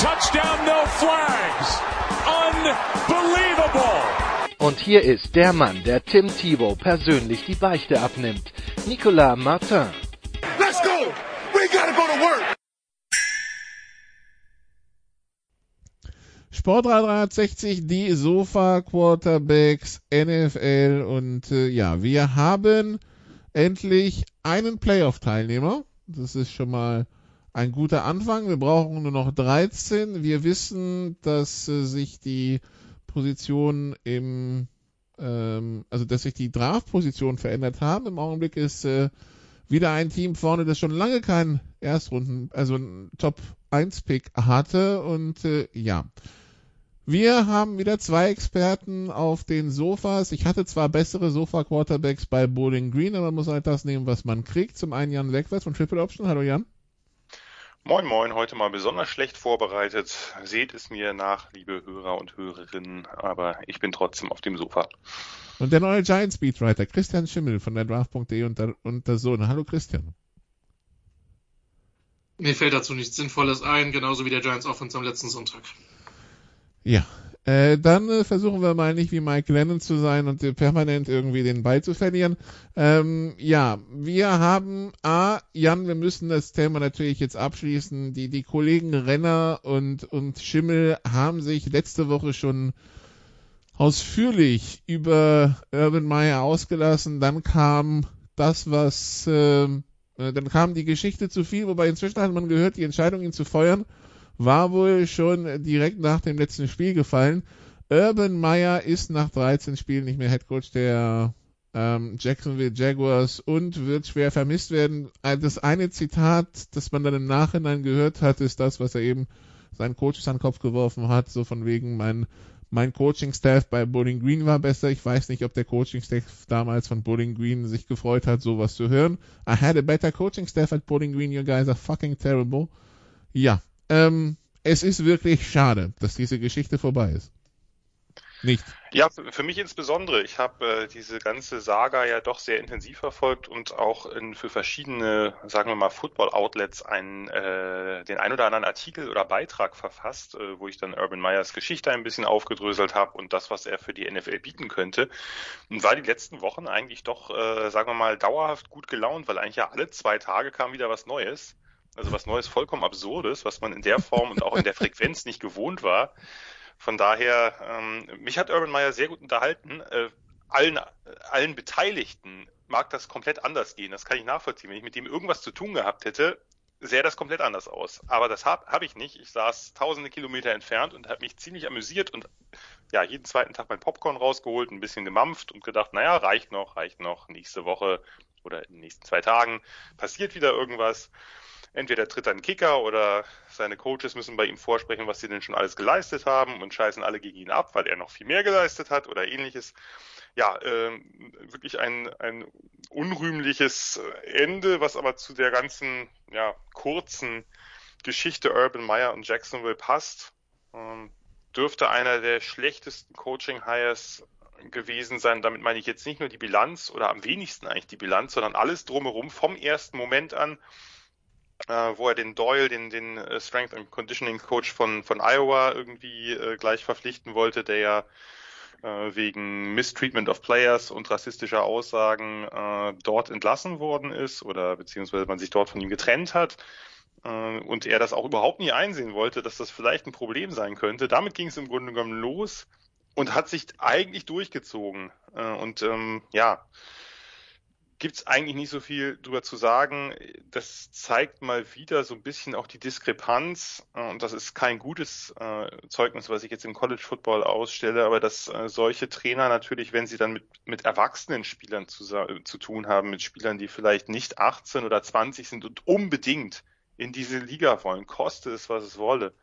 touchdown, no flags. Unbelievable. Und hier ist der Mann, der Tim Thibault persönlich die Beichte abnimmt. Nicolas Martin. Let's go. We gotta go to work. Sport 360, die Sofa Quarterbacks NFL und äh, ja, wir haben endlich einen Playoff-Teilnehmer. Das ist schon mal ein guter Anfang. Wir brauchen nur noch 13. Wir wissen, dass äh, sich die Positionen im, ähm, also dass sich die Draft-Positionen verändert haben. Im Augenblick ist äh, wieder ein Team vorne, das schon lange keinen Erstrunden, also einen Top 1 Pick hatte und äh, ja. Wir haben wieder zwei Experten auf den Sofas. Ich hatte zwar bessere Sofa-Quarterbacks bei Bowling Green, aber man muss halt das nehmen, was man kriegt. Zum einen Jan Wegwärts von Triple Option. Hallo Jan. Moin Moin, heute mal besonders schlecht vorbereitet. Seht es mir nach, liebe Hörer und Hörerinnen, aber ich bin trotzdem auf dem Sofa. Und der neue Giants Beatwriter Christian Schimmel von der Draft.de und der, und der Sohn. Hallo Christian. Mir fällt dazu nichts Sinnvolles ein, genauso wie der Giants Offense am letzten Sonntag. Ja, äh, dann äh, versuchen wir mal nicht wie Mike Lennon zu sein und äh, permanent irgendwie den Ball zu verlieren. Ähm, ja, wir haben, A, Jan, wir müssen das Thema natürlich jetzt abschließen. Die, die Kollegen Renner und, und Schimmel haben sich letzte Woche schon ausführlich über Urban Meyer ausgelassen. Dann kam das, was, ähm, äh, dann kam die Geschichte zu viel, wobei inzwischen hat man gehört, die Entscheidung, ihn zu feuern, war wohl schon direkt nach dem letzten Spiel gefallen. Urban Meyer ist nach 13 Spielen nicht mehr Head Coach der ähm, Jacksonville Jaguars und wird schwer vermisst werden. Äh, das eine Zitat, das man dann im Nachhinein gehört hat, ist das, was er eben seinen Coaches an den Kopf geworfen hat, so von wegen mein mein Coaching-Staff bei Bowling Green war besser. Ich weiß nicht, ob der Coaching-Staff damals von Bowling Green sich gefreut hat, sowas zu hören. I had a better coaching-staff at Bowling Green. You guys are fucking terrible. Ja, ähm, es ist wirklich schade, dass diese Geschichte vorbei ist. Nicht. Ja, für mich insbesondere. Ich habe äh, diese ganze Saga ja doch sehr intensiv verfolgt und auch in, für verschiedene, sagen wir mal, Football-Outlets einen, äh, den ein oder anderen Artikel oder Beitrag verfasst, äh, wo ich dann Urban Meyers Geschichte ein bisschen aufgedröselt habe und das, was er für die NFL bieten könnte. Und war die letzten Wochen eigentlich doch, äh, sagen wir mal, dauerhaft gut gelaunt, weil eigentlich ja alle zwei Tage kam wieder was Neues. Also was Neues, vollkommen Absurdes, was man in der Form und auch in der Frequenz nicht gewohnt war. Von daher, ähm, mich hat Urban Meyer sehr gut unterhalten. Äh, allen, allen Beteiligten mag das komplett anders gehen. Das kann ich nachvollziehen. Wenn ich mit dem irgendwas zu tun gehabt hätte, sähe das komplett anders aus. Aber das habe hab ich nicht. Ich saß tausende Kilometer entfernt und habe mich ziemlich amüsiert und ja, jeden zweiten Tag mein Popcorn rausgeholt, ein bisschen gemampft und gedacht, naja, reicht noch, reicht noch. Nächste Woche oder in den nächsten zwei Tagen passiert wieder irgendwas entweder tritt ein Kicker oder seine Coaches müssen bei ihm vorsprechen, was sie denn schon alles geleistet haben und scheißen alle gegen ihn ab, weil er noch viel mehr geleistet hat oder ähnliches. Ja, äh, wirklich ein, ein unrühmliches Ende, was aber zu der ganzen ja, kurzen Geschichte Urban Meyer und Jacksonville passt. Ähm, dürfte einer der schlechtesten Coaching-Hires gewesen sein. Damit meine ich jetzt nicht nur die Bilanz oder am wenigsten eigentlich die Bilanz, sondern alles drumherum vom ersten Moment an äh, wo er den Doyle, den, den äh, Strength and Conditioning Coach von, von Iowa irgendwie äh, gleich verpflichten wollte, der ja äh, wegen Mistreatment of Players und rassistischer Aussagen äh, dort entlassen worden ist oder beziehungsweise man sich dort von ihm getrennt hat äh, und er das auch überhaupt nie einsehen wollte, dass das vielleicht ein Problem sein könnte. Damit ging es im Grunde genommen los und hat sich eigentlich durchgezogen. Und ähm, ja, gibt es eigentlich nicht so viel drüber zu sagen. Das zeigt mal wieder so ein bisschen auch die Diskrepanz und das ist kein gutes äh, Zeugnis, was ich jetzt im College Football ausstelle, aber dass äh, solche Trainer natürlich, wenn sie dann mit, mit erwachsenen Spielern zu, zu tun haben, mit Spielern, die vielleicht nicht 18 oder 20 sind und unbedingt in diese Liga wollen, koste es, was es wolle,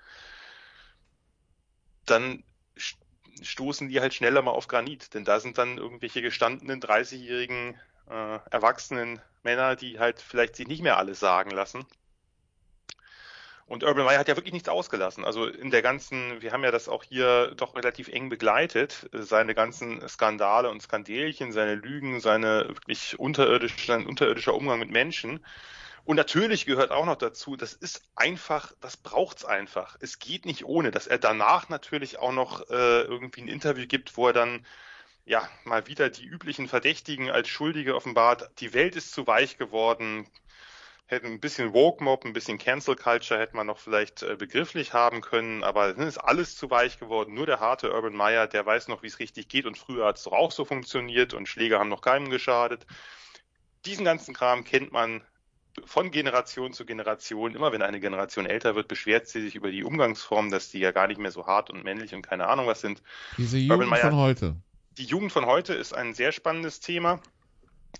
dann stoßen die halt schneller mal auf Granit, denn da sind dann irgendwelche gestandenen 30-jährigen äh, erwachsenen Männer, die halt vielleicht sich nicht mehr alles sagen lassen. Und Urban Meyer hat ja wirklich nichts ausgelassen. Also in der ganzen, wir haben ja das auch hier doch relativ eng begleitet, seine ganzen Skandale und Skandelchen, seine Lügen, seine wirklich unterirdisch, sein unterirdischer Umgang mit Menschen. Und natürlich gehört auch noch dazu, das ist einfach, das braucht's einfach. Es geht nicht ohne, dass er danach natürlich auch noch äh, irgendwie ein Interview gibt, wo er dann ja mal wieder die üblichen Verdächtigen als Schuldige offenbart. Die Welt ist zu weich geworden. Hätte ein bisschen Woke Mob, ein bisschen Cancel Culture hätte man noch vielleicht äh, begrifflich haben können, aber es ist alles zu weich geworden. Nur der harte Urban Meyer, der weiß noch, wie es richtig geht und früher hat es doch auch so funktioniert und Schläge haben noch keinem geschadet. Diesen ganzen Kram kennt man von Generation zu Generation, immer wenn eine Generation älter wird, beschwert sie sich über die Umgangsformen, dass die ja gar nicht mehr so hart und männlich und keine Ahnung was sind. Diese Jugend Meyer, von heute. Die Jugend von heute ist ein sehr spannendes Thema.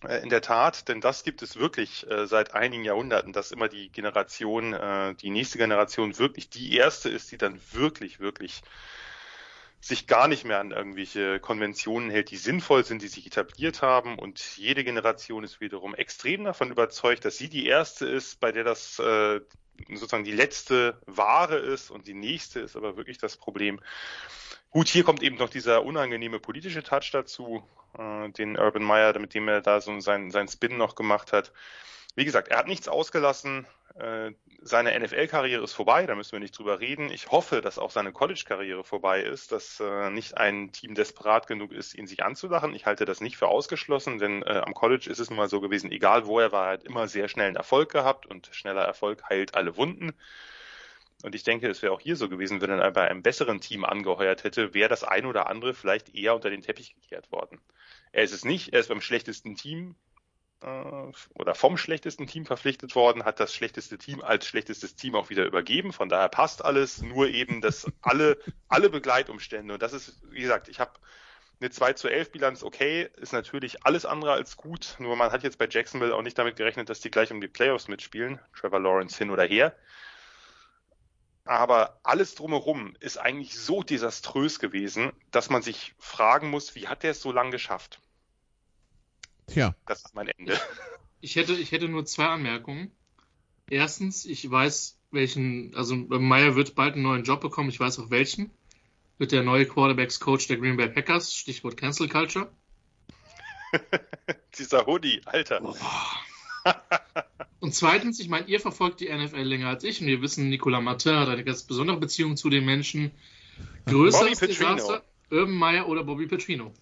Äh, in der Tat, denn das gibt es wirklich äh, seit einigen Jahrhunderten, dass immer die Generation, äh, die nächste Generation wirklich die erste ist, die dann wirklich, wirklich sich gar nicht mehr an irgendwelche Konventionen hält, die sinnvoll sind, die sich etabliert haben. Und jede Generation ist wiederum extrem davon überzeugt, dass sie die erste ist, bei der das äh, sozusagen die letzte Ware ist und die nächste ist aber wirklich das Problem. Gut, hier kommt eben noch dieser unangenehme politische Touch dazu, äh, den Urban Meyer, mit dem er da so sein, sein Spin noch gemacht hat. Wie gesagt, er hat nichts ausgelassen. Äh, seine NFL-Karriere ist vorbei, da müssen wir nicht drüber reden. Ich hoffe, dass auch seine College-Karriere vorbei ist, dass äh, nicht ein Team desperat genug ist, ihn sich anzulachen. Ich halte das nicht für ausgeschlossen, denn äh, am College ist es nun mal so gewesen, egal wo er war, er hat immer sehr schnellen Erfolg gehabt und schneller Erfolg heilt alle Wunden. Und ich denke, es wäre auch hier so gewesen, wenn er bei einem besseren Team angeheuert hätte, wäre das ein oder andere vielleicht eher unter den Teppich gekehrt worden. Er ist es nicht, er ist beim schlechtesten Team äh, oder vom schlechtesten Team verpflichtet worden, hat das schlechteste Team als schlechtestes Team auch wieder übergeben. Von daher passt alles, nur eben, dass alle, alle Begleitumstände, und das ist, wie gesagt, ich habe eine 2 zu 11 Bilanz, okay, ist natürlich alles andere als gut, nur man hat jetzt bei Jacksonville auch nicht damit gerechnet, dass die gleich um die Playoffs mitspielen, Trevor Lawrence hin oder her. Aber alles drumherum ist eigentlich so desaströs gewesen, dass man sich fragen muss, wie hat der es so lange geschafft? Tja. Das ist mein Ende. Ich hätte, ich hätte nur zwei Anmerkungen. Erstens, ich weiß, welchen, also Meyer wird bald einen neuen Job bekommen, ich weiß auch welchen. Wird der neue Quarterbacks-Coach der Green Bay Packers, Stichwort Cancel Culture. Dieser Hoodie, Alter. Oh. Und zweitens, ich meine, ihr verfolgt die NFL länger als ich und wir wissen, Nicolas Martin hat eine ganz besondere Beziehung zu den Menschen. Größeres Desaster, Urban Meyer oder Bobby Petrino.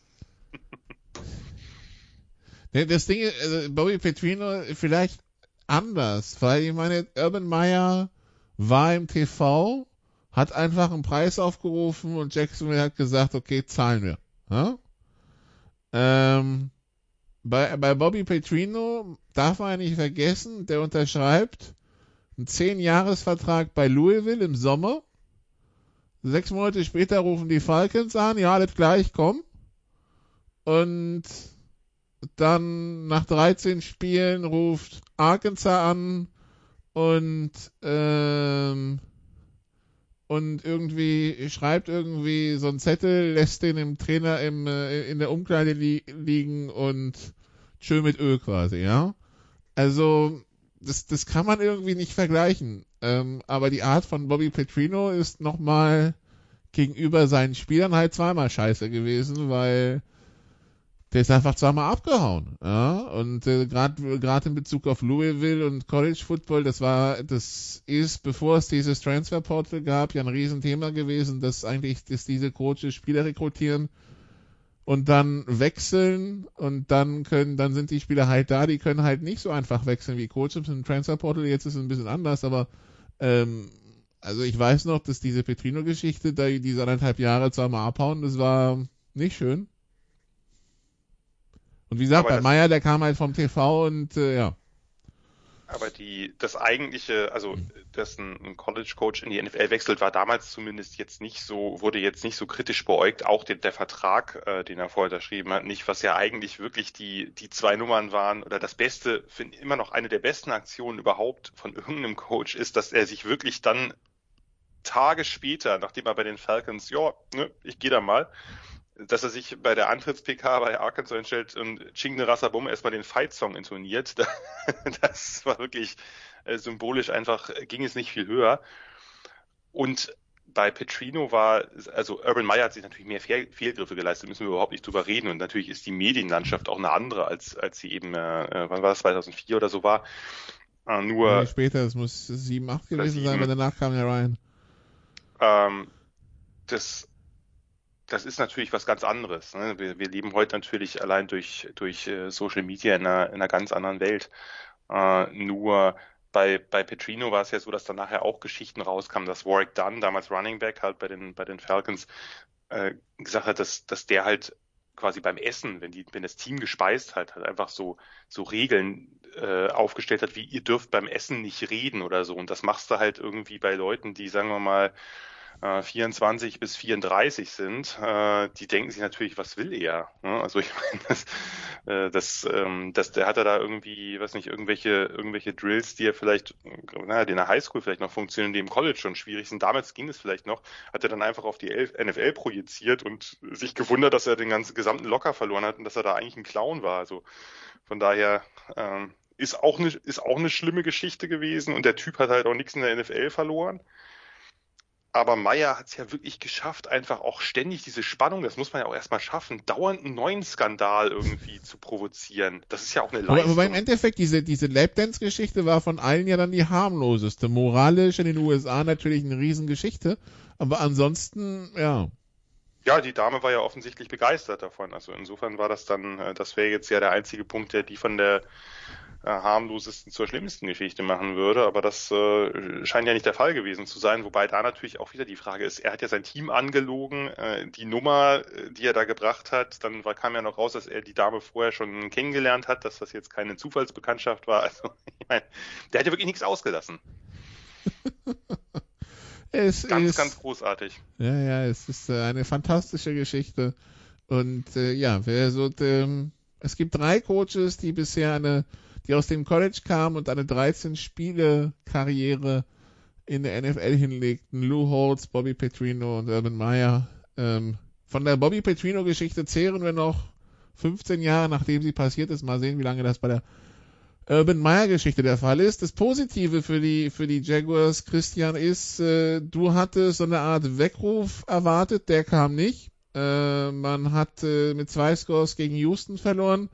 Das Ding ist, also Bobby Petrino vielleicht anders, weil ich meine, Urban Meyer war im TV, hat einfach einen Preis aufgerufen und Jacksonville hat gesagt, okay, zahlen wir. Ja? Ähm, bei, bei Bobby Petrino darf man nicht vergessen, der unterschreibt einen 10-Jahres-Vertrag bei Louisville im Sommer. Sechs Monate später rufen die Falcons an, ja, alles gleich, komm. Und dann nach 13 Spielen ruft Arkansas an und ähm, und irgendwie schreibt irgendwie so ein Zettel, lässt den im Trainer im, äh, in der Umkleide li liegen und schön mit Öl quasi, ja. Also das, das kann man irgendwie nicht vergleichen. Ähm, aber die Art von Bobby Petrino ist nochmal gegenüber seinen Spielern halt zweimal scheiße gewesen, weil der ist einfach zweimal abgehauen. Ja? Und äh, gerade in Bezug auf Louisville und College Football, das war, das ist, bevor es dieses Transfer Portal gab, ja ein Riesenthema gewesen, dass eigentlich, dass diese Coaches Spieler rekrutieren und dann wechseln und dann können, dann sind die Spieler halt da, die können halt nicht so einfach wechseln wie Coaches im Transfer Portal. Jetzt ist es ein bisschen anders, aber ähm, also ich weiß noch, dass diese Petrino-Geschichte, da diese anderthalb Jahre zweimal abhauen, das war nicht schön. Und wie gesagt, bei Meier, der kam halt vom TV und äh, ja. Aber die, das eigentliche, also dass ein, College-Coach in die NFL wechselt, war damals zumindest jetzt nicht so, wurde jetzt nicht so kritisch beäugt. Auch den, der Vertrag, äh, den er vorher unterschrieben hat, nicht, was ja eigentlich wirklich die, die zwei Nummern waren oder das Beste, finde immer noch eine der besten Aktionen überhaupt von irgendeinem Coach ist, dass er sich wirklich dann Tage später, nachdem er bei den Falcons, ja, ne, ich gehe da mal, dass er sich bei der Antritts-PK bei Arkansas hinstellt und Chingde Rassabum erstmal den Fight-Song intoniert. Das war wirklich äh, symbolisch einfach, ging es nicht viel höher. Und bei Petrino war, also Urban Meyer hat sich natürlich mehr Fehl Fehlgriffe geleistet, müssen wir überhaupt nicht drüber reden. Und natürlich ist die Medienlandschaft auch eine andere, als, als sie eben, äh, äh wann war das, 2004 oder so war. Äh, nur. Ja, später, es muss 7, 8 gewesen sein, weil danach kam der Ryan. Ähm, das das ist natürlich was ganz anderes. Ne? Wir, wir leben heute natürlich allein durch, durch äh, Social Media in einer, in einer ganz anderen Welt. Äh, nur bei, bei Petrino war es ja so, dass dann nachher auch Geschichten rauskamen, dass Warwick Dunn, damals Running Back halt bei den, bei den Falcons, äh, gesagt hat, dass, dass der halt quasi beim Essen, wenn die, wenn das Team gespeist hat, halt einfach so, so Regeln äh, aufgestellt hat, wie ihr dürft beim Essen nicht reden oder so. Und das machst du halt irgendwie bei Leuten, die, sagen wir mal, 24 äh, bis 34 sind, äh, die denken sich natürlich, was will er? Ne? Also ich meine, das, äh, das, ähm, das, der hat er da irgendwie, weiß nicht, irgendwelche, irgendwelche Drills, die er vielleicht, naja, die in der Highschool vielleicht noch funktionieren, die im College schon schwierig sind. Damals ging es vielleicht noch, hat er dann einfach auf die NFL projiziert und sich gewundert, dass er den ganzen gesamten Locker verloren hat und dass er da eigentlich ein Clown war. Also von daher ähm, ist auch eine, ist auch eine schlimme Geschichte gewesen und der Typ hat halt auch nichts in der NFL verloren. Aber Meyer hat es ja wirklich geschafft, einfach auch ständig diese Spannung, das muss man ja auch erstmal schaffen, dauernd einen neuen Skandal irgendwie zu provozieren. Das ist ja auch eine Leistung. Aber, aber im Endeffekt, diese, diese Lapdance-Geschichte war von allen ja dann die harmloseste. Moralisch in den USA natürlich eine Riesengeschichte, aber ansonsten, ja. Ja, die Dame war ja offensichtlich begeistert davon. Also insofern war das dann, äh, das wäre jetzt ja der einzige Punkt, der die von der harmlosesten zur schlimmsten Geschichte machen würde, aber das äh, scheint ja nicht der Fall gewesen zu sein, wobei da natürlich auch wieder die Frage ist, er hat ja sein Team angelogen, äh, die Nummer, äh, die er da gebracht hat, dann war, kam ja noch raus, dass er die Dame vorher schon kennengelernt hat, dass das jetzt keine Zufallsbekanntschaft war, also ich meine, der hat ja wirklich nichts ausgelassen. es ganz, ist, ganz großartig. Ja, ja, es ist äh, eine fantastische Geschichte. Und äh, ja, wer so, ähm, es gibt drei Coaches, die bisher eine die aus dem College kamen und eine 13-Spiele-Karriere in der NFL hinlegten. Lou Holtz, Bobby Petrino und Urban Meyer. Ähm, von der Bobby Petrino-Geschichte zehren wir noch 15 Jahre, nachdem sie passiert ist. Mal sehen, wie lange das bei der Urban Meyer Geschichte der Fall ist. Das Positive für die für die Jaguars Christian ist, äh, du hattest so eine Art Weckruf erwartet, der kam nicht. Äh, man hat äh, mit zwei Scores gegen Houston verloren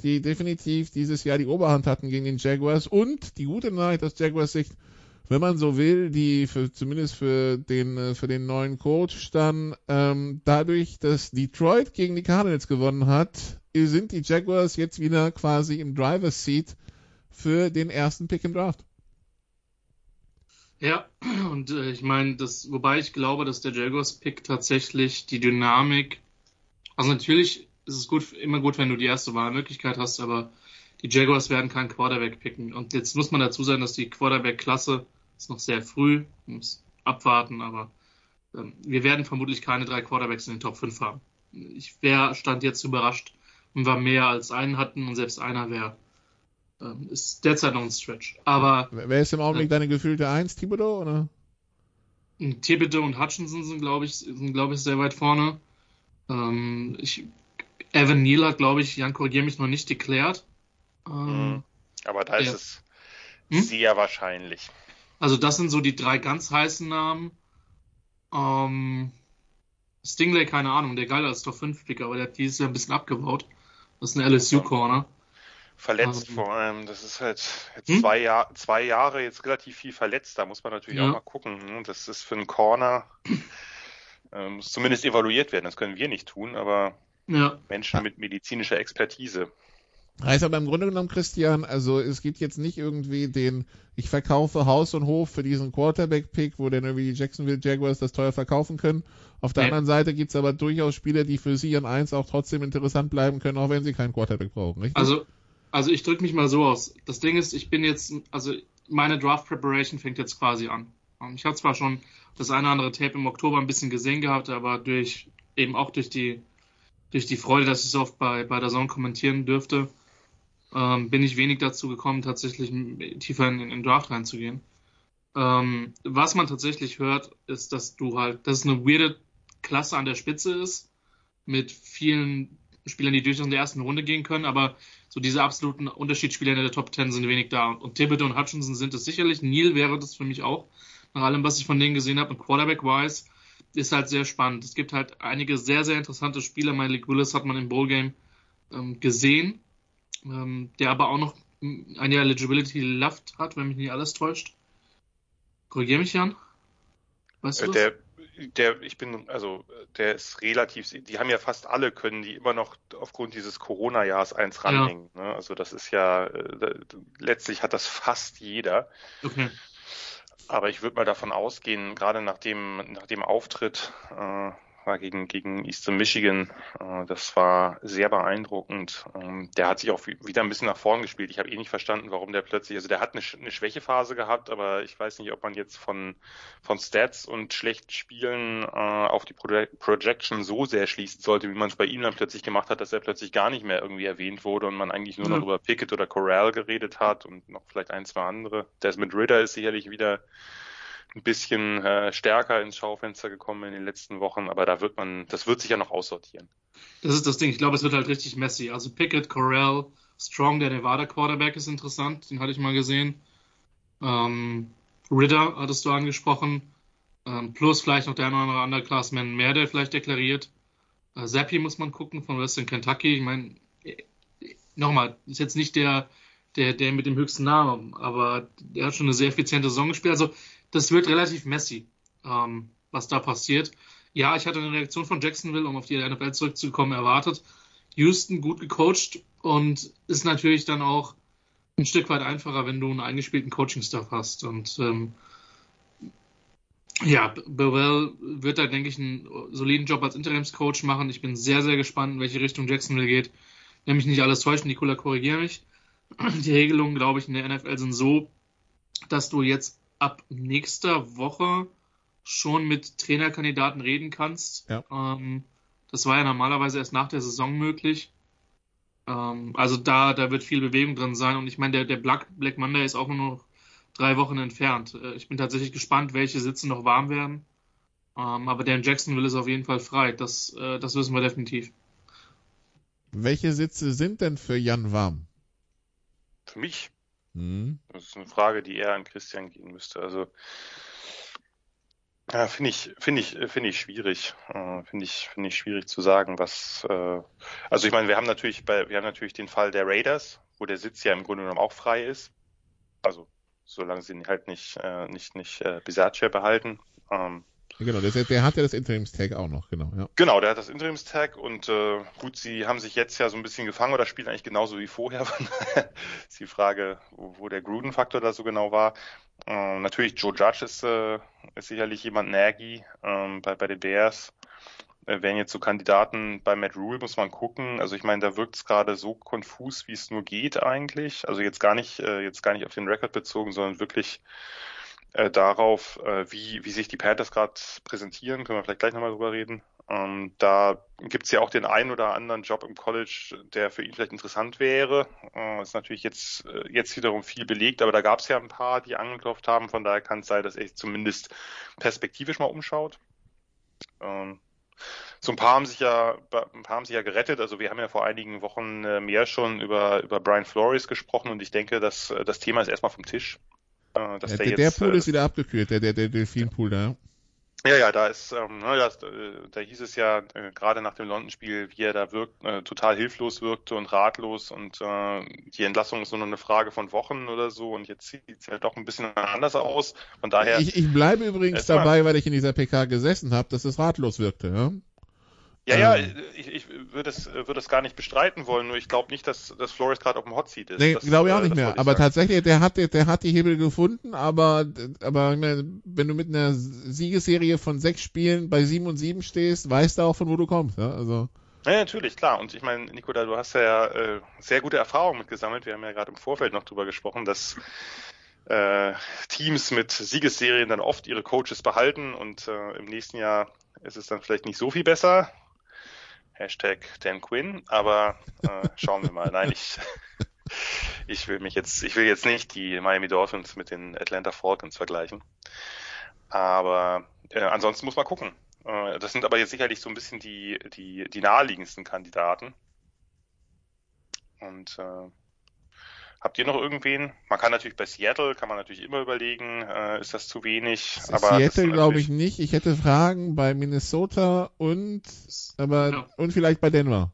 die definitiv dieses Jahr die Oberhand hatten gegen den Jaguars. Und die gute Nachricht aus Jaguars Sicht, wenn man so will, die für, zumindest für den äh, für den neuen Coach dann ähm, dadurch, dass Detroit gegen die Cardinals gewonnen hat, sind die Jaguars jetzt wieder quasi im Driver's Seat für den ersten Pick im Draft. Ja, und äh, ich meine, das, wobei ich glaube, dass der Jaguars Pick tatsächlich die Dynamik, also natürlich ist es gut, immer gut, wenn du die erste Wahlmöglichkeit hast, aber die Jaguars werden keinen Quarterback picken. Und jetzt muss man dazu sagen, dass die Quarterback-Klasse ist noch sehr früh, muss abwarten, aber ähm, wir werden vermutlich keine drei Quarterbacks in den Top 5 haben. Ich wäre, stand jetzt überrascht und war mehr als einen hatten und selbst einer wäre. Ähm, ist derzeit noch ein Stretch. Aber. Wer ist im Augenblick äh, deine gefühlte Eins, Thibodeau, oder? Thibodeau und Hutchinson sind, glaube ich, sind, glaube ich, sehr weit vorne. Ähm, ich Evan Neal hat, glaube ich, Jan korrigiere mich noch nicht deklärt. Ähm, mhm. Aber da ist es hm? sehr wahrscheinlich. Also das sind so die drei ganz heißen Namen. Ähm, Stingley, keine Ahnung, der geil als Top 5 Picker, aber der hat dieses Jahr ein bisschen abgebaut. Das ist ein LSU-Corner. Verletzt ähm, vor allem, das ist halt hm? zwei, Jahr, zwei Jahre jetzt relativ viel verletzt, da muss man natürlich ja. auch mal gucken. Ne? Das ist für einen Corner, äh, muss zumindest evaluiert werden, das können wir nicht tun, aber ja. Menschen mit medizinischer Expertise. Heißt aber im Grunde genommen, Christian, also es gibt jetzt nicht irgendwie den, ich verkaufe Haus und Hof für diesen Quarterback-Pick, wo dann irgendwie die Jacksonville Jaguars das teuer verkaufen können. Auf der nee. anderen Seite gibt's aber durchaus Spieler, die für sie an eins auch trotzdem interessant bleiben können, auch wenn sie keinen Quarterback brauchen, richtig? Also Also ich drücke mich mal so aus. Das Ding ist, ich bin jetzt, also meine Draft Preparation fängt jetzt quasi an. Ich habe zwar schon das eine oder andere Tape im Oktober ein bisschen gesehen gehabt, aber durch eben auch durch die durch die Freude, dass ich es oft bei, bei der Zone kommentieren dürfte, ähm, bin ich wenig dazu gekommen, tatsächlich tiefer in, in den Draft reinzugehen. Ähm, was man tatsächlich hört, ist, dass du halt, dass es eine weirde Klasse an der Spitze ist, mit vielen Spielern, die durchaus in der ersten Runde gehen können, aber so diese absoluten Unterschiedsspieler in der Top 10 sind wenig da. Und Thibodeau und Hutchinson sind es sicherlich. Neil wäre das für mich auch, nach allem, was ich von denen gesehen habe. Und Quarterback-wise ist halt sehr spannend. Es gibt halt einige sehr, sehr interessante Spieler. Malik Willis hat man im Bowl-Game ähm, gesehen, ähm, der aber auch noch eine Eligibility left hat, wenn mich nicht alles täuscht. Korrigiere mich, Jan. Weißt du der, der, ich bin, also, der ist relativ, die haben ja fast alle können, die immer noch aufgrund dieses Corona-Jahres eins ranhängen. Ja. Ne? Also, das ist ja, äh, letztlich hat das fast jeder. Okay. Aber ich würde mal davon ausgehen, gerade nach dem, nach dem Auftritt äh, war gegen, gegen Eastern Michigan. Äh, das war sehr beeindruckend. Ähm, der hat sich auch wieder ein bisschen nach vorn gespielt. Ich habe eh nicht verstanden, warum der plötzlich, also der hat eine, eine Schwächephase gehabt, aber ich weiß nicht, ob man jetzt von, von Stats und schlechten Spielen äh, auf die Pro Projection so sehr schließen sollte, wie man es bei ihm dann plötzlich gemacht hat, dass er plötzlich gar nicht mehr irgendwie erwähnt wurde und man eigentlich nur mhm. noch über Pickett oder Corral geredet hat und noch vielleicht ein, zwei andere. Desmond Ritter ist sicherlich wieder ein bisschen äh, stärker ins Schaufenster gekommen in den letzten Wochen, aber da wird man, das wird sich ja noch aussortieren. Das ist das Ding. Ich glaube, es wird halt richtig messy. Also Pickett, Corral, Strong, der Nevada Quarterback ist interessant, den hatte ich mal gesehen. Ähm, Ritter hattest du angesprochen. Ähm, plus vielleicht noch der eine oder andere Underclassman mehr, der vielleicht deklariert. Äh, Zappi muss man gucken von Western Kentucky. Ich meine, nochmal, ist jetzt nicht der, der, der mit dem höchsten Namen, aber der hat schon eine sehr effiziente Saison gespielt. Also das wird relativ messy, ähm, was da passiert. Ja, ich hatte eine Reaktion von Jacksonville, um auf die NFL zurückzukommen, erwartet. Houston gut gecoacht und ist natürlich dann auch ein Stück weit einfacher, wenn du einen eingespielten Coaching-Staff hast. Und ähm, ja, Burwell wird da, denke ich, einen soliden Job als Interimscoach machen. Ich bin sehr, sehr gespannt, in welche Richtung Jacksonville geht. Nämlich nicht alles täuschen, Nicola, korrigiere mich. Die Regelungen, glaube ich, in der NFL sind so, dass du jetzt ab nächster Woche schon mit Trainerkandidaten reden kannst. Ja. Ähm, das war ja normalerweise erst nach der Saison möglich. Ähm, also da, da wird viel Bewegung drin sein. Und ich meine, der, der Black, Black Monday ist auch nur noch drei Wochen entfernt. Äh, ich bin tatsächlich gespannt, welche Sitze noch warm werden. Ähm, aber der in Jacksonville ist auf jeden Fall frei. Das, äh, das wissen wir definitiv. Welche Sitze sind denn für Jan warm? Für mich? Mhm. Das ist eine Frage, die eher an Christian gehen müsste. Also ja, finde ich, finde ich, finde ich schwierig. Äh, finde ich, finde ich schwierig zu sagen, was. Äh, also ich meine, wir haben natürlich bei, wir haben natürlich den Fall der Raiders, wo der Sitz ja im Grunde genommen auch frei ist. Also solange sie ihn halt nicht, äh, nicht, nicht äh, behalten. Ähm, Genau, der, der hat ja das Interimstag auch noch, genau. Ja. Genau, der hat das Interimstag und äh, gut, sie haben sich jetzt ja so ein bisschen gefangen oder spielen eigentlich genauso wie vorher. ist die Frage, wo, der Gruden-Faktor da so genau war. Äh, natürlich, Joe Judge ist, äh, ist sicherlich jemand Nagy ähm, bei, bei den Bears. Äh, wären jetzt so Kandidaten bei Matt Rule, muss man gucken. Also ich meine, da wirkt es gerade so konfus, wie es nur geht eigentlich. Also jetzt gar nicht, äh, jetzt gar nicht auf den Rekord bezogen, sondern wirklich äh, darauf, äh, wie, wie sich die Panthers gerade präsentieren, können wir vielleicht gleich nochmal drüber reden. Ähm, da gibt's ja auch den einen oder anderen Job im College, der für ihn vielleicht interessant wäre. Äh, ist natürlich jetzt, äh, jetzt wiederum viel belegt, aber da gab's ja ein paar, die angeklopft haben. Von daher kann es sein, dass er sich zumindest perspektivisch mal umschaut. Ähm, so ein paar haben sich ja, ein paar haben sich ja gerettet. Also wir haben ja vor einigen Wochen äh, mehr schon über, über Brian Flores gesprochen und ich denke, dass äh, das Thema ist erstmal vom Tisch. Äh, dass ja, der, der, der Pool äh, ist wieder abgekühlt, der, der, der Delfinpool da. Ja, ja, da ist, ähm, ne, das, äh, da hieß es ja äh, gerade nach dem London-Spiel, wie er da wirkt, äh, total hilflos wirkte und ratlos und äh, die Entlassung ist nur noch eine Frage von Wochen oder so und jetzt sieht es ja doch ein bisschen anders aus. Von daher. Ich, ich bleibe übrigens dabei, weil ich in dieser PK gesessen habe, dass es ratlos wirkte. Ja? Ja, ja, ähm. ich, ich würde es, würde es gar nicht bestreiten wollen, nur ich glaube nicht, dass, dass Flores gerade auf dem Hot Seat ist. Nee, glaube ich auch nicht mehr. Aber sagen. tatsächlich, der hat, der hat die Hebel gefunden, aber, aber wenn du mit einer Siegesserie von sechs Spielen bei sieben und sieben stehst, weißt du auch, von wo du kommst. Ja? Also. Ja, natürlich, klar. Und ich meine, Nikola, du hast ja äh, sehr gute Erfahrungen mitgesammelt. Wir haben ja gerade im Vorfeld noch drüber gesprochen, dass äh, Teams mit Siegesserien dann oft ihre Coaches behalten und äh, im nächsten Jahr ist es dann vielleicht nicht so viel besser. Hashtag Dan Quinn, aber äh, schauen wir mal. Nein, ich, ich will mich jetzt, ich will jetzt nicht die Miami Dolphins mit den Atlanta Falcons vergleichen. Aber äh, ansonsten muss man gucken. Äh, das sind aber jetzt sicherlich so ein bisschen die, die, die naheliegendsten Kandidaten. Und äh, habt ihr noch irgendwen? Man kann natürlich bei Seattle, kann man natürlich immer überlegen, äh, ist das zu wenig? aber Seattle glaube ich nicht. Ich hätte Fragen bei Minnesota und aber ja. und vielleicht bei Denver.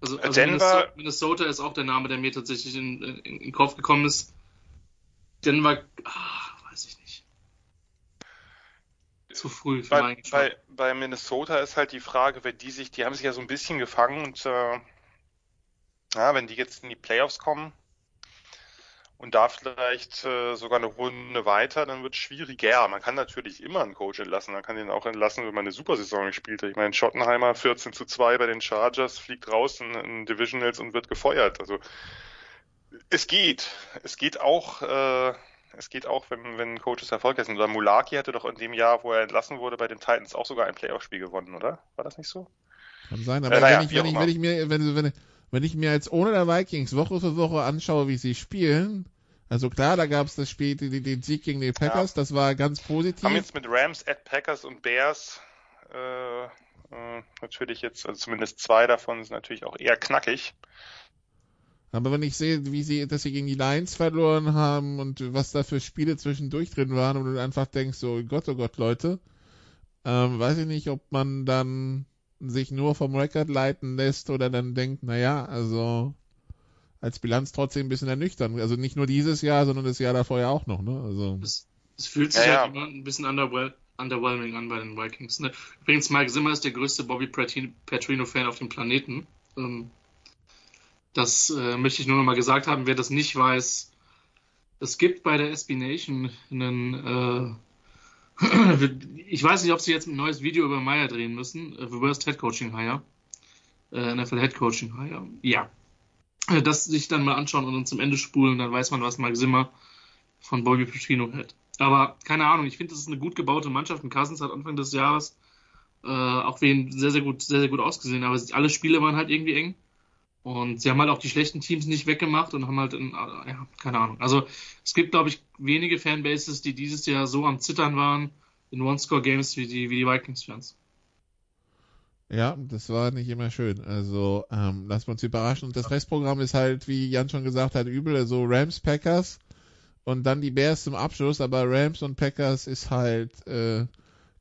Also, also Denver, Minnesota ist auch der Name, der mir tatsächlich in, in, in den Kopf gekommen ist. Denver, ach, weiß ich nicht. Zu früh für bei, bei, bei Minnesota ist halt die Frage, wenn die sich, die haben sich ja so ein bisschen gefangen und äh, ja, wenn die jetzt in die Playoffs kommen, und da vielleicht äh, sogar eine Runde weiter, dann wird es schwieriger. Man kann natürlich immer einen Coach entlassen. Man kann ihn auch entlassen, wenn man eine Supersaison gespielt hat. Ich meine, Schottenheimer 14 zu 2 bei den Chargers fliegt raus in, in Divisionals und wird gefeuert. Also es geht. Es geht auch, äh, es geht auch, wenn, wenn Coaches erfolgreich sind. Oder Mulaki hatte doch in dem Jahr, wo er entlassen wurde, bei den Titans auch sogar ein Playoff-Spiel gewonnen, oder? War das nicht so? Kann sein, aber äh, naja, wenn, ich, wenn, ich, wenn ich mir, wenn, wenn, wenn ich mir jetzt ohne der Vikings Woche für Woche anschaue, wie sie spielen, also klar, da gab es das Spiel, den, den Sieg gegen die Packers, ja. das war ganz positiv. Haben jetzt mit Rams, at Packers und Bears äh, äh, natürlich jetzt, also zumindest zwei davon sind natürlich auch eher knackig. Aber wenn ich sehe, wie sie, dass sie gegen die Lions verloren haben und was da für Spiele zwischendurch drin waren und du einfach denkst, so Gott, oh Gott, Leute, ähm, weiß ich nicht, ob man dann sich nur vom Record leiten lässt oder dann denkt, naja, also als Bilanz trotzdem ein bisschen ernüchternd. Also nicht nur dieses Jahr, sondern das Jahr davor ja auch noch, ne? Also. Es, es fühlt sich ja, halt ja. ein bisschen underwhel underwhelming an bei den Vikings. Ne? Übrigens, Mike Zimmer ist der größte Bobby Petrino-Fan auf dem Planeten. Ähm, das äh, möchte ich nur noch mal gesagt haben. Wer das nicht weiß, es gibt bei der SB Nation einen äh, ich weiß nicht, ob sie jetzt ein neues Video über Meyer drehen müssen. Äh, Reversed Head Coaching Hire. Äh, NFL Head Coaching Hire. Ja. Äh, das sich dann mal anschauen und dann zum Ende spulen, dann weiß man, was Mike Zimmer von Bobby Petrino hält. Aber keine Ahnung, ich finde, das ist eine gut gebaute Mannschaft. Und Cousins hat Anfang des Jahres äh, auch wen sehr, sehr gut, sehr, sehr gut ausgesehen. Aber alle Spiele waren halt irgendwie eng. Und sie haben halt auch die schlechten Teams nicht weggemacht und haben halt, in, ja, keine Ahnung. Also es gibt, glaube ich, wenige Fanbases, die dieses Jahr so am Zittern waren in One-Score-Games wie die, wie die Vikings-Fans. Ja, das war nicht immer schön. Also ähm, lassen wir uns überraschen. Und das Restprogramm ist halt, wie Jan schon gesagt hat, übel. Also Rams, Packers und dann die Bears zum Abschluss. Aber Rams und Packers ist halt äh,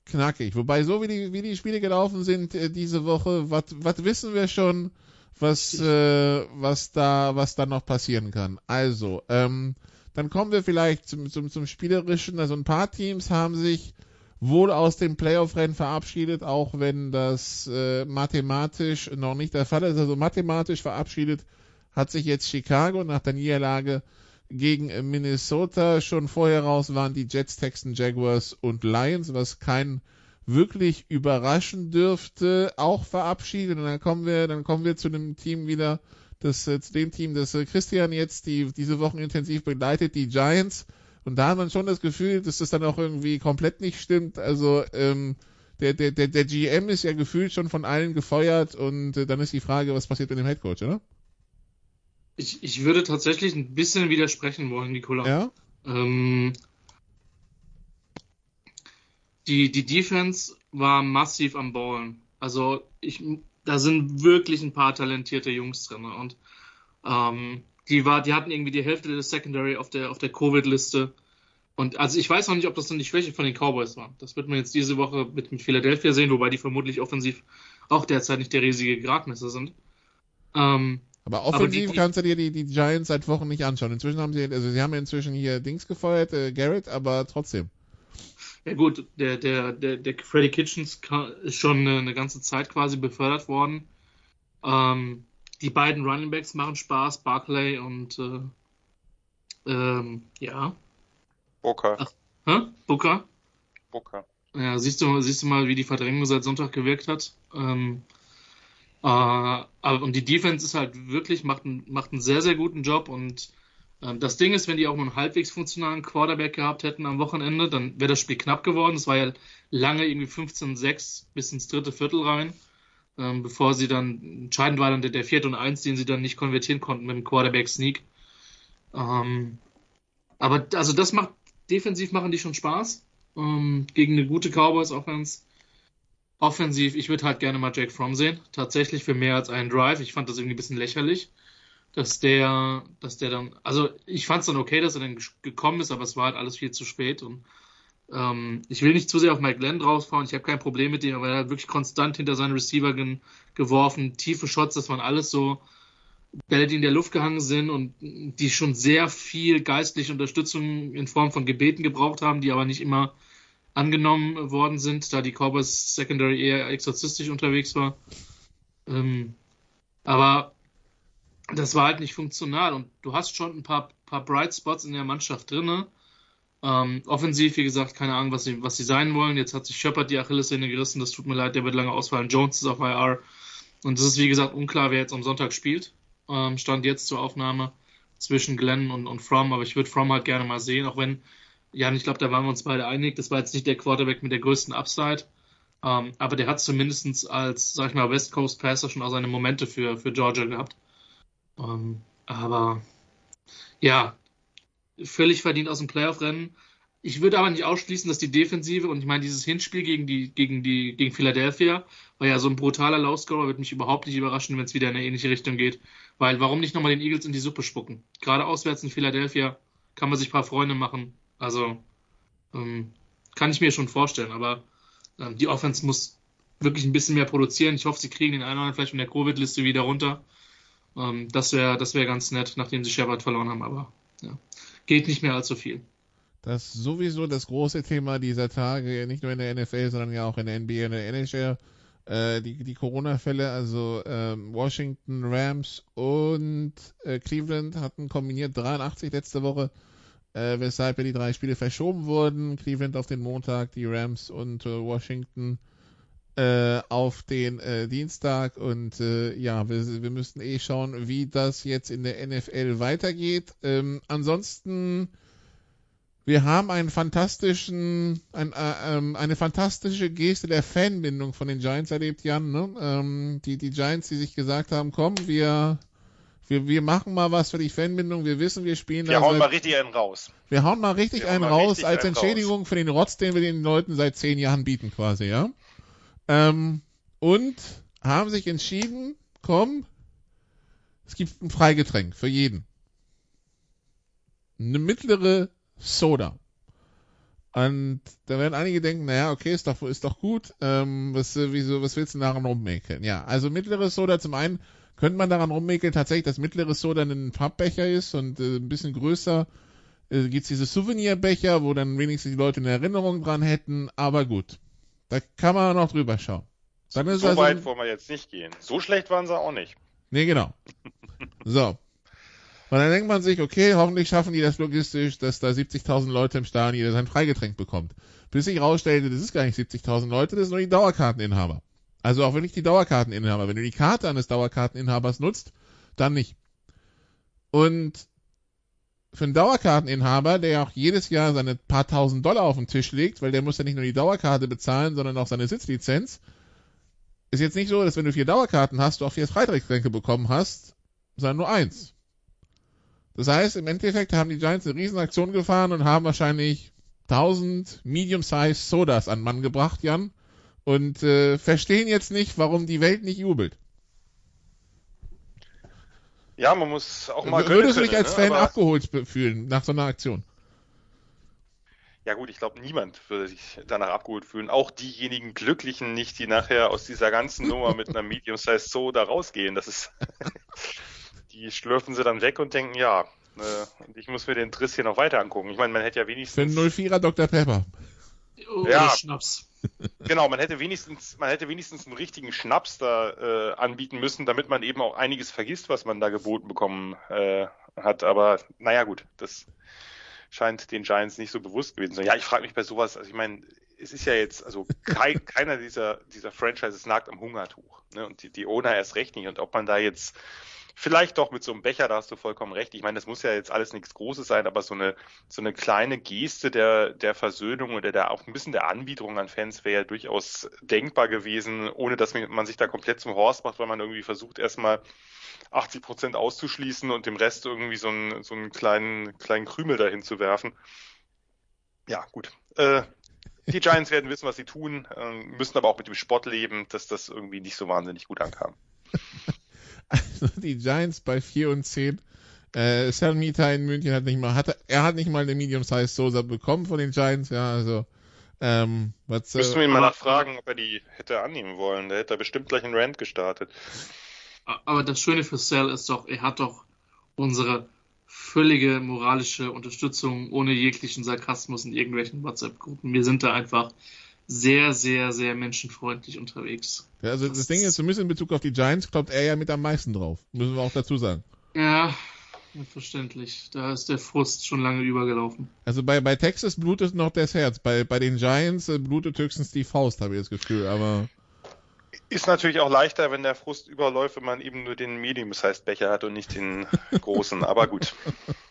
knackig. Wobei so wie die, wie die Spiele gelaufen sind äh, diese Woche, was wissen wir schon, was, äh, was da, was da noch passieren kann. Also, ähm, dann kommen wir vielleicht zum, zum, zum Spielerischen. Also ein paar Teams haben sich wohl aus dem Playoff-Rennen verabschiedet, auch wenn das äh, mathematisch noch nicht der Fall ist. Also mathematisch verabschiedet hat sich jetzt Chicago nach der Niederlage gegen Minnesota. Schon vorher raus waren die Jets, Texans, Jaguars und Lions, was kein wirklich überraschen dürfte, auch verabschiedet. Und dann kommen wir, dann kommen wir zu dem Team wieder, das, äh, zu dem Team, das äh, Christian jetzt die, diese Wochen intensiv begleitet, die Giants. Und da hat man schon das Gefühl, dass das dann auch irgendwie komplett nicht stimmt. Also ähm, der, der, der, der GM ist ja gefühlt schon von allen gefeuert und äh, dann ist die Frage, was passiert mit dem Headcoach, oder? Ich, ich würde tatsächlich ein bisschen widersprechen wollen, Nicola. Ja. Ähm, die, die Defense war massiv am Ballen. Also ich, da sind wirklich ein paar talentierte Jungs drin. Und ähm, die war, die hatten irgendwie die Hälfte der Secondary auf der, auf der Covid-Liste. Und also ich weiß noch nicht, ob das dann die Schwäche von den Cowboys war. Das wird man jetzt diese Woche mit, mit Philadelphia sehen, wobei die vermutlich offensiv auch derzeit nicht der riesige Gradmesser sind. Ähm, aber offensiv aber die, kannst du dir die, die Giants seit Wochen nicht anschauen. Inzwischen haben sie, also sie haben inzwischen hier Dings gefeuert, äh, Garrett, aber trotzdem. Ja gut, der, der, der, der Freddy Kitchens ist schon eine, ganze Zeit quasi befördert worden. Ähm, die beiden Running Backs machen Spaß, Barclay und äh, ähm, ja. Booker. Ach, hä? Booker? Booker. Ja, siehst du, siehst du mal, wie die Verdrängung seit Sonntag gewirkt hat. Ähm, Äh, aber, und die Defense ist halt wirklich, macht, macht einen sehr, sehr guten Job und das Ding ist, wenn die auch nur einen halbwegs funktionalen Quarterback gehabt hätten am Wochenende, dann wäre das Spiel knapp geworden. Es war ja lange irgendwie 15-6 bis ins dritte Viertel rein, ähm, bevor sie dann, entscheidend war dann der, der vierte und eins, den sie dann nicht konvertieren konnten mit dem Quarterback-Sneak. Ähm, aber also das macht, defensiv machen die schon Spaß. Ähm, gegen eine gute Cowboys-Offense. Offensiv, ich würde halt gerne mal Jake Fromm sehen. Tatsächlich für mehr als einen Drive. Ich fand das irgendwie ein bisschen lächerlich, dass der, dass der dann, also ich fand es dann okay, dass er dann gekommen ist, aber es war halt alles viel zu spät und ähm, ich will nicht zu sehr auf Mike Glenn drauffahren. Ich habe kein Problem mit dem, aber er hat wirklich konstant hinter seinen Receiver geworfen. Tiefe Shots, das waren alles so Bälle, die in der Luft gehangen sind und die schon sehr viel geistliche Unterstützung in Form von Gebeten gebraucht haben, die aber nicht immer angenommen worden sind, da die Cowboys Secondary eher exorzistisch unterwegs war. Ähm, aber das war halt nicht funktional und du hast schon ein paar, paar Bright Spots in der Mannschaft drinne. Ähm, offensiv, wie gesagt, keine Ahnung, was sie, was sie sein wollen. Jetzt hat sich Shepard die Achillessehne gerissen, das tut mir leid, der wird lange ausfallen. Jones ist auf IR. Und es ist, wie gesagt, unklar, wer jetzt am Sonntag spielt. Ähm, stand jetzt zur Aufnahme zwischen Glenn und, und Fromm, aber ich würde Fromm halt gerne mal sehen, auch wenn Jan, ich glaube, da waren wir uns beide einig. Das war jetzt nicht der Quarterback mit der größten Upside. Ähm, aber der hat zumindest als, sag ich mal, West Coast Passer schon auch seine Momente für, für Georgia gehabt. Ähm, aber ja, völlig verdient aus dem Playoff-Rennen. Ich würde aber nicht ausschließen, dass die Defensive, und ich meine, dieses Hinspiel gegen die, gegen die, gegen Philadelphia war ja so ein brutaler Low-Scorer, wird mich überhaupt nicht überraschen, wenn es wieder in eine ähnliche Richtung geht. Weil warum nicht nochmal den Eagles in die Suppe spucken? Gerade auswärts in Philadelphia kann man sich ein paar Freunde machen. Also ähm, kann ich mir schon vorstellen, aber ähm, die Offense muss wirklich ein bisschen mehr produzieren. Ich hoffe, sie kriegen den einen oder anderen vielleicht von der Covid-Liste wieder runter. Ähm, das wäre das wär ganz nett, nachdem sie Shepard verloren haben, aber ja, geht nicht mehr allzu viel. Das ist sowieso das große Thema dieser Tage, nicht nur in der NFL, sondern ja auch in der NBA und der NHL. Äh, die die Corona-Fälle, also ähm, Washington, Rams und äh, Cleveland hatten kombiniert 83 letzte Woche äh, weshalb ja die drei Spiele verschoben wurden. Cleveland auf den Montag, die Rams und äh, Washington äh, auf den äh, Dienstag. Und äh, ja, wir, wir müssten eh schauen, wie das jetzt in der NFL weitergeht. Ähm, ansonsten, wir haben einen fantastischen, ein, äh, ähm, eine fantastische Geste der Fanbindung von den Giants erlebt, Jan. Ne? Ähm, die, die Giants, die sich gesagt haben, komm, wir wir, wir machen mal was für die Fanbindung, wir wissen, wir spielen wir da. Wir hauen seit, mal richtig einen raus. Wir hauen mal richtig wir einen raus als Entschädigung raus. für den Rotz, den wir den Leuten seit zehn Jahren bieten, quasi, ja. Ähm, und haben sich entschieden, komm, es gibt ein Freigetränk für jeden. Eine mittlere Soda. Und da werden einige denken, naja, okay, ist doch, ist doch gut. Ähm, was, wieso, was willst du daran rummäkeln? Ja, also mittlere Soda zum einen könnte man daran rummäkeln, tatsächlich, dass mittleres Soda ein Pappbecher ist und äh, ein bisschen größer äh, gibt's diese Souvenirbecher, wo dann wenigstens die Leute eine Erinnerung dran hätten, aber gut. Da kann man noch drüber schauen. Dann ist so also, weit wollen wir jetzt nicht gehen. So schlecht waren sie auch nicht. Nee, genau. so. Und dann denkt man sich, okay, hoffentlich schaffen die das logistisch, dass da 70.000 Leute im Stadion jeder sein Freigetränk bekommt. Bis sich rausstellte, das ist gar nicht 70.000 Leute, das sind nur die Dauerkarteninhaber. Also auch wenn ich die Dauerkarteninhaber, wenn du die Karte eines Dauerkarteninhabers nutzt, dann nicht. Und für einen Dauerkarteninhaber, der ja auch jedes Jahr seine paar tausend Dollar auf den Tisch legt, weil der muss ja nicht nur die Dauerkarte bezahlen, sondern auch seine Sitzlizenz, ist jetzt nicht so, dass wenn du vier Dauerkarten hast, du auch vier Freiträgsgetränke bekommen hast, sondern nur eins. Das heißt, im Endeffekt haben die Giants eine Riesenaktion gefahren und haben wahrscheinlich 1000 Medium-Size Sodas an Mann gebracht, Jan, und äh, verstehen jetzt nicht, warum die Welt nicht jubelt. Ja, man muss auch mal. Würdest du dich als ne? Fan Aber abgeholt fühlen nach so einer Aktion? Ja gut, ich glaube, niemand würde sich danach abgeholt fühlen. Auch diejenigen Glücklichen nicht, die nachher aus dieser ganzen Nummer mit einer Medium-Size da rausgehen. Das ist, die schlürfen sie dann weg und denken, ja, äh, ich muss mir den Triss hier noch weiter angucken. Ich meine, man hätte ja wenigstens. Für einen 04er Dr. Pepper. Oh, ja, Schnaps. Genau, man hätte wenigstens, man hätte wenigstens einen richtigen Schnaps da äh, anbieten müssen, damit man eben auch einiges vergisst, was man da geboten bekommen äh, hat. Aber naja gut, das scheint den Giants nicht so bewusst gewesen zu sein. Ja, ich frage mich bei sowas, also ich meine, es ist ja jetzt, also kein, keiner dieser, dieser Franchises nagt am Hungertuch. Ne? Und die, die Owner erst recht nicht. Und ob man da jetzt vielleicht doch mit so einem Becher, da hast du vollkommen recht. Ich meine, das muss ja jetzt alles nichts Großes sein, aber so eine, so eine kleine Geste der, der Versöhnung oder der auch ein bisschen der Anbiederung an Fans wäre ja durchaus denkbar gewesen, ohne dass man sich da komplett zum Horst macht, weil man irgendwie versucht, erstmal 80 Prozent auszuschließen und dem Rest irgendwie so einen, so einen kleinen, kleinen Krümel dahin zu werfen. Ja, gut. Äh, die Giants werden wissen, was sie tun, äh, müssen aber auch mit dem Spott leben, dass das irgendwie nicht so wahnsinnig gut ankam. Also die Giants bei 4 und 10. Äh, Salmita in München hat nicht mal, hat, er hat nicht mal eine Medium-Size Sosa bekommen von den Giants, ja, also ähm, was, Müssen wir ihn mal nachfragen, ob er die hätte annehmen wollen. Der hätte bestimmt gleich einen Rant gestartet. Aber das Schöne für Sal ist doch, er hat doch unsere völlige moralische Unterstützung ohne jeglichen Sarkasmus in irgendwelchen WhatsApp-Gruppen. Wir sind da einfach sehr, sehr, sehr menschenfreundlich unterwegs. Ja, also das, das Ding ist, zumindest in Bezug auf die Giants glaubt er ja mit am meisten drauf. Müssen wir auch dazu sagen. Ja, verständlich. Da ist der Frust schon lange übergelaufen. Also bei, bei Texas blutet noch das Herz. Bei, bei den Giants äh, blutet höchstens die Faust, habe ich das Gefühl. Aber ist natürlich auch leichter, wenn der Frust überläuft, wenn man eben nur den Medium-Sized-Becher hat und nicht den großen, aber gut.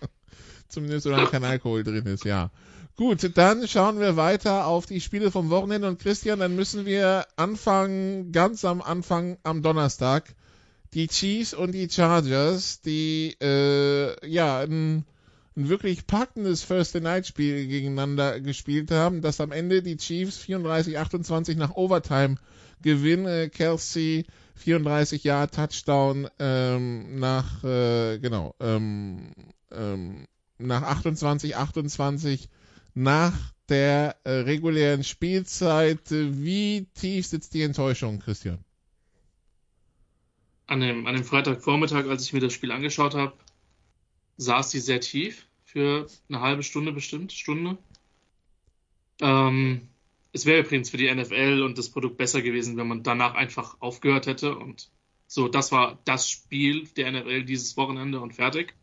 Zumindest solange kein Alkohol drin ist, ja. Gut, dann schauen wir weiter auf die Spiele vom Wochenende und Christian, dann müssen wir anfangen, ganz am Anfang am Donnerstag. Die Chiefs und die Chargers, die äh, ja ein, ein wirklich packendes First Night Spiel gegeneinander gespielt haben, dass am Ende die Chiefs 34-28 nach Overtime Gewinn. Äh, Kelsey 34 Jahre Touchdown ähm, nach äh, genau ähm, ähm, nach 28 28 nach der äh, regulären Spielzeit. Wie tief sitzt die Enttäuschung, Christian? An dem, an dem Freitagvormittag, als ich mir das Spiel angeschaut habe, saß sie sehr tief für eine halbe Stunde bestimmt, Stunde. Ähm, es wäre übrigens für die NFL und das Produkt besser gewesen, wenn man danach einfach aufgehört hätte. Und so, das war das Spiel der NFL dieses Wochenende und fertig.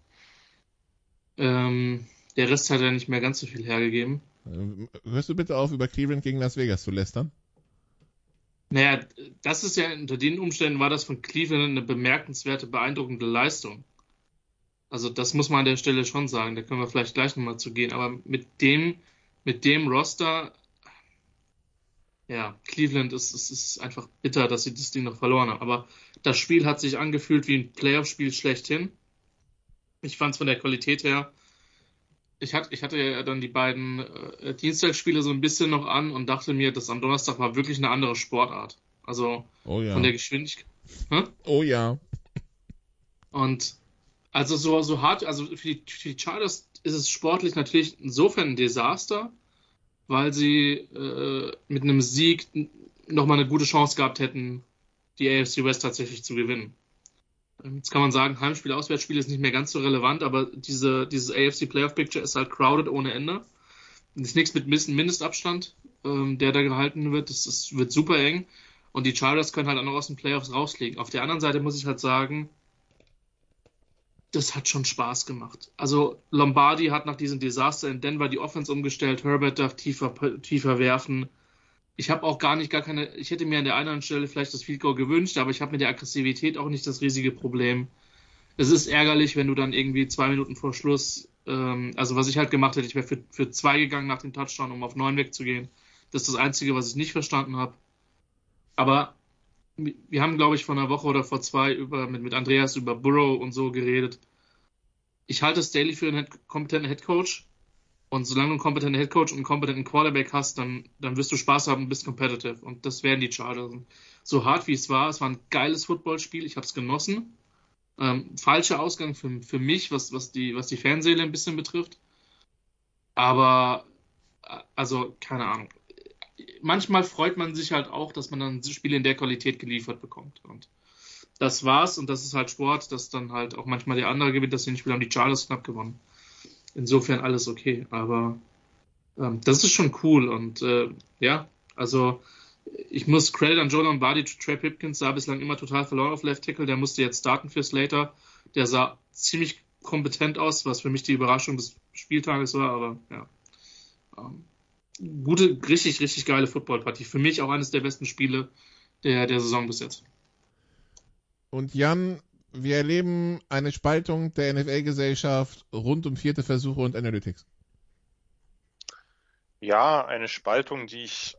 Ähm, der Rest hat ja nicht mehr ganz so viel hergegeben. Ähm, hörst du bitte auf, über Cleveland gegen Las Vegas zu lästern? Naja, das ist ja, unter den Umständen war das von Cleveland eine bemerkenswerte, beeindruckende Leistung. Also das muss man an der Stelle schon sagen, da können wir vielleicht gleich nochmal zu gehen. Aber mit dem, mit dem Roster ja, Cleveland ist, ist, ist einfach bitter, dass sie das Ding noch verloren haben. Aber das Spiel hat sich angefühlt wie ein Playoff-Spiel schlechthin. Ich fand es von der Qualität her. Ich hatte, ich hatte ja dann die beiden äh, Dienstagsspiele so ein bisschen noch an und dachte mir, das am Donnerstag war wirklich eine andere Sportart. Also oh ja. von der Geschwindigkeit. Hm? Oh ja. Und also so, so hart, also für die, für die Chargers ist es sportlich natürlich insofern ein Desaster, weil sie äh, mit einem Sieg nochmal eine gute Chance gehabt hätten, die AFC West tatsächlich zu gewinnen. Jetzt kann man sagen, Heimspiel, Auswärtsspiel ist nicht mehr ganz so relevant, aber diese, dieses AFC Playoff Picture ist halt crowded ohne Ende. Das ist nichts mit Mindestabstand, ähm, der da gehalten wird. Das, das wird super eng. Und die Chargers können halt auch noch aus den Playoffs rauslegen. Auf der anderen Seite muss ich halt sagen, das hat schon Spaß gemacht. Also Lombardi hat nach diesem Desaster in Denver die Offense umgestellt, Herbert darf tiefer, tiefer werfen. Ich habe auch gar nicht gar keine, ich hätte mir an der einen Stelle vielleicht das Field Goal gewünscht, aber ich habe mit der Aggressivität auch nicht das riesige Problem. Es ist ärgerlich, wenn du dann irgendwie zwei Minuten vor Schluss, ähm, also was ich halt gemacht hätte, ich wäre für, für zwei gegangen nach dem Touchdown, um auf neun wegzugehen. Das ist das Einzige, was ich nicht verstanden habe. Aber wir haben, glaube ich, vor einer Woche oder vor zwei über, mit, mit Andreas über Burrow und so geredet. Ich halte Staley für einen Head, kompetenten Headcoach. Und solange du einen kompetenten Headcoach und einen kompetenten Quarterback hast, dann, dann wirst du Spaß haben und bist competitive. Und das werden die Chargers. So hart wie es war, es war ein geiles Footballspiel. Ich habe es genossen. Ähm, falscher Ausgang für, für mich, was, was, die, was die Fanseele ein bisschen betrifft. Aber, äh, also, keine Ahnung manchmal freut man sich halt auch, dass man dann Spiele in der Qualität geliefert bekommt. Und das war's und das ist halt Sport, dass dann halt auch manchmal der andere gewinnt, dass sie nicht Spiel haben die Chargers knapp gewonnen. Insofern alles okay, aber ähm, das ist schon cool und äh, ja, also ich muss Credit an Joe Lombardi, Trey Pipkins sah bislang immer total verloren auf Left Tackle, der musste jetzt starten für Slater, der sah ziemlich kompetent aus, was für mich die Überraschung des Spieltages war, aber ja. Ähm, gute, richtig, richtig geile Footballpartie. Für mich auch eines der besten Spiele der, der Saison bis jetzt. Und Jan, wir erleben eine Spaltung der NFL-Gesellschaft rund um vierte Versuche und Analytics. Ja, eine Spaltung, die ich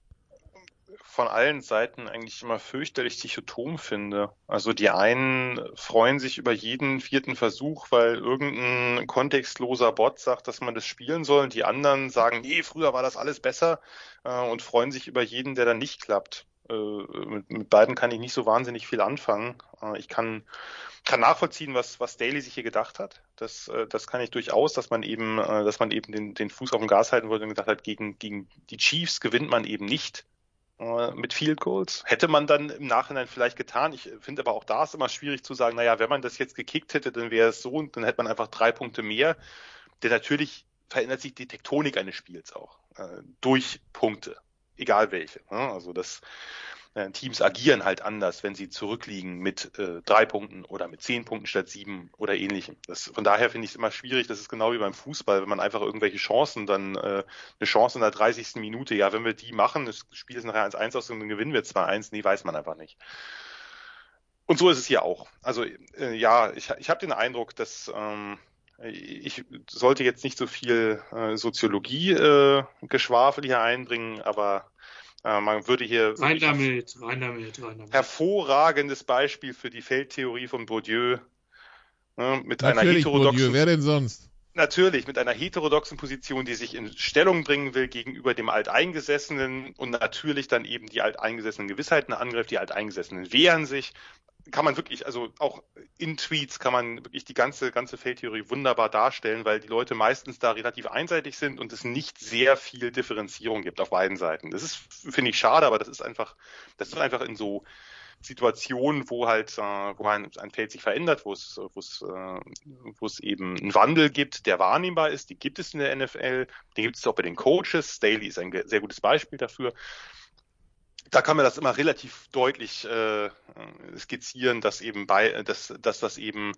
von allen Seiten eigentlich immer fürchterlich dichotom finde. Also die einen freuen sich über jeden vierten Versuch, weil irgendein kontextloser Bot sagt, dass man das spielen soll. Die anderen sagen, nee, früher war das alles besser äh, und freuen sich über jeden, der dann nicht klappt. Äh, mit, mit beiden kann ich nicht so wahnsinnig viel anfangen. Äh, ich kann, kann nachvollziehen, was, was Daly sich hier gedacht hat. Das, äh, das kann ich durchaus, dass man eben, dass man eben den, den Fuß auf dem Gas halten wollte und gedacht hat, gegen, gegen die Chiefs gewinnt man eben nicht mit Field Goals. Hätte man dann im Nachhinein vielleicht getan. Ich finde aber auch da ist immer schwierig zu sagen, naja, wenn man das jetzt gekickt hätte, dann wäre es so und dann hätte man einfach drei Punkte mehr. Denn natürlich verändert sich die Tektonik eines Spiels auch äh, durch Punkte, egal welche. Ne? Also das äh, Teams agieren halt anders, wenn sie zurückliegen mit äh, drei Punkten oder mit zehn Punkten statt sieben oder ähnlichem. Das, von daher finde ich es immer schwierig. Das ist genau wie beim Fußball, wenn man einfach irgendwelche Chancen dann, äh, eine Chance in der 30. Minute, ja, wenn wir die machen, das Spiel ist nachher 1-1 aus und dann gewinnen wir 2-1, nee, weiß man einfach nicht. Und so ist es hier auch. Also äh, ja, ich, ich habe den Eindruck, dass ähm, ich sollte jetzt nicht so viel äh, Soziologie-Geschwafel äh, hier einbringen, aber äh, man würde hier rein damit, rein damit, rein damit. hervorragendes Beispiel für die Feldtheorie von Bourdieu ne, mit Natürlich, einer heterodoxen Bourdieu, wer denn sonst? Natürlich, mit einer heterodoxen Position, die sich in Stellung bringen will gegenüber dem Alteingesessenen und natürlich dann eben die alteingesessenen Gewissheiten angreift, die Alteingesessenen wehren sich kann man wirklich, also auch in Tweets kann man wirklich die ganze, ganze Feldtheorie wunderbar darstellen, weil die Leute meistens da relativ einseitig sind und es nicht sehr viel Differenzierung gibt auf beiden Seiten. Das ist, finde ich, schade, aber das ist einfach, das ist einfach in so Situationen, wo halt, äh, wo ein, ein Feld sich verändert, wo es, wo es, äh, wo es eben einen Wandel gibt, der wahrnehmbar ist, die gibt es in der NFL, den gibt es auch bei den Coaches. Staley ist ein sehr gutes Beispiel dafür da kann man das immer relativ deutlich äh, skizzieren, dass eben bei, dass, dass das eben,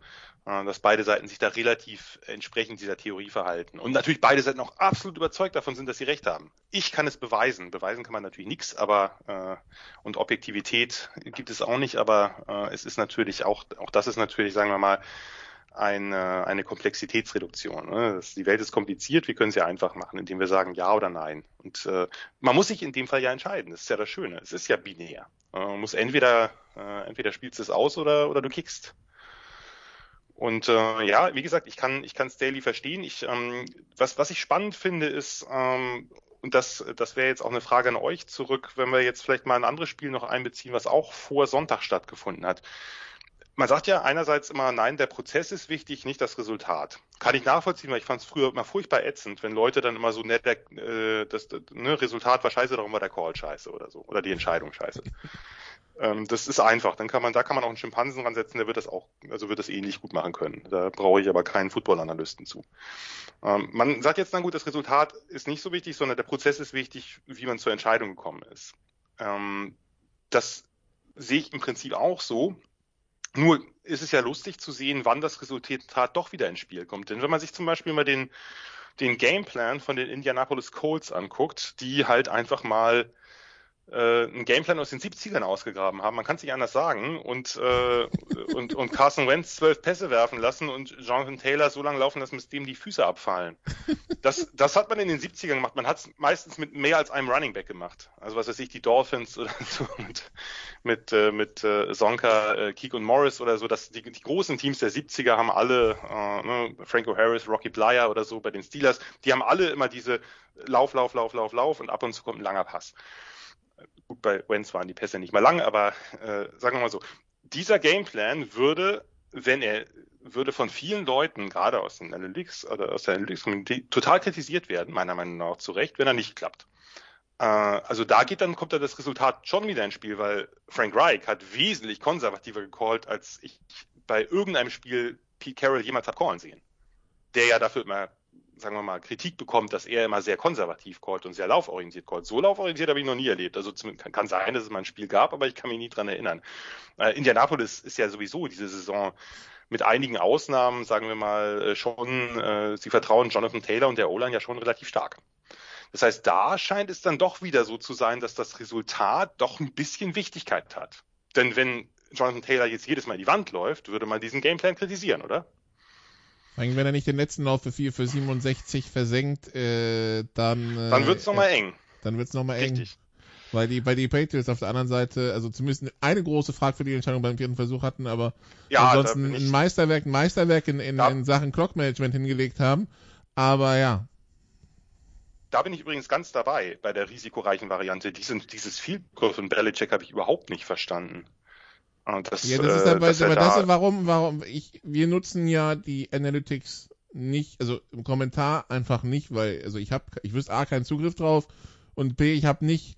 äh, dass beide Seiten sich da relativ entsprechend dieser Theorie verhalten. Und natürlich beide Seiten auch absolut überzeugt davon sind, dass sie recht haben. Ich kann es beweisen. Beweisen kann man natürlich nichts, aber äh, und Objektivität gibt es auch nicht, aber äh, es ist natürlich auch, auch das ist natürlich, sagen wir mal, eine, eine Komplexitätsreduktion. Ne? Die Welt ist kompliziert, wir können sie einfach machen, indem wir sagen ja oder nein. Und äh, man muss sich in dem Fall ja entscheiden. Das ist ja das Schöne. Es ist ja binär. Äh, man muss entweder, äh, entweder spielst du es aus oder, oder du kickst. Und äh, ja, wie gesagt, ich kann ich kann Staley verstehen. Ich ähm, was was ich spannend finde ist ähm, und das das wäre jetzt auch eine Frage an euch zurück, wenn wir jetzt vielleicht mal ein anderes Spiel noch einbeziehen, was auch vor Sonntag stattgefunden hat man sagt ja einerseits immer, nein, der Prozess ist wichtig, nicht das Resultat. Kann ich nachvollziehen, weil ich fand es früher immer furchtbar ätzend, wenn Leute dann immer so nett, äh, das ne, Resultat war scheiße, darum war der Call scheiße oder so, oder die Entscheidung scheiße. ähm, das ist einfach. Dann kann man, da kann man auch einen Schimpansen ransetzen, der wird das auch, also wird das ähnlich gut machen können. Da brauche ich aber keinen Football-Analysten zu. Ähm, man sagt jetzt dann gut, das Resultat ist nicht so wichtig, sondern der Prozess ist wichtig, wie man zur Entscheidung gekommen ist. Ähm, das sehe ich im Prinzip auch so. Nur ist es ja lustig zu sehen, wann das Resultat doch wieder ins Spiel kommt. Denn wenn man sich zum Beispiel mal den, den Gameplan von den Indianapolis Colts anguckt, die halt einfach mal äh, einen Gameplan aus den 70ern ausgegraben haben. Man kann es nicht anders sagen. Und, äh, und, und Carson Wentz zwölf Pässe werfen lassen und Jonathan Taylor so lange laufen lassen, bis dem die Füße abfallen. Das, das hat man in den 70ern gemacht. Man hat es meistens mit mehr als einem Running Back gemacht. Also was weiß ich, die Dolphins oder so mit, mit, äh, mit äh, Sonka, äh, Keek und Morris oder so. Das, die, die großen Teams der 70er haben alle, äh, ne, Franco Harris, Rocky Blyer oder so bei den Steelers, die haben alle immer diese Lauf, Lauf, Lauf, Lauf, Lauf und ab und zu kommt ein langer Pass. Gut, bei Wentz waren die Pässe nicht mal lang, aber äh, sagen wir mal so, dieser Gameplan würde, wenn er würde von vielen Leuten, gerade aus den Analytics oder aus der Analytics-Community, total kritisiert werden, meiner Meinung nach zu Recht, wenn er nicht klappt. Äh, also da geht dann, kommt da das Resultat schon wieder ins Spiel, weil Frank Reich hat wesentlich konservativer gecallt, als ich bei irgendeinem Spiel Pete Carroll jemals habe callen sehen. Der ja dafür immer sagen wir mal, Kritik bekommt, dass er immer sehr konservativ callt und sehr lauforientiert callt. So lauforientiert habe ich noch nie erlebt. Also kann, kann sein, dass es mal ein Spiel gab, aber ich kann mich nie dran erinnern. Äh, Indianapolis ist ja sowieso diese Saison mit einigen Ausnahmen, sagen wir mal, äh, schon, äh, sie vertrauen Jonathan Taylor und der O-Line ja schon relativ stark. Das heißt, da scheint es dann doch wieder so zu sein, dass das Resultat doch ein bisschen Wichtigkeit hat. Denn wenn Jonathan Taylor jetzt jedes Mal in die Wand läuft, würde man diesen Gameplan kritisieren, oder? Wenn er nicht den letzten Lauf für 4 für 67 versenkt, äh, dann. Äh, dann wird's nochmal eng. Dann wird's nochmal eng. Richtig. Weil die, bei die Patriots auf der anderen Seite, also zumindest eine große Frage für die Entscheidung beim vierten Versuch hatten, aber ja, ansonsten ein Meisterwerk, ein Meisterwerk in, in, ja. in Sachen Clockmanagement hingelegt haben. Aber ja. Da bin ich übrigens ganz dabei bei der risikoreichen Variante. Diesen, dieses Field Goal von Belichick habe ich überhaupt nicht verstanden. Das, ja, das ist äh, aber, aber das ist warum, warum ich, wir nutzen ja die Analytics nicht, also im Kommentar einfach nicht, weil, also ich habe, ich wüsste A, keinen Zugriff drauf und B, ich habe nicht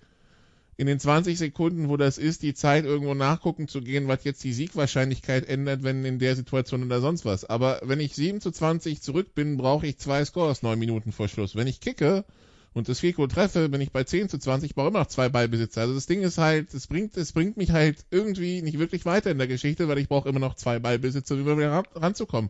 in den 20 Sekunden, wo das ist, die Zeit irgendwo nachgucken zu gehen, was jetzt die Siegwahrscheinlichkeit ändert, wenn in der Situation oder sonst was. Aber wenn ich 7 zu 20 zurück bin, brauche ich zwei Scores neun Minuten vor Schluss. Wenn ich kicke und das Fico treffe, bin ich bei 10 zu 20, brauche immer noch zwei Ballbesitzer. Also das Ding ist halt, es bringt, es bringt mich halt irgendwie nicht wirklich weiter in der Geschichte, weil ich brauche immer noch zwei Ballbesitzer, um wieder ran, ranzukommen.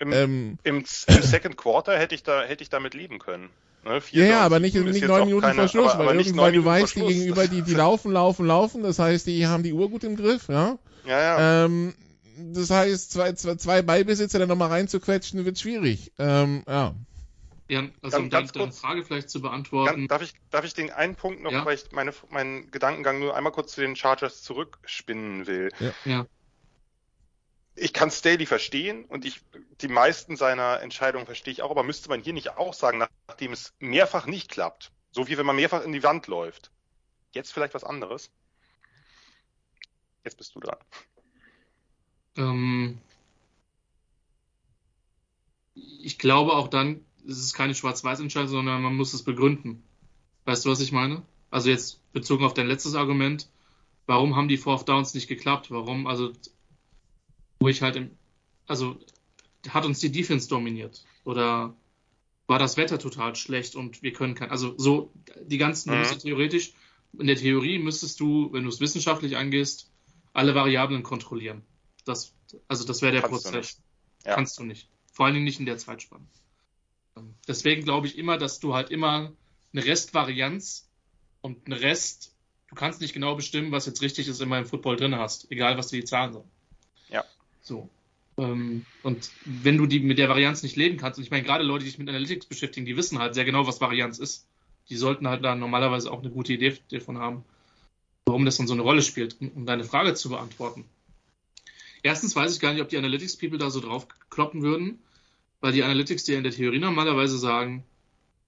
Im, ähm, im, im Second Quarter hätte ich da, hätte ich damit leben können. Ne, ja, ja, aber nicht, nicht neun Minuten keine, vor Schluss, aber, weil, aber irgendwann, du weißt, die gegenüber, die, die laufen, laufen, laufen, das heißt, die haben die Uhr gut im Griff, ja. Ja, ja. Ähm, das heißt, zwei, zwei, zwei Ballbesitzer dann nochmal reinzuquetschen, wird schwierig. Ähm, ja. Ja, also um deine, deine Frage vielleicht zu beantworten. darf, ich, darf ich den einen Punkt noch, ja? weil ich meine, meinen Gedankengang nur einmal kurz zu den Chargers zurückspinnen will. Ja. ja ich kann Staley verstehen und ich die meisten seiner Entscheidungen verstehe ich auch, aber müsste man hier nicht auch sagen, nachdem es mehrfach nicht klappt, so wie wenn man mehrfach in die Wand läuft. Jetzt vielleicht was anderes. Jetzt bist du dran. Ähm, ich glaube auch dann, es ist keine Schwarz-Weiß-Entscheidung, sondern man muss es begründen. Weißt du, was ich meine? Also jetzt bezogen auf dein letztes Argument, warum haben die Fourth Downs nicht geklappt? Warum? Also wo ich halt im, also hat uns die Defense dominiert oder war das Wetter total schlecht und wir können kein, also so die ganzen, mhm. theoretisch, in der Theorie müsstest du, wenn du es wissenschaftlich angehst, alle Variablen kontrollieren. Das, also das wäre der Kannst Prozess. Du ja. Kannst du nicht. Vor allen Dingen nicht in der Zeitspanne. Deswegen glaube ich immer, dass du halt immer eine Restvarianz und eine Rest, du kannst nicht genau bestimmen, was jetzt richtig ist, immer im Football drin hast, egal was die Zahlen sind. So. Ähm, und wenn du die mit der Varianz nicht leben kannst, und ich meine, gerade Leute, die sich mit Analytics beschäftigen, die wissen halt sehr genau, was Varianz ist. Die sollten halt da normalerweise auch eine gute Idee davon haben, warum das dann so eine Rolle spielt, um, um deine Frage zu beantworten. Erstens weiß ich gar nicht, ob die Analytics-People da so drauf kloppen würden, weil die Analytics dir in der Theorie normalerweise sagen,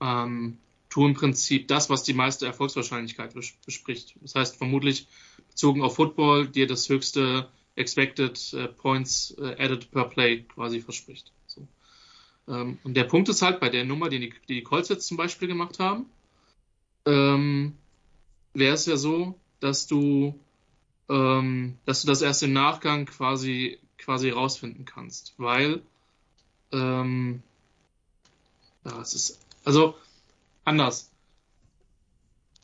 ähm, tu im Prinzip das, was die meiste Erfolgswahrscheinlichkeit bespricht. Das heißt, vermutlich bezogen auf Football dir das höchste Expected äh, Points äh, Added per Play quasi verspricht. So. Ähm, und der Punkt ist halt bei der Nummer, die die, die Colts jetzt zum Beispiel gemacht haben, ähm, wäre es ja so, dass du, ähm, dass du das erst im Nachgang quasi quasi rausfinden kannst, weil ähm, ja, es ist also anders.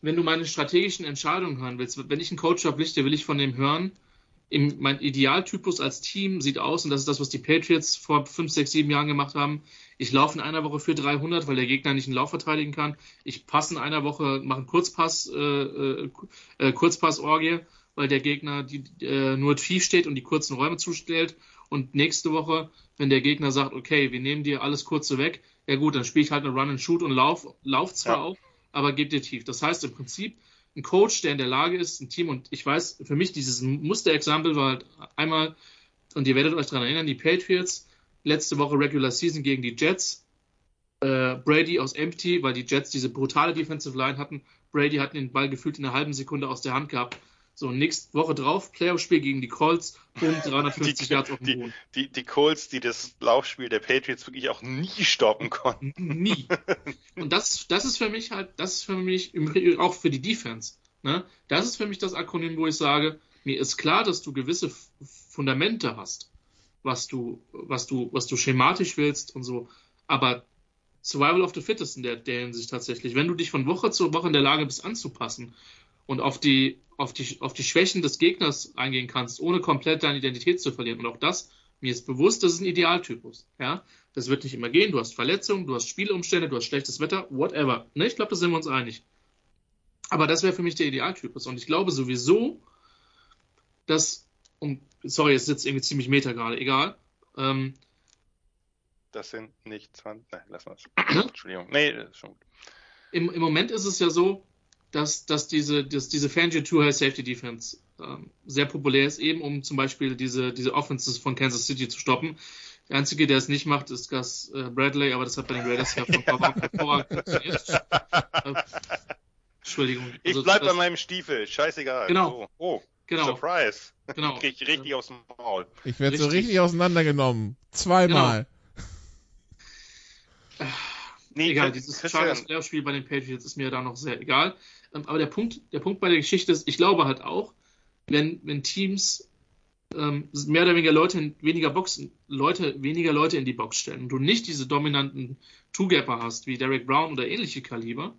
Wenn du meine strategischen Entscheidungen hören willst, wenn ich einen Coach verpflichte, will ich von dem hören, im, mein Idealtypus als Team sieht aus, und das ist das, was die Patriots vor fünf, sechs, sieben Jahren gemacht haben. Ich laufe in einer Woche für 300, weil der Gegner nicht einen Lauf verteidigen kann. Ich passe in einer Woche, mache einen Kurzpass, äh, äh, äh, Kurzpassorgie, weil der Gegner die, äh, nur tief steht und die kurzen Räume zustellt. Und nächste Woche, wenn der Gegner sagt, okay, wir nehmen dir alles kurze weg, ja gut, dann spiele ich halt eine Run and Shoot und lauf, lauf zwar ja. auch, aber gib dir tief. Das heißt im Prinzip, ein Coach, der in der Lage ist, ein Team, und ich weiß, für mich dieses Musterexempel war halt einmal, und ihr werdet euch daran erinnern, die Patriots, letzte Woche Regular Season gegen die Jets, äh, Brady aus Empty, weil die Jets diese brutale Defensive Line hatten. Brady hat den Ball gefühlt in einer halben Sekunde aus der Hand gehabt. So, nächste Woche drauf, Playoff-Spiel gegen die Colts, Boom, 350 die, Yards auf dem die, Boden. Die, die, Colts, die das Laufspiel der Patriots wirklich auch nie stoppen konnten. Nie. Und das, das ist für mich halt, das ist für mich auch für die Defense. Ne? Das ist für mich das Akronym, wo ich sage, mir ist klar, dass du gewisse Fundamente hast, was du, was du, was du schematisch willst und so. Aber Survival of the Fittest in der, der Hinsicht tatsächlich. Wenn du dich von Woche zu Woche in der Lage bist anzupassen und auf die, auf die, auf die Schwächen des Gegners eingehen kannst, ohne komplett deine Identität zu verlieren. Und auch das Mir ist bewusst, das ist ein Idealtypus. Ja, das wird nicht immer gehen. Du hast Verletzungen, du hast Spielumstände, du hast schlechtes Wetter, whatever. Ne? Ich glaube, da sind wir uns einig. Aber das wäre für mich der Idealtypus. Und ich glaube sowieso, dass, und sorry, es sitzt irgendwie ziemlich Meter gerade, egal. Ähm, das sind nicht 20. Nein, lass mal. Entschuldigung. Nee, das ist schon gut. Im, Im Moment ist es ja so, dass, dass diese, dass diese Fangio Two High Safety Defense ähm, sehr populär ist, eben um zum Beispiel diese, diese Offenses von Kansas City zu stoppen. Der einzige, der es nicht macht, ist Gus äh, Bradley, aber das hat bei den Raiders ja von hervorragend funktioniert. Äh, Entschuldigung. Ich Also, bleib das- bei meinem Stiefel, scheißegal. Genau. So. Oh, Genau. Surprise. Genau. Krieg ich richtig aus dem Maul. Ich werde so Richtig. auseinandergenommen. Zweimal. Nee, egal, dieses Christian, Chargers Playoff-Spiel bei den Patriots ist mir da noch sehr egal. Ähm, aber der Punkt, der Punkt bei der Geschichte ist, ich glaube halt auch, wenn, wenn Teams ähm, mehr oder weniger Leute in, weniger Boxen, Leute, weniger Leute in die Box stellen und du nicht diese dominanten Two-Gapper hast, wie Derek Brown oder ähnliche Kaliber,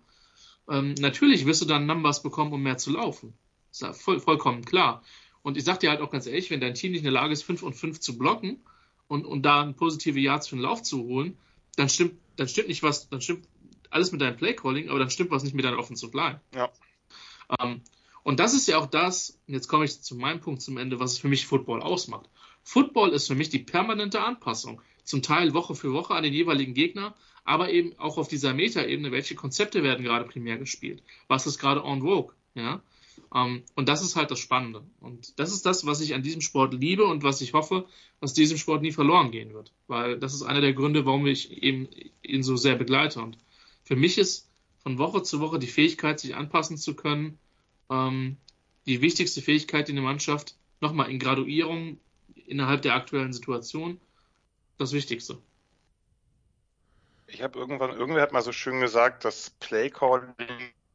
ähm, natürlich wirst du dann Numbers bekommen, um mehr zu laufen. Ist ja voll, vollkommen klar. Und ich sag dir halt auch ganz ehrlich, wenn dein Team nicht in der Lage ist, 5 und 5 zu blocken und, und da ein positive Yards für den Lauf zu holen, dann stimmt, dann stimmt nicht was, dann stimmt alles mit deinem Playcalling, aber dann stimmt was nicht mit deiner Offensive Line. Ja. Ähm, und das ist ja auch das, und jetzt komme ich zu meinem Punkt zum Ende, was es für mich Football ausmacht. Football ist für mich die permanente Anpassung. Zum Teil Woche für Woche an den jeweiligen Gegner, aber eben auch auf dieser Metaebene, welche Konzepte werden gerade primär gespielt? Was ist gerade en vogue? Ja? Ähm, und das ist halt das Spannende. Und das ist das, was ich an diesem Sport liebe und was ich hoffe, dass diesem Sport nie verloren gehen wird. Weil das ist einer der Gründe, warum ich eben ihn so sehr begleite. Und für mich ist von Woche zu Woche die Fähigkeit, sich anpassen zu können, ähm, die wichtigste Fähigkeit in der Mannschaft, nochmal in Graduierung innerhalb der aktuellen Situation, das Wichtigste. Ich habe irgendwann, irgendwer hat mal so schön gesagt, dass Playcalling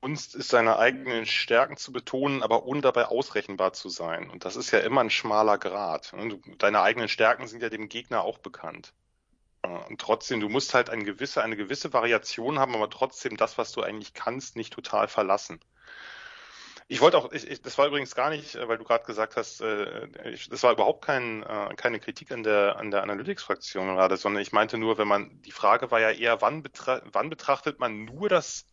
Kunst ist, seine eigenen Stärken zu betonen, aber ohne dabei ausrechenbar zu sein. Und das ist ja immer ein schmaler Grad. Deine eigenen Stärken sind ja dem Gegner auch bekannt. Äh, Und trotzdem, du musst halt eine gewisse, eine gewisse Variation haben, aber trotzdem das, was du eigentlich kannst, nicht total verlassen. Ich wollte auch, ich, ich, das war übrigens gar nicht, äh, weil du gerade gesagt hast, äh, ich, das war überhaupt kein, äh, keine Kritik an der, an der Analytics-Fraktion gerade, sondern ich meinte nur, wenn man, die Frage war ja eher, wann, betra wann betrachtet man nur das,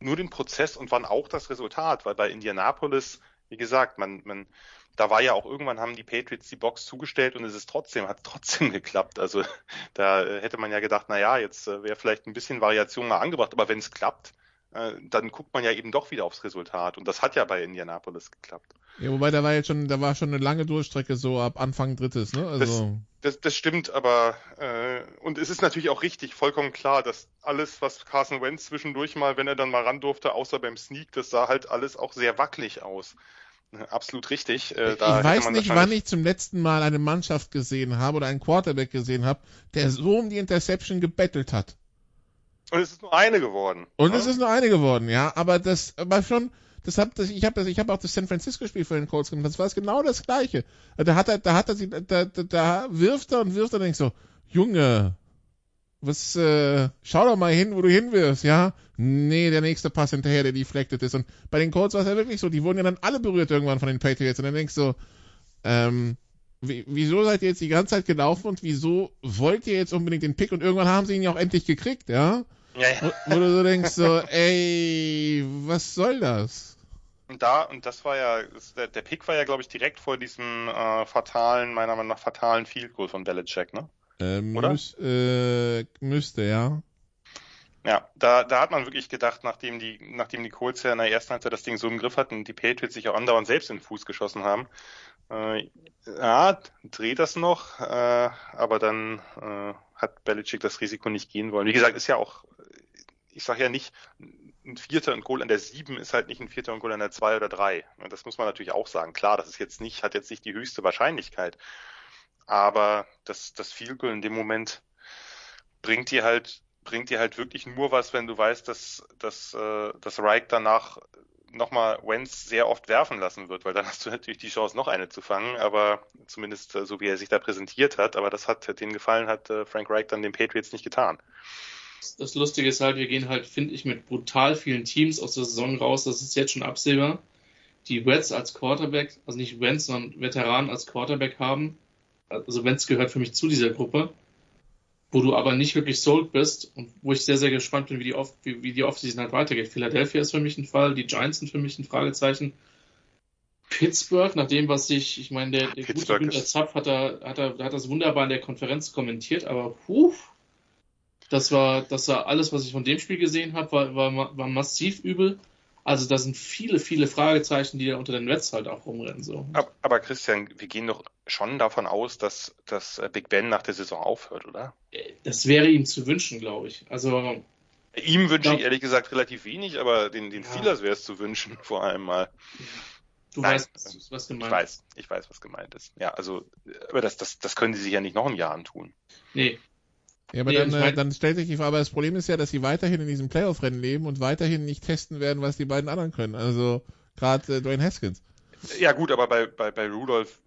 nur den Prozess und wann auch das Resultat, weil bei Indianapolis, wie gesagt, man, man, da war ja auch irgendwann haben die Patriots die Box zugestellt und es ist trotzdem, hat trotzdem geklappt. Also da hätte man ja gedacht, na ja, jetzt äh, wäre vielleicht ein bisschen Variation mal angebracht, aber wenn es klappt, äh, dann guckt man ja eben doch wieder aufs Resultat. Und das hat ja bei Indianapolis geklappt. Ja, wobei da war jetzt schon, da war schon eine lange Durchstrecke so ab Anfang drittes, ne? Also Das, das stimmt, aber äh, und es ist natürlich auch richtig, vollkommen klar, dass alles, was Carson Wentz zwischendurch mal, wenn er dann mal ran durfte, außer beim Sneak, das sah halt alles auch sehr wackelig aus. Absolut richtig. Äh, ich weiß nicht, wann ich zum letzten Mal eine Mannschaft gesehen habe oder einen Quarterback gesehen habe, der so um die Interception gebettelt hat. Und es ist nur eine geworden. Und ne? es ist nur eine geworden, ja, aber das aber schon das hab, das, ich habe das, ich habe auch das San Francisco Spiel für den Colts gemacht. Das war genau das Gleiche. Da hat er, da hat er, da, da, da wirft er und wirft er und denkt so, Junge, was, äh, schau doch mal hin, wo du hinwirfst, ja? Nee, der nächste Pass hinterher, der deflected ist. Und bei den Colts war es ja wirklich so, die wurden ja dann alle berührt irgendwann von den Patriots. Und dann denkst du, ähm, wie, wieso seid ihr jetzt die ganze Zeit gelaufen und wieso wollt ihr jetzt unbedingt den Pick? Und irgendwann haben sie ihn ja auch endlich gekriegt, ja? Ja, ja. Wo, wo du so denkst, so, ey, was soll das? Und da, und das war ja, das, der, der Pick war ja, glaube ich, direkt vor diesem äh, fatalen, meiner Meinung nach fatalen Field Goal von Belichick, ne? Ähm, Oder? müß, äh, müsste, ja. Ja, da, da hat man wirklich gedacht, nachdem die, nachdem die Colts ja in der ersten Halbzeit das Ding so im Griff hatten und die Patriots sich auch andauernd selbst in den Fuß geschossen haben, äh, ja, dreht das noch, äh, aber dann äh, hat Belichick das Risiko nicht gehen wollen. Wie gesagt, ist ja auch, ich sage ja nicht, ein Vierter und Goal an der sieben ist halt nicht ein Vierter und Goal an der zwei oder drei. Das muss man natürlich auch sagen. Klar, das ist jetzt nicht, hat jetzt nicht die höchste Wahrscheinlichkeit. Aber das, das Field Goal in dem Moment bringt dir halt, bringt dir halt wirklich nur was, wenn du weißt, dass, dass, äh, dass Reich danach nochmal Wentz sehr oft werfen lassen wird, weil dann hast du natürlich die Chance, noch eine zu fangen, aber zumindest äh, so wie er sich da präsentiert hat, aber das hat den Gefallen hat äh, Frank Reich dann den Patriots nicht getan. Das Lustige ist halt, wir gehen halt, finde ich, mit brutal vielen Teams aus der Saison raus. Das ist jetzt schon absehbar. Die Reds als Quarterback, also nicht Wentz, sondern Veteranen als Quarterback haben, also Wentz gehört für mich zu dieser Gruppe, wo du aber nicht wirklich sold bist und wo ich sehr, sehr gespannt bin, wie die, Off wie, wie die Offseason halt weitergeht. Philadelphia ist für mich ein Fall, die Giants sind für mich ein Fragezeichen. Pittsburgh, nach dem, was ich, ich meine, der, der gute Günther Zapf hat, er, hat, er, hat das wunderbar in der Konferenz kommentiert, aber puh, das war, das war alles, was ich von dem Spiel gesehen habe, war, war, war massiv übel. Also da sind viele, viele Fragezeichen, die da unter den Reds halt auch rumrennen. So. Aber, aber Christian, wir gehen doch schon davon aus, dass, dass äh, Big Ben nach der Saison aufhört, oder? Das wäre ihm zu wünschen, glaube ich. Also ihm wünsche ich ehrlich gesagt relativ wenig, aber den, den ja. Steelers wäre es zu wünschen, vor allem mal. Du Nein, weißt, was, gemeint ist. Ich weiß, ich weiß, was gemeint ist. Ja, also, aber das, das, das können sie sich ja nicht noch ein Jahr antun. Nee, ja, aber nee, dann, äh, dann stellt sich die Frage, aber das Problem ist ja, dass sie weiterhin in diesem Playoff-Rennen leben und weiterhin nicht testen werden, was die beiden anderen können. Also gerade äh, Dwayne Haskins. Ja gut, aber bei, bei, bei Rudolph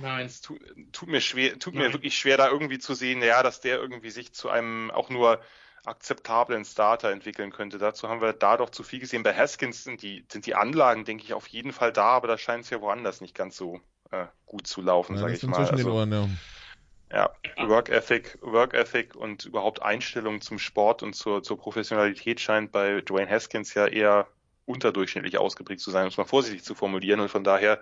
Nein. Es tut, tut, mir schwer, tut Nein. mir wirklich schwer, da irgendwie zu sehen, ja, dass der irgendwie sich zu einem auch nur akzeptablen Starter entwickeln könnte. Dazu haben wir da doch zu viel gesehen. Bei Haskins sind die, sind die Anlagen, denke ich, auf jeden Fall da, aber da scheint es ja woanders nicht ganz so äh, gut zu laufen, ja, sage ich mal. Zwischen also, den Ohren, ja. Ja, Work Ethic, Work Ethic und überhaupt Einstellung zum Sport und zur, zur Professionalität scheint bei Dwayne Haskins ja eher unterdurchschnittlich ausgeprägt zu sein, um es mal vorsichtig zu formulieren. Und von daher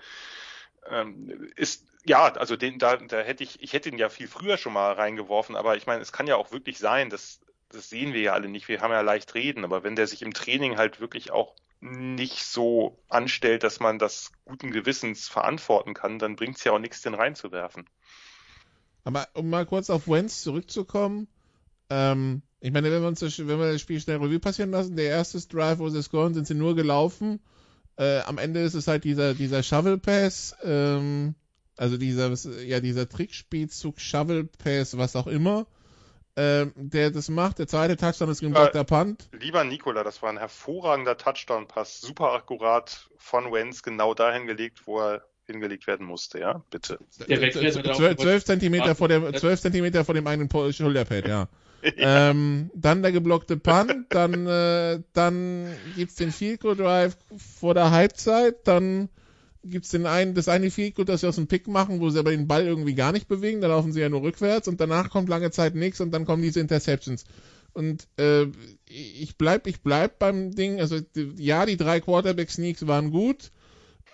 ähm, ist ja, also den da, da hätte ich, ich hätte ihn ja viel früher schon mal reingeworfen, aber ich meine, es kann ja auch wirklich sein, dass das sehen wir ja alle nicht. Wir haben ja leicht reden, aber wenn der sich im Training halt wirklich auch nicht so anstellt, dass man das guten Gewissens verantworten kann, dann bringt es ja auch nichts, den reinzuwerfen. Aber um mal kurz auf Wentz zurückzukommen, ähm, ich meine, wenn wir uns das, wenn wir das Spiel schnell Revue passieren lassen, der erste Drive, wo sie scoren, sind sie nur gelaufen. Äh, am Ende ist es halt dieser, dieser Shovel Pass, ähm, also dieser, ja, dieser Trickspielzug, Shovel Pass, was auch immer, ähm, der das macht. Der zweite Touchdown ist geblockter äh, Punt. Lieber Nikola, das war ein hervorragender Touchdown-Pass, super akkurat von Wentz, genau dahin gelegt, wo er hingelegt werden musste, ja, bitte. Der Wechsel 12, 12 Zentimeter vor dem, 12 Zentimeter vor dem eigenen Schulterpad, ja. ja. Ähm, dann der geblockte Punt, dann, äh, dann gibt's den Field Goal Drive vor der Halbzeit, dann gibt's den einen, das eine Field Goal, das sie aus dem Pick machen, wo sie aber den Ball irgendwie gar nicht bewegen, da laufen sie ja nur rückwärts und danach kommt lange Zeit nichts und dann kommen diese Interceptions. Und äh, ich bleib, ich bleib beim Ding, also ja, die drei Quarterback Sneaks waren gut,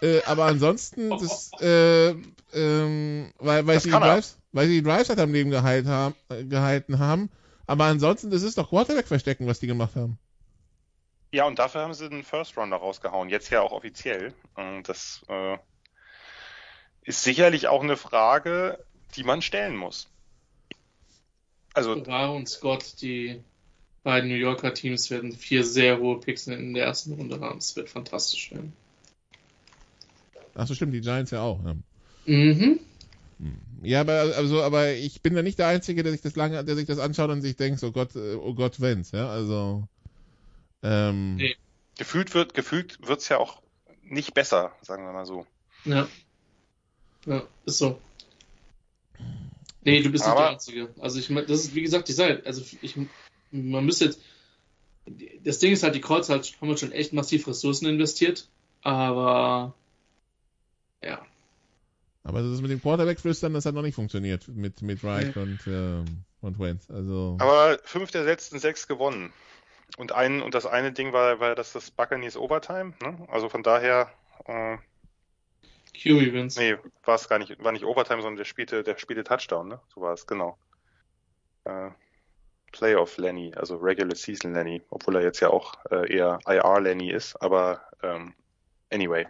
äh, aber ansonsten, das, äh, ähm, weil, weil, sie die Drives, weil sie die Drives halt am Leben geheilt haben, äh, gehalten haben. Aber ansonsten, das ist doch Quarterback-Verstecken, was die gemacht haben. Ja, und dafür haben sie den First Rounder rausgehauen. Jetzt ja auch offiziell. Das äh, ist sicherlich auch eine Frage, die man stellen muss. Also. Bewahre und Scott, die beiden New Yorker Teams werden vier sehr hohe Picks in der ersten Runde haben. Es wird fantastisch werden. Ach so, stimmt, die Giants ja auch. Ja. Mhm. Hm. Ja, aber also, aber ich bin ja nicht der Einzige, der sich das lange, der sich das anschaut und sich denkt, so Gott, äh, oh Gott, wenn's, ja, also. Ähm, nee. Gefühlt wird, gefühlt wird's ja auch nicht besser, sagen wir mal so. Ja. Ja, ist so. Nee, du bist aber, nicht der Einzige. Also ich das ist, wie gesagt, die Seite, also ich, man müsste jetzt, das Ding ist halt, die Calls halt, haben wir schon echt massiv Ressourcen investiert, aber ja. Aber das ist mit dem Quarterback-Flüstern, das hat noch nicht funktioniert mit, mit Wright und, äh, und Wentz. Also. Aber fünf der letzten sechs gewonnen. Und ein, und das eine Ding war, war das, das Buccaneers Overtime, ne? Also von daher, äh, QB wins. Nee, war es gar nicht, war nicht Overtime, sondern der spielte, der spielte Touchdown, ne? So war es, genau. Äh, Playoff Lenny, also Regular Season Lenny, obwohl er jetzt ja auch äh, eher IR Lenny ist, aber ähm, anyway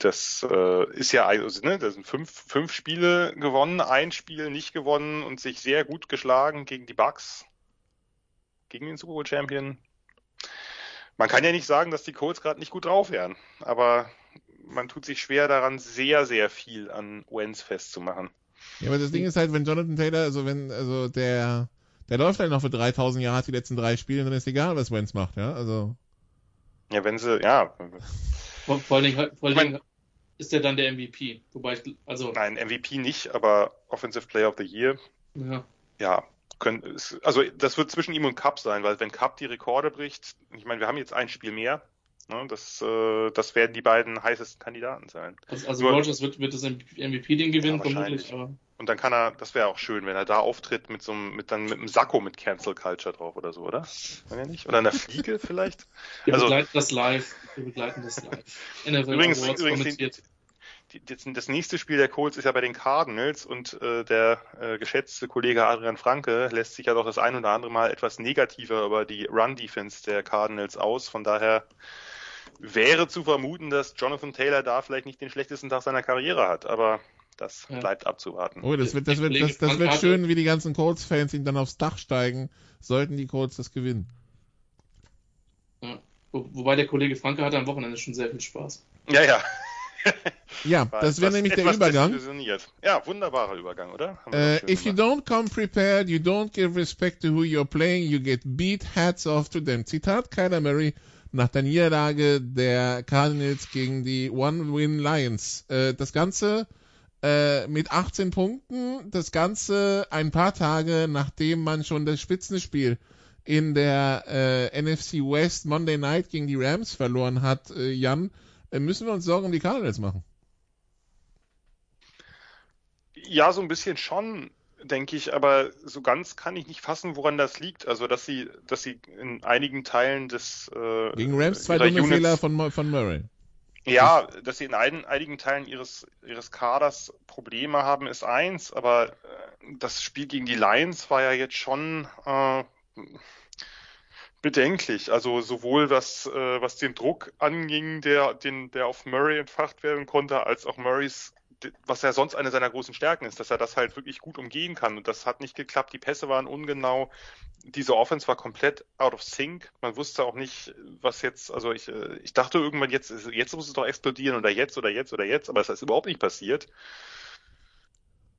das äh, ist ja, also, ne, das sind fünf, fünf Spiele gewonnen, ein Spiel nicht gewonnen und sich sehr gut geschlagen gegen die Bucks, gegen den Super Bowl Champion. Man kann ja nicht sagen, dass die Colts gerade nicht gut drauf wären, aber man tut sich schwer daran, sehr, sehr viel an Wentz festzumachen. Ja, aber das Ding ist halt, wenn Jonathan Taylor, also wenn, also der, der läuft halt noch für 3000 Jahre die letzten drei Spiele, dann ist egal, was Wentz macht, ja, also. Ja, wenn sie, ja. Vor, vor vor allen Dingen ist der dann der MVP. Wobei ich, also. Nein, MVP nicht, aber Offensive Player of the Year. Ja. Ja, können, also das wird zwischen ihm und Cup sein, weil wenn Cup die Rekorde bricht, ich meine, wir haben jetzt ein Spiel mehr, Ne, das, äh, das werden die beiden heißesten Kandidaten sein. Also, also Rogers wird, wird das MVP-Ding gewinnen, Ja, vermutlich. Aber Und dann kann er, das wäre auch schön, wenn er da auftritt mit so einem, mit dann mit einem Sakko mit Cancel Culture drauf oder so, oder? Er nicht? Oder einer Fliege vielleicht? wir Also- begleiten das live. Wir begleiten das live. NFL Übrigens, Awards übrigens kommentiert. Die, das, nächste Spiel der Colts ist ja bei den Cardinals und äh, der äh, geschätzte Kollege Adrian Franke lässt sich ja doch das ein oder andere Mal etwas negativer über die Run-Defense der Cardinals aus. Von daher wäre zu vermuten, dass Jonathan Taylor da vielleicht nicht den schlechtesten Tag seiner Karriere hat, aber das Ja. bleibt abzuwarten. Oh, das wird, das wird, das, das wird schön, wie die ganzen Colts-Fans ihm dann aufs Dach steigen, sollten die Colts das gewinnen. Ja. Wo, wobei der Kollege Franke hatte am Wochenende schon sehr viel Spaß. Ja, ja. Ja, das wäre nämlich der Übergang. Ja, wunderbarer Übergang, oder? Uh, if you don't come prepared, you don't give respect to who you're playing, you get beat, hats off to them. Zitat Kyler Murray nach der Niederlage der Cardinals gegen die One-Win Lions. Äh, das Ganze äh, mit 18 Punkten, das Ganze ein paar Tage nachdem man schon das Spitzenspiel in der NFC West Monday Night gegen die Rams verloren hat, Jan, müssen wir uns Sorgen um die Cardinals machen. Ja, so ein bisschen schon, denke ich, aber so ganz kann ich nicht fassen, woran das liegt. Also, dass sie, dass sie in einigen Teilen des äh, Gegen Rams zwei dumme Units- Fehler von, von Murray. Ja, dass sie in einigen, einigen Teilen ihres, ihres Kaders Probleme haben, ist eins, aber äh, das Spiel gegen die Lions war ja jetzt schon äh, bedenklich. Also sowohl was, äh, was den Druck anging, der, den, der auf Murray entfacht werden konnte, als auch Murrays, was ja sonst eine seiner großen Stärken ist, dass er das halt wirklich gut umgehen kann. Und das hat nicht geklappt. Die Pässe waren ungenau. Diese Offense war komplett out of sync. Man wusste auch nicht, was jetzt, also ich, äh, ich dachte irgendwann, jetzt, jetzt muss es doch explodieren oder jetzt oder jetzt oder jetzt, aber es ist überhaupt nicht passiert.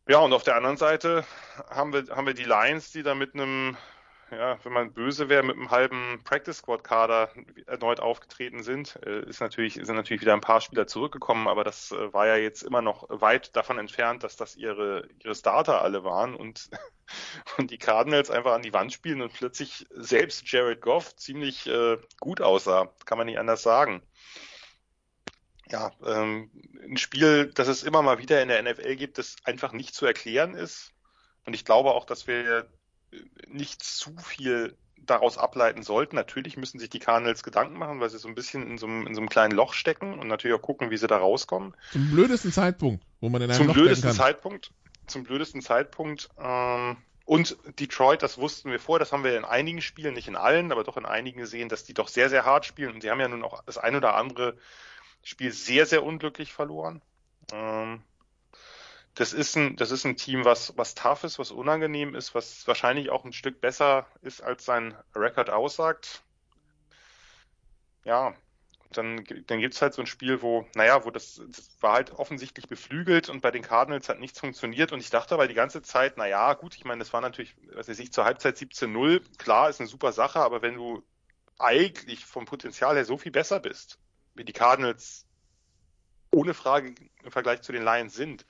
Ja, und auf der anderen Seite haben wir, haben wir die Lions, die da mit einem, ja, wenn man böse wäre, mit einem halben Practice Squad Kader erneut aufgetreten sind. Äh, Ist natürlich, sind natürlich wieder ein paar Spieler zurückgekommen, aber das äh, war ja jetzt immer noch weit davon entfernt, dass das ihre, ihre Starter alle waren und, und die Cardinals einfach an die Wand spielen und plötzlich selbst Jared Goff ziemlich äh, gut aussah. Kann man nicht anders sagen. Ja, ähm, ein Spiel, das es immer mal wieder in der NFL gibt, das einfach nicht zu erklären ist. Und ich glaube auch, dass wir nicht zu viel daraus ableiten sollten. Natürlich müssen sich die Cardinals Gedanken machen, weil sie so ein bisschen in so einem, in so einem kleinen Loch stecken und natürlich auch gucken, wie sie da rauskommen. Zum blödesten Zeitpunkt, wo man in einem Zum Loch blödesten. Zeitpunkt, zum blödesten Zeitpunkt. Ähm, und Detroit, das wussten wir vor, das haben wir in einigen Spielen, nicht in allen, aber doch in einigen gesehen, dass die doch sehr, sehr hart spielen. Und die haben ja nun auch das ein oder andere Spiel sehr, sehr unglücklich verloren. Ähm, das ist ein, das ist ein Team, was, was tough ist, was unangenehm ist, was wahrscheinlich auch ein Stück besser ist, als sein Rekord aussagt. Ja, dann, dann gibt's halt so ein Spiel, wo, naja, wo das, das war halt offensichtlich beflügelt und bei den Cardinals hat nichts funktioniert und ich dachte aber die ganze Zeit, naja, gut, ich meine, das war natürlich, was weiß ich, zur Halbzeit 17-0, klar, ist eine super Sache, aber wenn du eigentlich vom Potenzial her so viel besser bist, wie die Cardinals ohne Frage im Vergleich zu den Lions sind,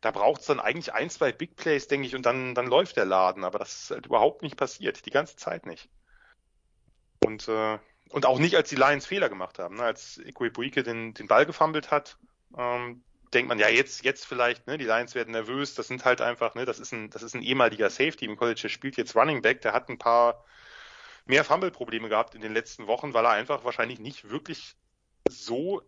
da braucht's dann eigentlich ein, zwei Big Plays, denke ich, und dann, dann läuft der Laden, aber das ist halt überhaupt nicht passiert, die ganze Zeit nicht. Und, äh, und auch nicht, als die Lions Fehler gemacht haben. Ne? Als Ikuibuike den, den Ball gefummelt hat, ähm, denkt man, ja, jetzt, jetzt vielleicht, ne, die Lions werden nervös, das sind halt einfach, ne, das ist ein, das ist ein ehemaliger Safety im College, der spielt jetzt Running Back, der hat ein paar mehr Fumble-Probleme gehabt in den letzten Wochen, weil er einfach wahrscheinlich nicht wirklich so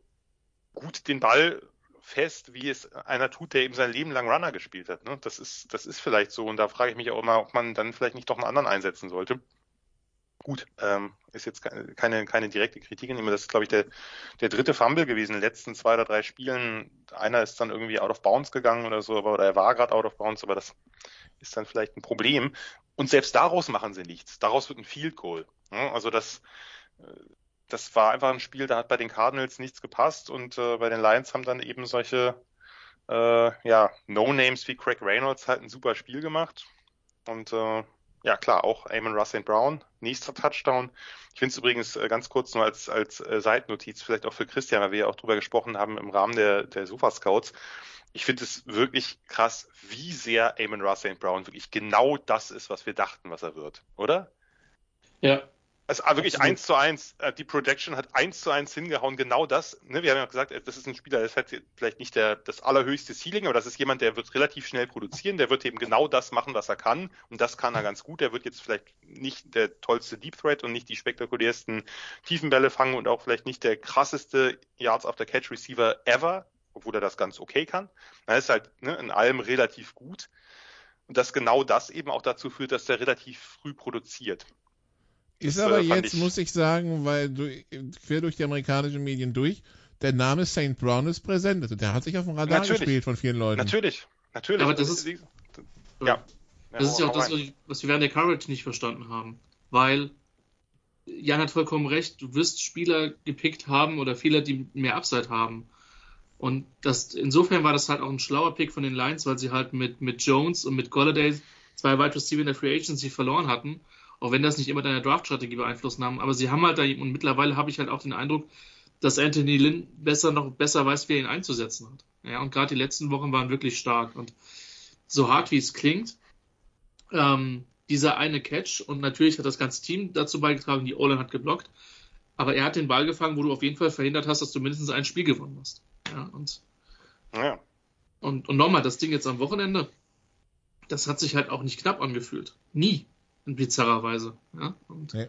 gut den Ball fest, wie es einer tut, der eben sein Leben lang Runner gespielt hat. Ne? Das ist, das ist vielleicht so. Und da frage ich mich auch immer, ob man dann vielleicht nicht doch einen anderen einsetzen sollte. Gut, ähm, ist jetzt keine, keine direkte Kritik an ihm. Das ist, glaube ich, der, der dritte Fumble gewesen in den letzten zwei oder drei Spielen. Einer ist dann irgendwie out of bounds gegangen oder so, aber oder er war gerade out of bounds, aber das ist dann vielleicht ein Problem. Und selbst daraus machen sie nichts. Daraus wird ein Field Goal. Ne? Also das, das war einfach ein Spiel, da hat bei den Cardinals nichts gepasst und äh, bei den Lions haben dann eben solche äh, ja, No-Names wie Craig Reynolds halt ein super Spiel gemacht. Und äh, ja klar, auch Amon Russell Brown, nächster Touchdown. Ich finde es übrigens äh, ganz kurz nur als, als äh, Seitennotiz, vielleicht auch für Christian, weil wir ja auch drüber gesprochen haben im Rahmen der, der Sofa-Scouts. Ich finde es wirklich krass, wie sehr Amon Russell Brown wirklich genau das ist, was wir dachten, was er wird, oder? Ja. Also ah, wirklich eins zu eins. Äh, die Projection hat eins zu eins hingehauen. Genau das. Ne? Wir haben ja gesagt, das ist ein Spieler, der ist vielleicht nicht der, das allerhöchste Ceiling, aber das ist jemand, der wird relativ schnell produzieren. Der wird eben genau das machen, was er kann. Und das kann er ganz gut. Der wird jetzt vielleicht nicht der tollste Deep Threat und nicht die spektakulärsten Tiefenbälle fangen und auch vielleicht nicht der krasseste Yards after Catch Receiver ever, obwohl er das ganz okay kann. Er ist halt ne, in allem relativ gut. Und dass genau das eben auch dazu führt, dass der relativ früh produziert. Ist das, aber äh, jetzt, ich muss ich sagen, weil du, quer durch die amerikanischen Medien durch, der Name St. Brown ist präsent. Also der hat sich auf dem Radar natürlich. gespielt von vielen Leuten. Natürlich, natürlich. Aber das ist, ja. Das ist ja auch das, was wir während der Coverage nicht verstanden haben. Weil Jan hat vollkommen recht, du wirst Spieler gepickt haben oder viele, die mehr Upside haben. Und das, insofern war das halt auch ein schlauer Pick von den Lions, weil sie halt mit, mit Jones und mit Golladay zwei Wide Receiver in der Free Agency verloren hatten auch wenn das nicht immer deine Draft-Strategie beeinflusst haben. Aber sie haben halt da, und mittlerweile habe ich halt auch den Eindruck, dass Anthony Lynn besser noch besser weiß, wer ihn einzusetzen hat. Ja, und gerade die letzten Wochen waren wirklich stark. Und so hart wie es klingt, ähm, dieser eine Catch und natürlich hat das ganze Team dazu beigetragen, die Olin hat geblockt, aber er hat den Ball gefangen, wo du auf jeden Fall verhindert hast, dass du mindestens ein Spiel gewonnen hast. Ja, und, ja. und, und nochmal, das Ding jetzt am Wochenende, das hat sich halt auch nicht knapp angefühlt. Nie in bizarrer Weise. Ja? Und, nee.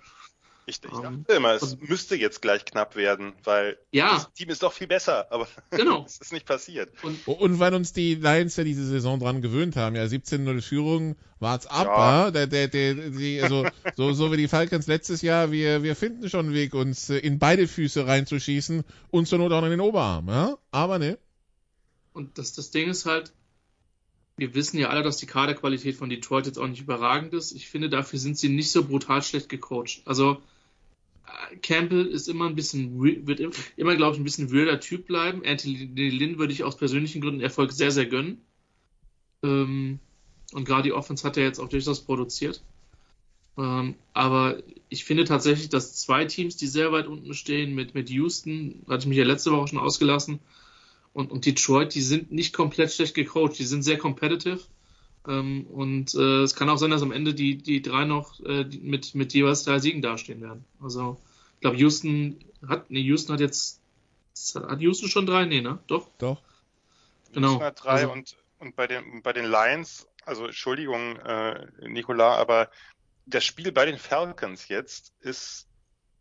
Ich, ich dachte um, immer, es und, müsste jetzt gleich knapp werden, weil ja, das Team ist doch viel besser, aber genau. es ist nicht passiert. Und, und, weil uns die Lions ja diese Saison dran gewöhnt haben, ja, 17-0 Führung, wart's ab, ja. Der, der, der, die, also, so, so wie die Falcons letztes Jahr, wir, wir finden schon einen Weg, uns äh, in beide Füße reinzuschießen und zur Not auch in den Oberarm, ja? Aber ne. Und das, das Ding ist halt, wir wissen ja alle, dass die Kaderqualität von Detroit jetzt auch nicht überragend ist. Ich finde, dafür sind sie nicht so brutal schlecht gecoacht. Also äh, Campbell ist immer ein bisschen, wird immer, glaube ich, ein bisschen weirder Typ bleiben. Anthony Lynn würde ich aus persönlichen Gründen Erfolg sehr, sehr gönnen. Ähm, und gerade die Offense hat er jetzt auch durchaus produziert. Ähm, aber ich finde tatsächlich, dass zwei Teams, die sehr weit unten stehen, mit, mit Houston, hatte ich mich ja letzte Woche schon ausgelassen, und, und Detroit, die sind nicht komplett schlecht gecoacht, die sind sehr competitive. Ähm, und äh, es kann auch sein, dass am Ende die, die drei noch äh, mit, mit jeweils drei Siegen dastehen werden. Also ich glaube, Houston hat, nee, Houston hat jetzt, hat Houston schon drei? Nee, ne? Doch? Doch. Genau. Houston hat drei also, und, und bei den, bei den Lions, also Entschuldigung, äh, Nicola, aber das Spiel bei den Falcons jetzt ist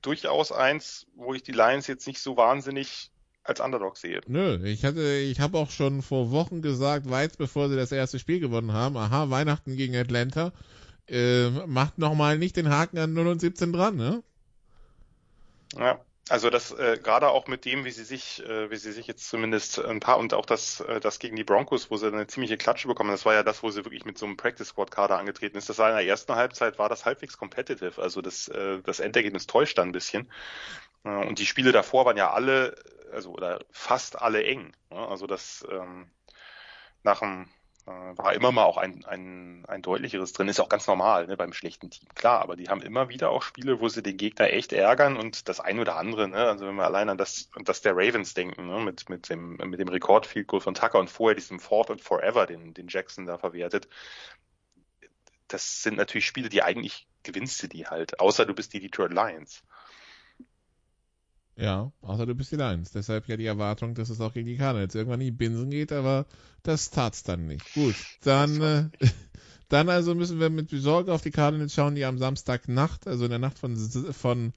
durchaus eins, wo ich die Lions jetzt nicht so wahnsinnig als Underdog sehe. Nö, ich hatte, ich habe auch schon vor Wochen gesagt, weit bevor sie das erste Spiel gewonnen haben, aha, Weihnachten gegen Atlanta, äh, macht nochmal nicht den Haken an 0 und 17 dran, ne? Ja, also das äh, gerade auch mit dem, wie sie sich, äh, wie sie sich jetzt zumindest ein paar und auch das, äh, das gegen die Broncos, wo sie eine ziemliche Klatsche bekommen, das war ja das, wo sie wirklich mit so einem Practice Squad Kader angetreten ist. Das war in der ersten Halbzeit war das halbwegs competitive, also das, äh, das Endergebnis täuscht dann ein bisschen. Äh, und die Spiele davor waren ja alle also oder fast alle eng. Ne? Also das ähm, nach dem äh, war immer mal auch ein, ein, ein deutlicheres drin, ist auch ganz normal ne, beim schlechten Team, klar, aber die haben immer wieder auch Spiele, wo sie den Gegner echt ärgern und das ein oder andere, ne, also wenn wir allein an das, das der Ravens denken, ne, mit, mit dem, mit dem Rekord Goal von Tucker und vorher diesem Fourth and Forever, den, den Jackson da verwertet, das sind natürlich Spiele, die eigentlich gewinnst du die halt, außer du bist die Detroit Lions. Ja, außer du bist die Lions. Deshalb ja die Erwartung, dass es auch gegen die Cardinals irgendwann in die Binsen geht, aber das tat's dann nicht. Gut, dann, äh, dann also müssen wir mit Sorge auf die Cardinals schauen, die am Samstagnacht, also in der Nacht von, von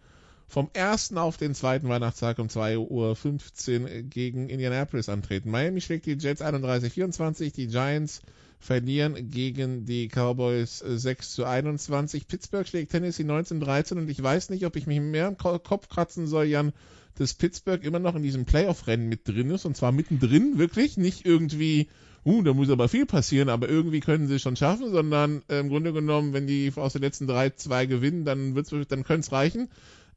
vom ersten auf den zweiten Weihnachtstag um 2.15 Uhr gegen Indianapolis antreten. Miami schlägt die Jets 31-24, die Giants verlieren gegen die Cowboys 6 äh, zu 21. Pittsburgh schlägt Tennessee 19-13 und ich weiß nicht, ob ich mich mehr im Kopf kratzen soll, Jan, dass Pittsburgh immer noch in diesem Playoff-Rennen mit drin ist und zwar mittendrin, wirklich, nicht irgendwie, uh, da muss aber viel passieren, aber irgendwie können sie es schon schaffen, sondern äh, im Grunde genommen, wenn die aus den letzten drei zwei gewinnen, dann wird's, dann könnte es reichen.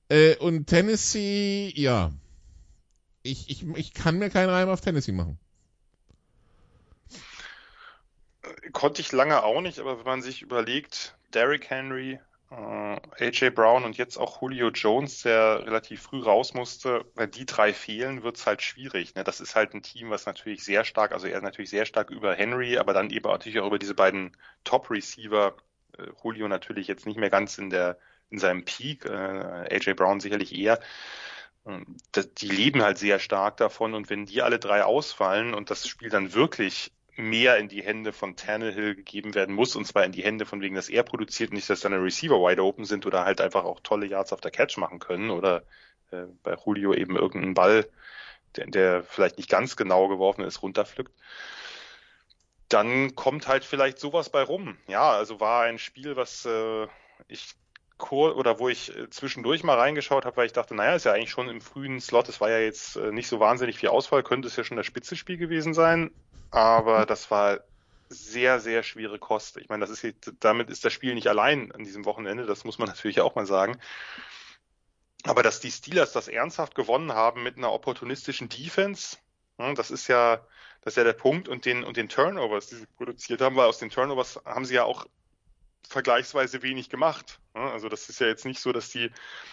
Äh, und Tennessee, ja, ich, ich, ich kann mir keinen Reim auf Tennessee machen konnte ich lange auch nicht, aber wenn man sich überlegt, Derrick Henry, äh, AJ Brown und jetzt auch Julio Jones, der relativ früh raus musste, wenn die drei fehlen, wird's halt schwierig. Ne? Das ist halt ein Team, was natürlich sehr stark, also er natürlich sehr stark über Henry, aber dann eben natürlich auch über diese beiden Top-Receiver, äh, Julio natürlich jetzt nicht mehr ganz in der in seinem Peak, äh, AJ Brown sicherlich eher. Die leben halt sehr stark davon und wenn die alle drei ausfallen und das Spiel dann wirklich mehr in die Hände von Tannehill gegeben werden muss, und zwar in die Hände von wegen, dass er produziert, nicht, dass seine Receiver wide open sind oder halt einfach auch tolle Yards auf der Catch machen können oder äh, bei Julio eben irgendeinen Ball, der, der vielleicht nicht ganz genau geworfen ist, runterpflückt. Dann kommt halt vielleicht sowas bei rum. Ja, also war ein Spiel, was äh, ich oder wo ich äh, zwischendurch mal reingeschaut habe, weil ich dachte, naja, ist ja eigentlich schon im frühen Slot, es war ja jetzt äh, nicht so wahnsinnig viel Auswahl, könnte es ja schon das Spitzenspiel gewesen sein, aber das war sehr, sehr schwere Kost. Ich meine, das ist damit ist das Spiel nicht allein an diesem Wochenende, das muss man natürlich auch mal sagen. Aber dass die Steelers das ernsthaft gewonnen haben mit einer opportunistischen Defense, das ist ja, das ist ja der Punkt und den, und den Turnovers, die sie produziert haben, weil aus den Turnovers haben sie ja auch vergleichsweise wenig gemacht. Also das ist ja jetzt nicht so, dass die,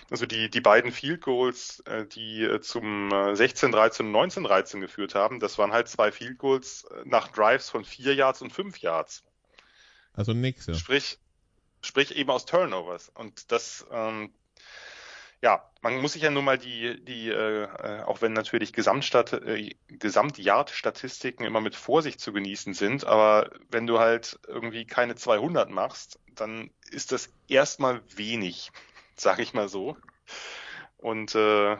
also die, die beiden Field Goals, äh, die äh, zum 16-13 und 19-13 geführt haben, das waren halt zwei Field Goals äh, nach Drives von vier Yards und fünf Yards. Also nix, ja. Sprich, sprich eben aus Turnovers. Und das, ähm, ja, man muss sich ja nur mal die, die äh, auch wenn natürlich Gesamtstadt, äh, Gesamtjahrstatistiken immer mit Vorsicht zu genießen sind, aber wenn du halt irgendwie keine 200 machst, dann ist das erstmal wenig, sage ich mal so. Und äh,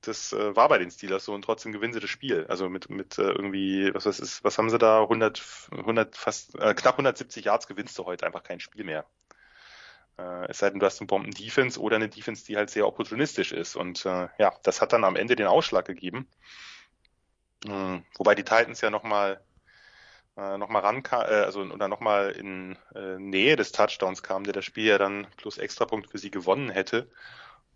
das äh, war bei den Steelers so und trotzdem gewinnen sie das Spiel. Also mit mit äh, irgendwie was was ist was haben sie da 100 100 fast äh, knapp 170 Yards gewinnst du heute einfach kein Spiel mehr. Äh, es sei denn, du hast eine Bomben-Defense oder eine Defense, die halt sehr opportunistisch ist. Und äh, ja, das hat dann am Ende den Ausschlag gegeben. Äh, wobei die Titans ja nochmal äh, noch mal ran äh, also oder nochmal in äh, Nähe des Touchdowns kam, der das Spiel ja dann plus Extrapunkt für sie gewonnen hätte.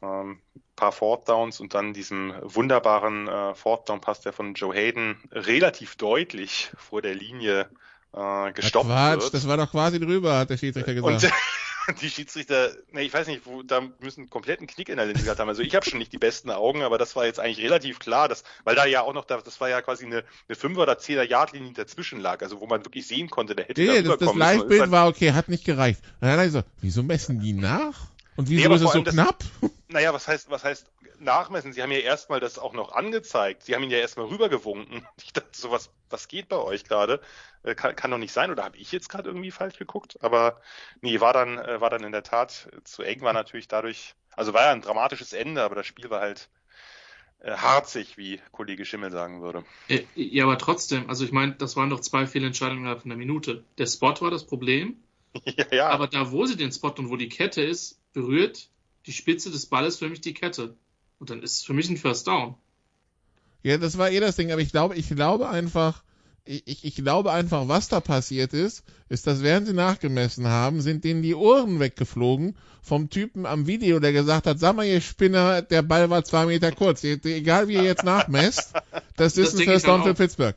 Ähm, paar Fourth Downs und dann diesem wunderbaren äh, Fourth Down Pass, der von Joe Hayden relativ deutlich vor der Linie äh, gestoppt Quatsch, wird. Das war doch quasi drüber, hat der Schiedsrichter gesagt. Und, die Schiedsrichter, ne, ich weiß nicht, wo, da müssen einen kompletten Knick in der Linse gehabt haben. Also ich habe schon nicht die besten Augen, aber das war jetzt eigentlich relativ klar, dass, weil da ja auch noch, das war ja quasi eine, eine 5 oder 10er Yardlinie dazwischen lag, also wo man wirklich sehen konnte, der hätte nee, da das, das Live-Bild war okay, hat nicht gereicht. Und dann so, wieso messen die nach? Und wieso nee, ist es so knapp? Das, naja, was heißt, was heißt nachmessen? Sie haben ja erstmal das auch noch angezeigt. Sie haben ihn ja erstmal rübergewunken. Ich dachte so, was, was geht bei euch gerade? Äh, kann, kann doch nicht sein. Oder habe ich jetzt gerade irgendwie falsch geguckt? Aber nee, war dann, äh, war dann in der Tat zu eng, war natürlich dadurch, also war ja ein dramatisches Ende, aber das Spiel war halt äh, harzig, wie Kollege Schimmel sagen würde. Ja, aber trotzdem, also ich meine, das waren doch zwei Fehlentscheidungen innerhalb von einer Minute. Der Spot war das Problem. ja, ja. Aber da, wo sie den Spot und wo die Kette ist, berührt die Spitze des Balles für mich die Kette. Und dann ist es für mich ein First Down. Ja, das war eh das Ding, aber ich glaube, ich glaube einfach, ich, ich glaube einfach, was da passiert ist, ist, dass während sie nachgemessen haben, sind denen die Ohren weggeflogen vom Typen am Video, der gesagt hat, sag mal, ihr Spinner, der Ball war zwei Meter kurz. Egal wie ihr jetzt nachmesst, das, das ist ein First Down für Pittsburgh.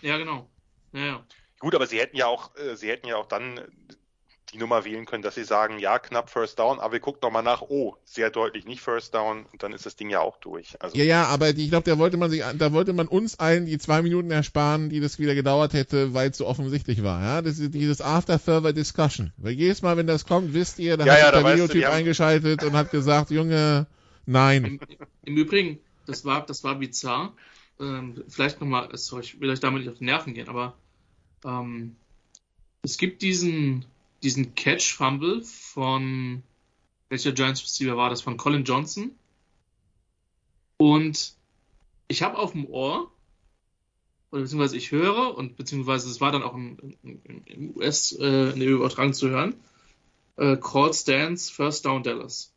Ja, genau. Ja, ja. Gut, aber sie hätten ja auch, äh, sie hätten ja auch dann die Nummer wählen können, dass sie sagen, ja, knapp First Down, aber wir gucken nochmal nach, oh, sehr deutlich nicht First Down und dann ist das Ding ja auch durch. Also, ja, ja, aber ich glaube, da wollte man sich, da wollte man uns allen die zwei Minuten ersparen, die das wieder gedauert hätte, weil es so offensichtlich war. Ja, das ist dieses After Further Discussion. Weil jedes Mal, wenn das kommt, wisst ihr, da ja, hat ja, der Videotyp du, eingeschaltet und hat gesagt, Junge, nein. Im, Im, Übrigen, das war, das war bizarr. Ähm, vielleicht nochmal, sorry, ich will euch damit nicht auf die Nerven gehen, aber ähm, es gibt diesen diesen Catch-Fumble von welcher Giants Receiver war das? Von Colin Johnson. Und ich habe auf dem Ohr, oder beziehungsweise ich höre, und beziehungsweise es war dann auch im, im, im US äh, in der Übertragung zu hören, äh, Call Stands, First Down Dallas.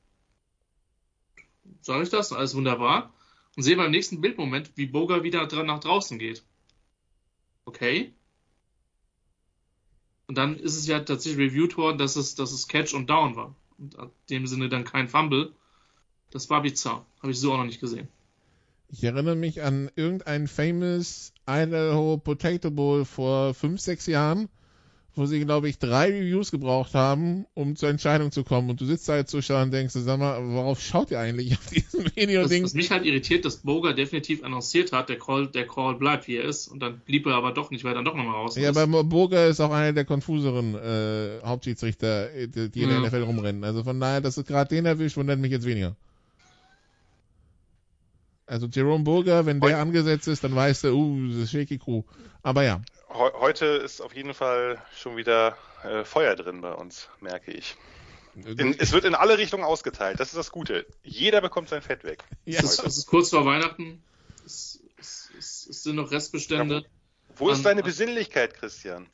Sage ich das? Alles wunderbar. Und sehe beim nächsten Bildmoment, wie Boga wieder nach draußen geht. Okay. Und dann ist es ja tatsächlich reviewed worden, dass es, dass es Catch und Down war. Und in dem Sinne dann kein Fumble. Das war bizarr. Habe ich so auch noch nicht gesehen. Ich erinnere mich an irgendein famous Idaho Potato Bowl vor fünf, sechs Jahren, wo sie, glaube ich, drei Reviews gebraucht haben, um zur Entscheidung zu kommen. Und du sitzt da als Zuschauer und denkst, sag mal, worauf schaut ihr eigentlich auf diesem Video-Ding? Was, mich halt irritiert, dass Boga definitiv annonciert hat, der Call, der Call bleibt, wie er ist. Und dann blieb er aber doch nicht, weil er dann doch nochmal raus Ja, ist. aber Boga ist auch einer der konfuseren äh, Hauptschiedsrichter, äh, die die in der Ja. NFL rumrennen. Also von daher, dass es gerade den erwischt, wundert mich jetzt weniger. Also Jerome Burger, wenn der angesetzt ist, dann weißt du, uh, das ist Shaky Crew. Aber ja, Heu- Heute ist auf jeden Fall schon wieder äh, Feuer drin bei uns, merke ich. In, es wird in alle Richtungen ausgeteilt. Das ist das Gute. Jeder bekommt sein Fett weg. ja, es, ist, es ist kurz vor Weihnachten. Es, es, es, es sind noch Restbestände. Wo ist An- deine an- Besinnlichkeit, Christian?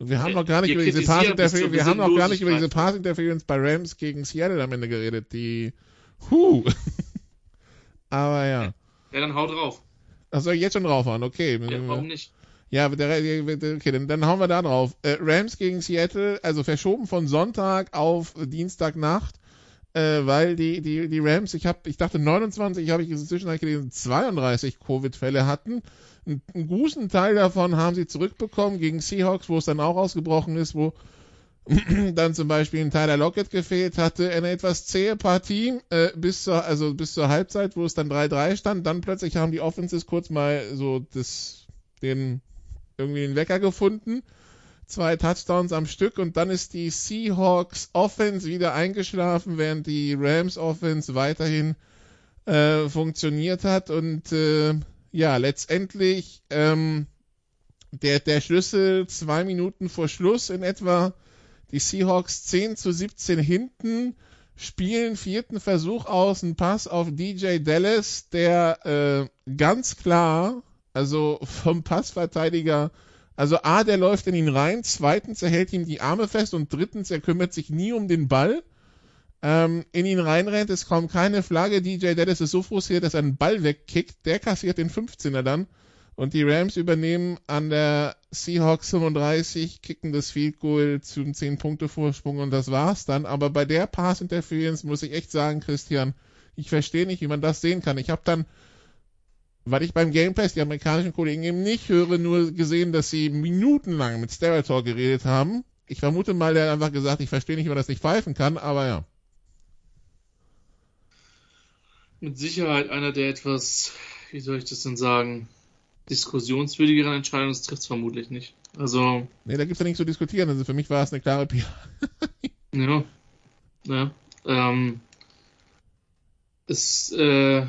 wir haben noch gar nicht Wir über diese kritisieren Pass bis Interference, zur wir haben noch gar nicht über diese Besinnlosigkeit. Pass Interference bei Rams gegen Seattle am Ende geredet, die, huh. Aber ja. Ja, dann hau drauf. Ach, soll ich jetzt schon draufhauen? Okay. Ja, warum nicht? Ja, okay, dann, dann hauen wir da drauf. Äh, Rams gegen Seattle, also verschoben von Sonntag auf Dienstagnacht, äh, weil die, die, die Rams, ich hab, ich dachte 29, habe ich inzwischen gelesen, 32 Covid-Fälle hatten. Ein- Einen großen Teil davon haben sie zurückbekommen gegen Seahawks, wo es dann auch ausgebrochen ist, wo dann zum Beispiel ein Tyler Lockett gefehlt hatte, eine etwas zähe Partie äh, bis zur also bis zur Halbzeit, wo es dann 3-3 stand, dann plötzlich haben die Offenses kurz mal so das den irgendwie den Wecker gefunden, zwei Touchdowns am Stück und dann ist die Seahawks Offense wieder eingeschlafen, während die Rams Offense weiterhin äh, funktioniert hat. Und äh, ja letztendlich ähm, der der Schlüssel zwei Minuten vor Schluss in etwa die Seahawks 10 zu 17 hinten, spielen vierten Versuch aus, einen Pass auf DJ Dallas, der äh, ganz klar, also vom Passverteidiger, also A, der läuft in ihn rein, zweitens, er hält ihm die Arme fest und drittens, er kümmert sich nie um den Ball. Ähm, in ihn reinrennt, es kommt keine Flagge, DJ Dallas ist so frustriert, dass er einen Ball wegkickt, der kassiert den 15er dann. Und die Rams übernehmen an der Seahawks 35, kicken das Field Goal zum 10-Punkte-Vorsprung und das war's dann. Aber bei der Pass Interference muss ich echt sagen, Christian, ich verstehe nicht, wie man das sehen kann. Ich habe dann, weil ich beim Game Pass die amerikanischen Kollegen eben nicht höre, nur gesehen, dass sie minutenlang mit Stereotalk geredet haben. Ich vermute mal, der hat einfach gesagt, ich verstehe nicht, wie man das nicht pfeifen kann, aber ja. Mit Sicherheit einer der etwas, wie soll ich das denn sagen, diskussionswürdigeren Entscheidungen. Das trifft vermutlich nicht. Also, Nee, da gibt's ja nichts zu diskutieren. Also für mich war es eine klare P. ja. ja ähm, es, äh,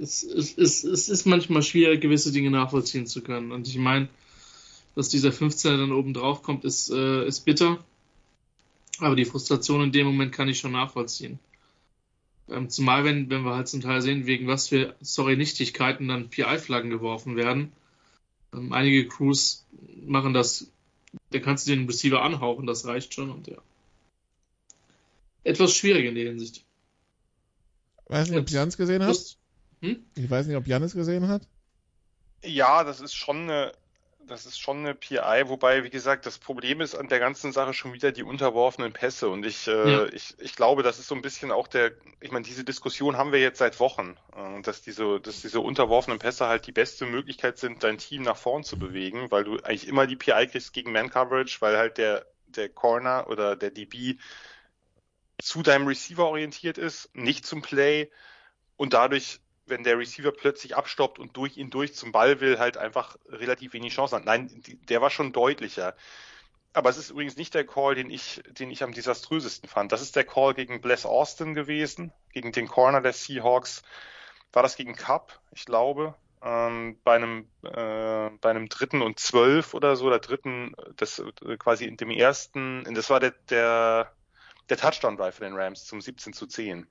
es, es, es, es ist manchmal schwer, gewisse Dinge nachvollziehen zu können. Und ich meine, dass dieser 15er dann oben drauf kommt, ist, äh, ist bitter. Aber die Frustration in dem Moment kann ich schon nachvollziehen. Ähm, zumal, wenn, wenn wir halt zum Teil sehen, wegen was für, sorry, Nichtigkeiten dann PI-Flaggen geworfen werden. Ähm, einige Crews machen das, da kannst du den Receiver anhauchen, das reicht schon und ja. Etwas schwierig in der Hinsicht. Weiß nicht, ob Jan es gesehen hat. Plus, Ich weiß nicht, ob Jan es gesehen hat. Ja, das ist schon eine, das ist schon eine PI, wobei, wie gesagt, das Problem ist an der ganzen Sache schon wieder die unterworfenen Pässe. Und ich, äh, Ja. ich, ich glaube, das ist so ein bisschen auch der, ich meine, diese Diskussion haben wir jetzt seit Wochen, äh, dass diese, dass diese unterworfenen Pässe halt die beste Möglichkeit sind, dein Team nach vorn zu bewegen, weil du eigentlich immer die PI kriegst gegen Man-Coverage, weil halt der, der Corner oder der DB zu deinem Receiver orientiert ist, nicht zum Play und dadurch, wenn der Receiver plötzlich abstoppt und durch ihn durch zum Ball will, halt einfach relativ wenig Chancen hat. Nein, der war schon deutlicher. Aber es ist übrigens nicht der Call, den ich, den ich am desaströsesten fand. Das ist der Call gegen Bless Austin gewesen, gegen den Corner der Seahawks. War das gegen Cup, ich glaube, ähm, bei einem äh, bei einem dritten und zwölf oder so, der dritten, das äh, quasi in dem ersten, das war der der der Touchdown Drive für den Rams zum 17 zu 10.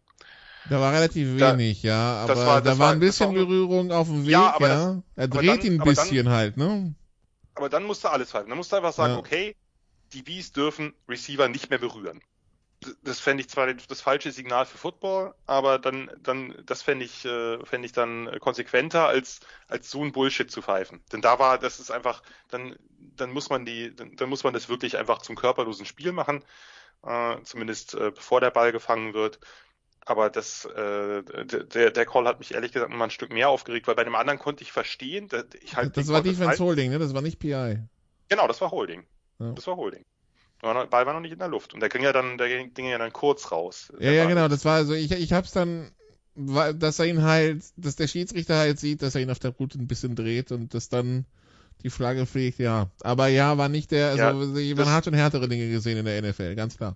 Da war relativ Da- wenig, ja, aber das war- da war war- ein bisschen war- Berührung auf dem Weg, Ja, ja. aber das- er dreht dann- ihn ein aber dann- bisschen halt, ne? Aber dann musst du alles halten. Dann musst du einfach sagen, Ja. okay, die Bees dürfen Receiver nicht mehr berühren. Das fände ich zwar das falsche Signal für Football, aber dann, dann, das fände ich, äh, fände ich dann konsequenter, als, als so ein Bullshit zu pfeifen. Denn da war, das ist einfach, dann, dann muss man die, dann, dann muss man das wirklich einfach zum körperlosen Spiel machen, äh, zumindest äh, bevor der Ball gefangen wird. Aber das, äh, der, der Call hat mich ehrlich gesagt mal ein Stück mehr aufgeregt, weil bei dem anderen konnte ich verstehen, dass ich halt das war Defense halt- Holding, ne? Das war nicht PI. Genau, das war Holding. Ja. Das war Holding. Der Ball war noch nicht in der Luft und der ging ja dann, der ging ja dann kurz raus. Ja, ja, genau, das war also, ich, ich hab's dann, dass er ihn halt, dass der Schiedsrichter halt sieht, dass er ihn auf der Route ein bisschen dreht und das dann die Flagge fliegt, ja. Aber ja, war nicht der, also ja, man hat schon härtere Dinge gesehen in der NFL, ganz klar.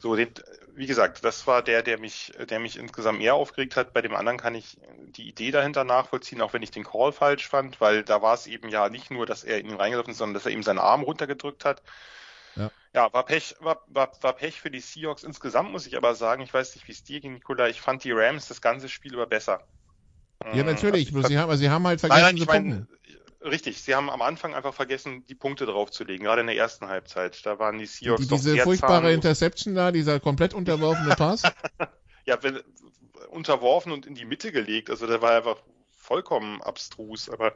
So, den, wie gesagt, das war der, der mich, der mich insgesamt mehr aufgeregt hat. Bei dem anderen kann ich die Idee dahinter nachvollziehen, auch wenn ich den Call falsch fand, weil da war es eben ja nicht nur, dass er in ihn reingelaufen ist, sondern dass er ihm seinen Arm runtergedrückt hat. Ja, ja war, Pech, war, war, war Pech für die Seahawks insgesamt, muss ich aber sagen. Ich weiß nicht, wie es dir ging, Nikola. Ich fand die Rams das ganze Spiel über besser. Ja, natürlich. Also, sie, haben, sie haben halt vergessen nein, nein, ich mein, Richtig, sie haben am Anfang einfach vergessen, die Punkte draufzulegen, gerade in der ersten Halbzeit. Da waren die Seahawks die, Diese furchtbare zahnlos. Interception da, dieser komplett unterworfene Pass. ja, wenn, unterworfen und in die Mitte gelegt, also der war einfach vollkommen abstrus, aber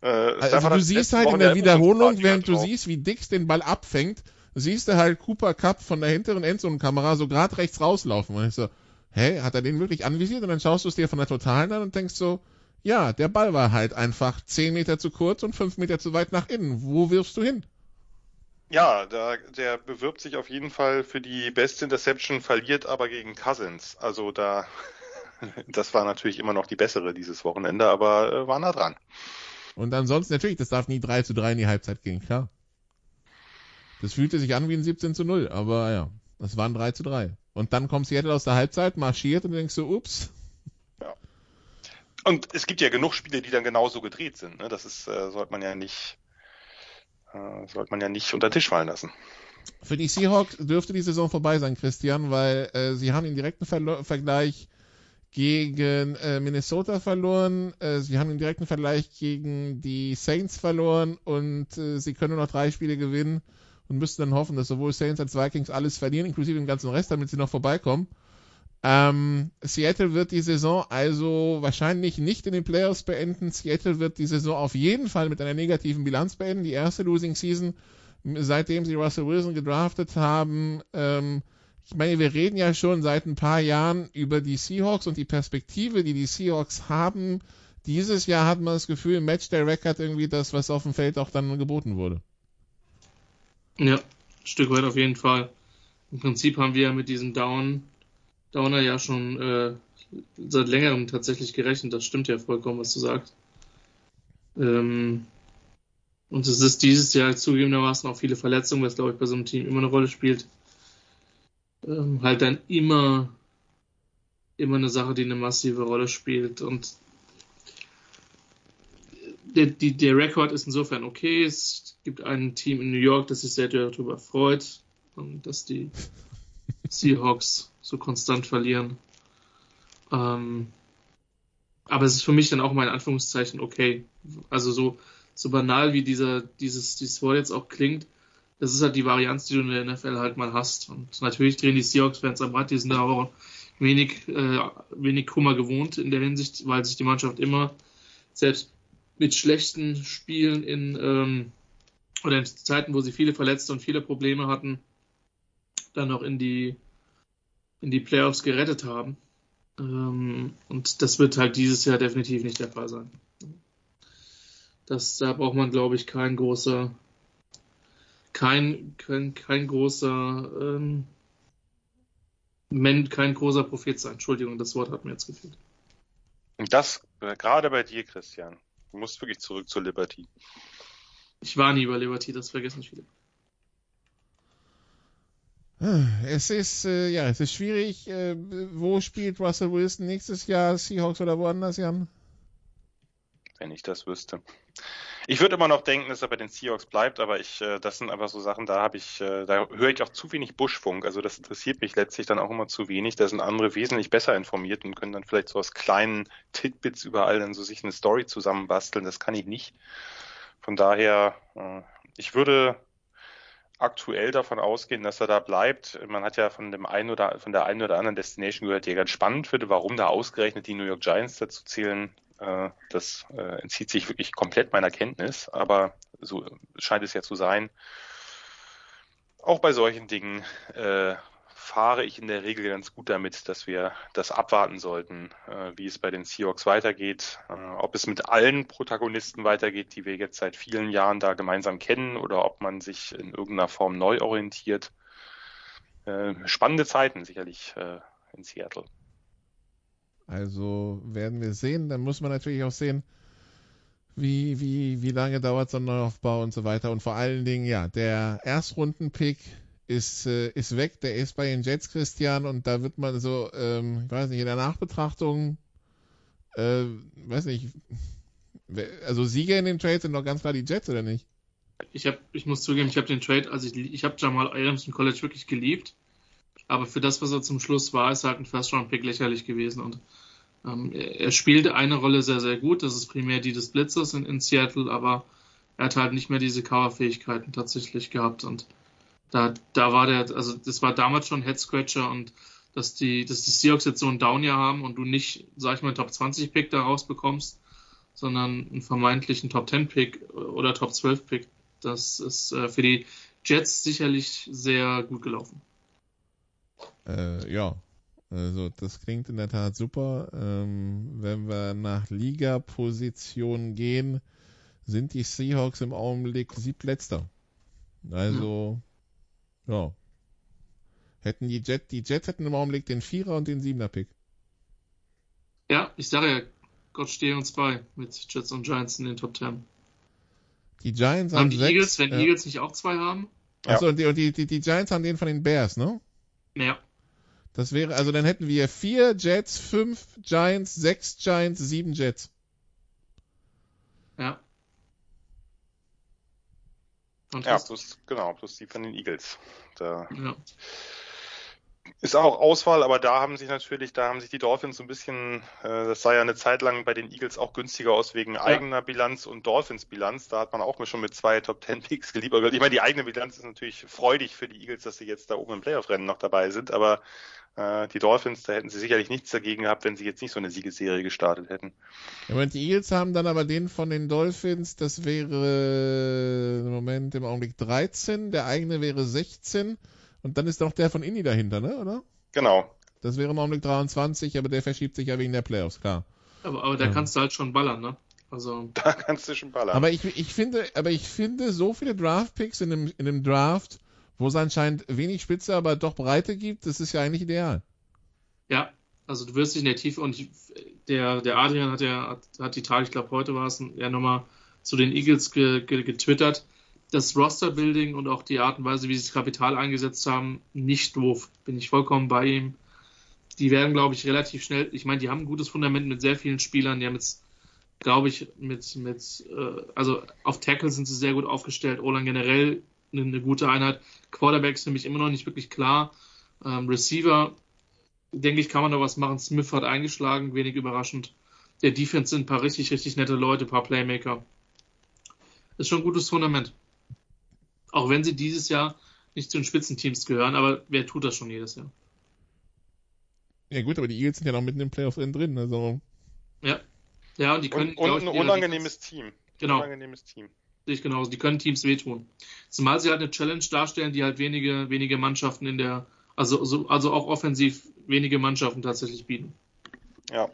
äh, also du siehst halt in der Wiederholung, während du siehst, wie Dix den Ball abfängt, siehst du halt Cooper Cup von der hinteren Endzone-Kamera so gerade rechts rauslaufen. Und ich so, hä, hat er den wirklich anvisiert? Und dann schaust du es dir von der Totalen an und denkst so, ja, der Ball war halt einfach 10 Meter zu kurz und 5 Meter zu weit nach innen. Wo wirfst du hin? Ja, da, der bewirbt sich auf jeden Fall für die beste Interception, verliert aber gegen Cousins. Also da, das war natürlich immer noch die bessere dieses Wochenende, aber äh, war nah dran. Und ansonsten natürlich, das darf nie 3 zu 3 in die Halbzeit gehen, klar. Das fühlte sich an wie ein 17 zu 0, aber ja, das waren 3 zu 3. Und dann kommt Seattle aus der Halbzeit, marschiert und denkst so, ups, und es gibt ja genug Spiele, die dann genauso gedreht sind. Ne? Das ist, äh, sollte man ja nicht, äh, sollte man ja nicht unter den Tisch fallen lassen. Für die Seahawks dürfte die Saison vorbei sein, Christian, weil äh, sie haben den direkten Ver Vergleich gegen äh, Minnesota verloren, äh, sie haben den direkten Vergleich gegen die Saints verloren und äh, sie können nur noch drei Spiele gewinnen und müssten dann hoffen, dass sowohl Saints als Vikings alles verlieren, inklusive den ganzen Rest, damit sie noch vorbeikommen. Ähm, Seattle wird die Saison also wahrscheinlich nicht in den Playoffs beenden. Seattle wird die Saison auf jeden Fall mit einer negativen Bilanz beenden. Die erste Losing Season, seitdem sie Russell Wilson gedraftet haben. Ähm, ich meine, wir reden ja schon seit ein paar Jahren über die Seahawks und die Perspektive, die die Seahawks haben. Dieses Jahr hat man das Gefühl, Match der Record irgendwie das, was auf dem Feld auch dann geboten wurde. Ja, ein Stück weit auf jeden Fall. Im Prinzip haben wir ja mit diesem Down Downer ja schon äh, seit längerem tatsächlich gerechnet. Das stimmt ja vollkommen, was du sagst. Ähm, und es ist dieses Jahr zugegebenermaßen auch viele Verletzungen, was glaube ich bei so einem Team immer eine Rolle spielt. Ähm, halt dann immer, immer eine Sache, die eine massive Rolle spielt. Und der, die, der Rekord ist insofern okay. Es gibt ein Team in New York, das sich sehr darüber freut, dass die Seahawks so konstant verlieren. Ähm, aber es ist für mich dann auch mal in Anführungszeichen okay. Also so, so banal wie dieser, dieses, dieses Wort jetzt auch klingt, das ist halt die Varianz, die du in der NFL halt mal hast. Und natürlich drehen die Seahawks-Fans am Rad, die sind da auch wenig, äh, wenig Kummer gewohnt in der Hinsicht, weil sich die Mannschaft immer selbst mit schlechten Spielen in ähm, oder in Zeiten, wo sie viele Verletzte und viele Probleme hatten, dann noch in die in die Playoffs gerettet haben. Ähm, und das wird halt dieses Jahr definitiv nicht der Fall sein. Das, da braucht man, glaube ich, kein großer, kein, kein, kein großer, ähm, kein großer Prophet sein. Entschuldigung, das Wort hat mir jetzt gefehlt. Und das äh, gerade bei dir, Christian. Du musst wirklich zurück zur Liberty. Ich war nie bei Liberty, das vergessen viele. Es ist, äh, ja, es ist schwierig. Äh, wo spielt Russell Wilson nächstes Jahr? Seahawks oder woanders, Jan? Wenn ich das wüsste. Ich würde immer noch denken, dass er bei den Seahawks bleibt, aber ich, äh, das sind einfach so Sachen, da habe ich, äh, da höre ich auch zu wenig Buschfunk. Also das interessiert mich letztlich dann auch immer zu wenig. Da sind andere wesentlich besser informiert und können dann vielleicht so aus kleinen Titbits überall dann so sich eine Story zusammenbasteln. Das kann ich nicht. Von daher, äh, ich würde aktuell davon ausgehen, dass er da bleibt. Man hat ja von dem einen oder von der einen oder anderen Destination gehört, die ganz spannend finde, warum da ausgerechnet die New York Giants dazu zählen. Äh, das äh, entzieht sich wirklich komplett meiner Kenntnis, aber so scheint es ja zu sein. Auch bei solchen Dingen äh, fahre ich in der Regel ganz gut damit, dass wir das abwarten sollten, äh, wie es bei den Seahawks weitergeht. Äh, ob es mit allen Protagonisten weitergeht, die wir jetzt seit vielen Jahren da gemeinsam kennen, oder ob man sich in irgendeiner Form neu orientiert. Äh, spannende Zeiten sicherlich äh, in Seattle. Also werden wir sehen. Dann muss man natürlich auch sehen, wie, wie, wie lange dauert so ein Neuaufbau und so weiter. Und vor allen Dingen, ja, der Erstrundenpick ist, äh, ist weg, der ist bei den Jets, Christian, und da wird man so, ähm, ich weiß nicht, in der Nachbetrachtung, äh, weiß nicht, also Sieger in den Trades sind doch ganz klar die Jets, oder nicht? Ich hab, ich muss zugeben, ich habe den Trade, also ich, ich habe Jamal Adams im College wirklich geliebt, aber für das, was er zum Schluss war, ist halt ein First-Round-Pick lächerlich gewesen und ähm, er, er spielte eine Rolle sehr, sehr gut, das ist primär die des Blitzers in, in Seattle, aber er hat halt nicht mehr diese Cover-Fähigkeiten tatsächlich gehabt und da, da war der, also das war damals schon Head Scratcher und dass die, dass die Seahawks jetzt so ein Downjahr haben und du nicht, sag ich mal, einen Top 20 Pick da rausbekommst, sondern einen vermeintlichen Top 10 Pick oder Top 12 Pick. Das ist äh, für die Jets sicherlich sehr gut gelaufen. Äh, ja, also das klingt in der Tat super. Ähm, wenn wir nach Liga-Position gehen, sind die Seahawks im Augenblick siebtletzter. Also ja. Hätten die Jets, die Jets hätten im Augenblick den Vierer und den Siebener Pick. Ja, ich sage ja, Gott stehe uns bei mit Jets und Giants in den Top Ten. Die Giants haben, haben die sechs, Eagles, wenn ja. Eagles nicht auch zwei haben? Achso, und die, und die, die, die Giants haben den von den Bears, ne? Ja. Das wäre, also dann hätten wir vier Jets, fünf Giants, sechs Giants, sieben Jets. Und Ja, plus, genau, plus die von den Eagles. Da ja. ist auch Auswahl, aber da haben sich natürlich, da haben sich die Dolphins so ein bisschen, äh, das sah ja eine Zeit lang bei den Eagles auch günstiger aus wegen eigener Bilanz und Dolphins Bilanz. Da hat man auch schon mit zwei Top Ten Picks geliebert. Ich meine, die eigene Bilanz ist natürlich freudig für die Eagles, dass sie jetzt da oben im Playoff-Rennen noch dabei sind, aber die Dolphins, da hätten sie sicherlich nichts dagegen gehabt, wenn sie jetzt nicht so eine Siegesserie gestartet hätten. Ja, Moment, die Eagles haben dann aber den von den Dolphins, das wäre im Moment im Augenblick 13, der eigene wäre 16 und dann ist noch der von Indy dahinter, ne, oder? Genau. Das wäre im Augenblick 23, aber der verschiebt sich ja wegen der Playoffs, klar. Aber, aber da Ja. kannst du halt schon ballern, ne? Also, Da kannst du schon ballern. Aber ich, ich finde, aber ich finde so viele Draft-Picks in einem, in einem Draft, wo es anscheinend wenig Spitze, aber doch Breite gibt, das ist ja eigentlich ideal. ja, also du wirst dich in der Tiefe und ich, der, der Adrian hat ja, hat, hat die Tage, ich glaube heute war es, ja nochmal zu den Eagles ge, ge, getwittert, das Roster-Building und auch die Art und Weise, wie sie das Kapital eingesetzt haben, nicht doof. Bin ich vollkommen bei ihm. Die werden, glaube ich, relativ schnell, ich meine, die haben ein gutes Fundament mit sehr vielen Spielern, die haben jetzt, glaube ich, mit, mit, äh, also auf Tackle sind sie sehr gut aufgestellt, Olan generell eine, eine gute Einheit. Quarterback ist für mich immer noch nicht wirklich klar. Ähm, Receiver, denke ich, kann man da was machen. Smith hat eingeschlagen, wenig überraschend. Der Defense sind ein paar richtig, richtig nette Leute, ein paar Playmaker. Ist schon ein gutes Fundament. Auch wenn sie dieses Jahr nicht zu den Spitzenteams gehören, aber wer tut das schon jedes Jahr? Ja gut, aber die Eagles sind ja noch mitten im Playoff drin, also Ja. Ja, und die können. und und ein unangenehmes Defense- Team. Genau. Unangenehmes Team. Sehe ich genauso. Die können Teams wehtun. Zumal sie halt eine Challenge darstellen, die halt wenige, wenige Mannschaften in der, also, so, also auch offensiv wenige Mannschaften tatsächlich bieten. Ja.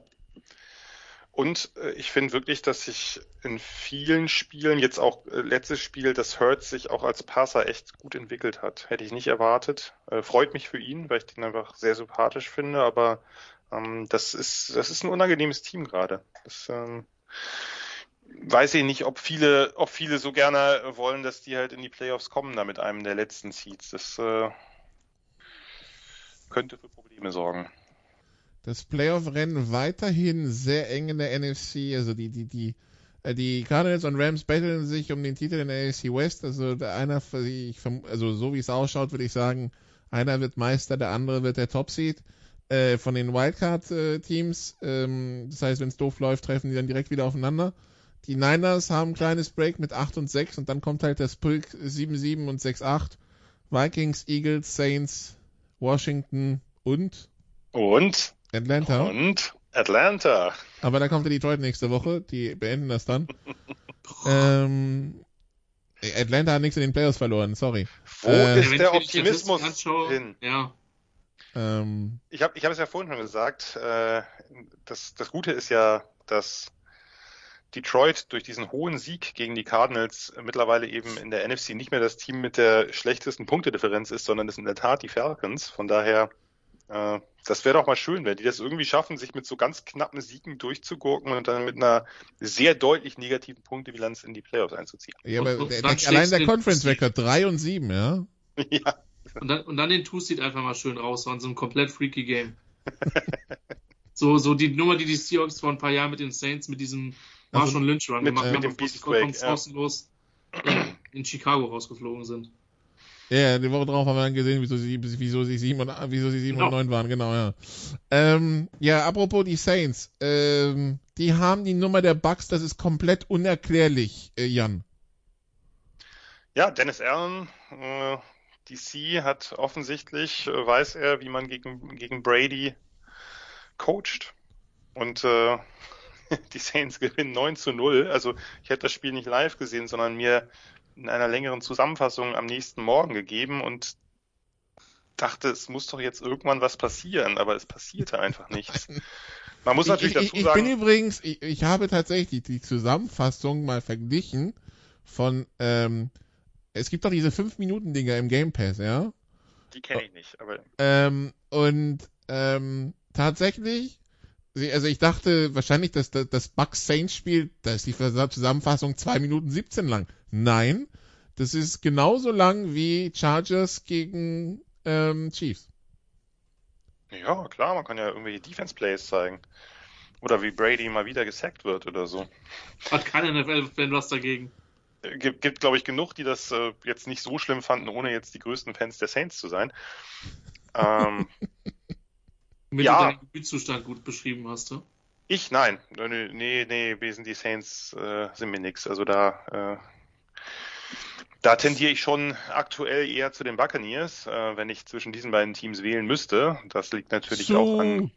Und äh, ich finde wirklich, dass sich in vielen Spielen, jetzt auch äh, letztes Spiel, das Hurts sich auch als Passer echt gut entwickelt hat. Hätte ich nicht erwartet. Äh, freut mich für ihn, weil ich den einfach sehr sympathisch finde, aber ähm, das ist, das ist ein unangenehmes Team gerade. Das ähm, weiß ich nicht, ob viele, ob viele so gerne wollen, dass die halt in die Playoffs kommen, da mit einem der letzten Seeds. Das äh, könnte für Probleme sorgen. das Playoff-Rennen weiterhin sehr eng in der NFC. Also die, die, die, äh, die Cardinals und Rams betteln sich um den Titel in der NFC West. Also einer, also so wie es ausschaut, würde ich sagen, einer wird Meister, der andere wird der Top-Seed äh, von den Wildcard-Teams. Ähm, das heißt, wenn es doof läuft, treffen die dann direkt wieder aufeinander. Die Niners haben ein kleines Break mit 8 und 6 und dann kommt halt das Pulk 7-7 und 6-8. Vikings, Eagles, Saints, Washington und Und Atlanta. Und Atlanta. Aber da kommt ja Detroit nächste Woche. Die beenden das dann. ähm, Atlanta hat nichts in den Playoffs verloren, sorry. Wo Äh, ist der Optimismus hin? Ja. Ähm, ich habe ich hab es ja vorhin schon gesagt, äh, das, das Gute ist ja, dass Detroit durch diesen hohen Sieg gegen die Cardinals mittlerweile eben in der NFC nicht mehr das Team mit der schlechtesten Punktedifferenz ist, sondern es in der Tat die Falcons. Von daher, äh, das wäre doch mal schön, wenn die das irgendwie schaffen, sich mit so ganz knappen Siegen durchzugurken und dann mit einer sehr deutlich negativen Punktebilanz in die Playoffs einzuziehen. Ja, aber der, der, allein der Conference-Record 3 und 7, ja? ja. Und dann, und dann den Two-Seed einfach mal schön raushauen, so ein komplett freaky Game. so, so die Nummer, die die Seahawks vor ein paar Jahren mit den Saints mit diesem Marshall also, Lynch Run gemacht haben, bevor sie vollkommen chancenlos ja. in Chicago rausgeflogen sind. Ja, die Woche drauf haben wir dann gesehen, wieso sie, wieso sie sieben und, wieso sie sieben genau. und neun waren, genau, ja. Ähm, ja, apropos die Saints, ähm, die haben die Nummer der Bucks, das ist komplett unerklärlich, äh, Jan. Ja, Dennis Allen, äh, DC hat offensichtlich, äh, weiß er, wie man gegen, gegen Brady coacht. Und äh, die Saints gewinnen 9 zu 0. Also ich hätte das Spiel nicht live gesehen, sondern mir in einer längeren Zusammenfassung am nächsten Morgen gegeben und dachte, es muss doch jetzt irgendwann was passieren, aber es passierte einfach nichts. Man muss natürlich ich, dazu ich, ich sagen. Ich bin übrigens, ich, ich habe tatsächlich die Zusammenfassung mal verglichen von, ähm, es gibt doch diese 5-Minuten-Dinger im Game Pass, ja? Die kenne ich nicht, aber. Ähm, und ähm, tatsächlich also ich dachte wahrscheinlich, dass das Bucks Saints Spiel, da ist die Zusammenfassung 2 Minuten 17 lang. Nein, das ist genauso lang wie Chargers gegen ähm, Chiefs. Ja, klar, man kann ja irgendwelche Defense Plays zeigen. Oder wie Brady mal wieder gesackt wird oder so. Hat keine NFL-Fan was dagegen. Äh, gibt, gibt glaube ich, genug, die das äh, jetzt nicht so schlimm fanden, ohne jetzt die größten Fans der Saints zu sein. Ähm, Wenn ja. du deinen Gefühlszustand gut beschrieben hast, ja? Ich? Nein. Nee, nee, wir sind die Saints, äh, sind mir nix. Also da, äh, da tendiere ich schon aktuell eher zu den Buccaneers, äh, wenn ich zwischen diesen beiden Teams wählen müsste. Das liegt natürlich so. auch an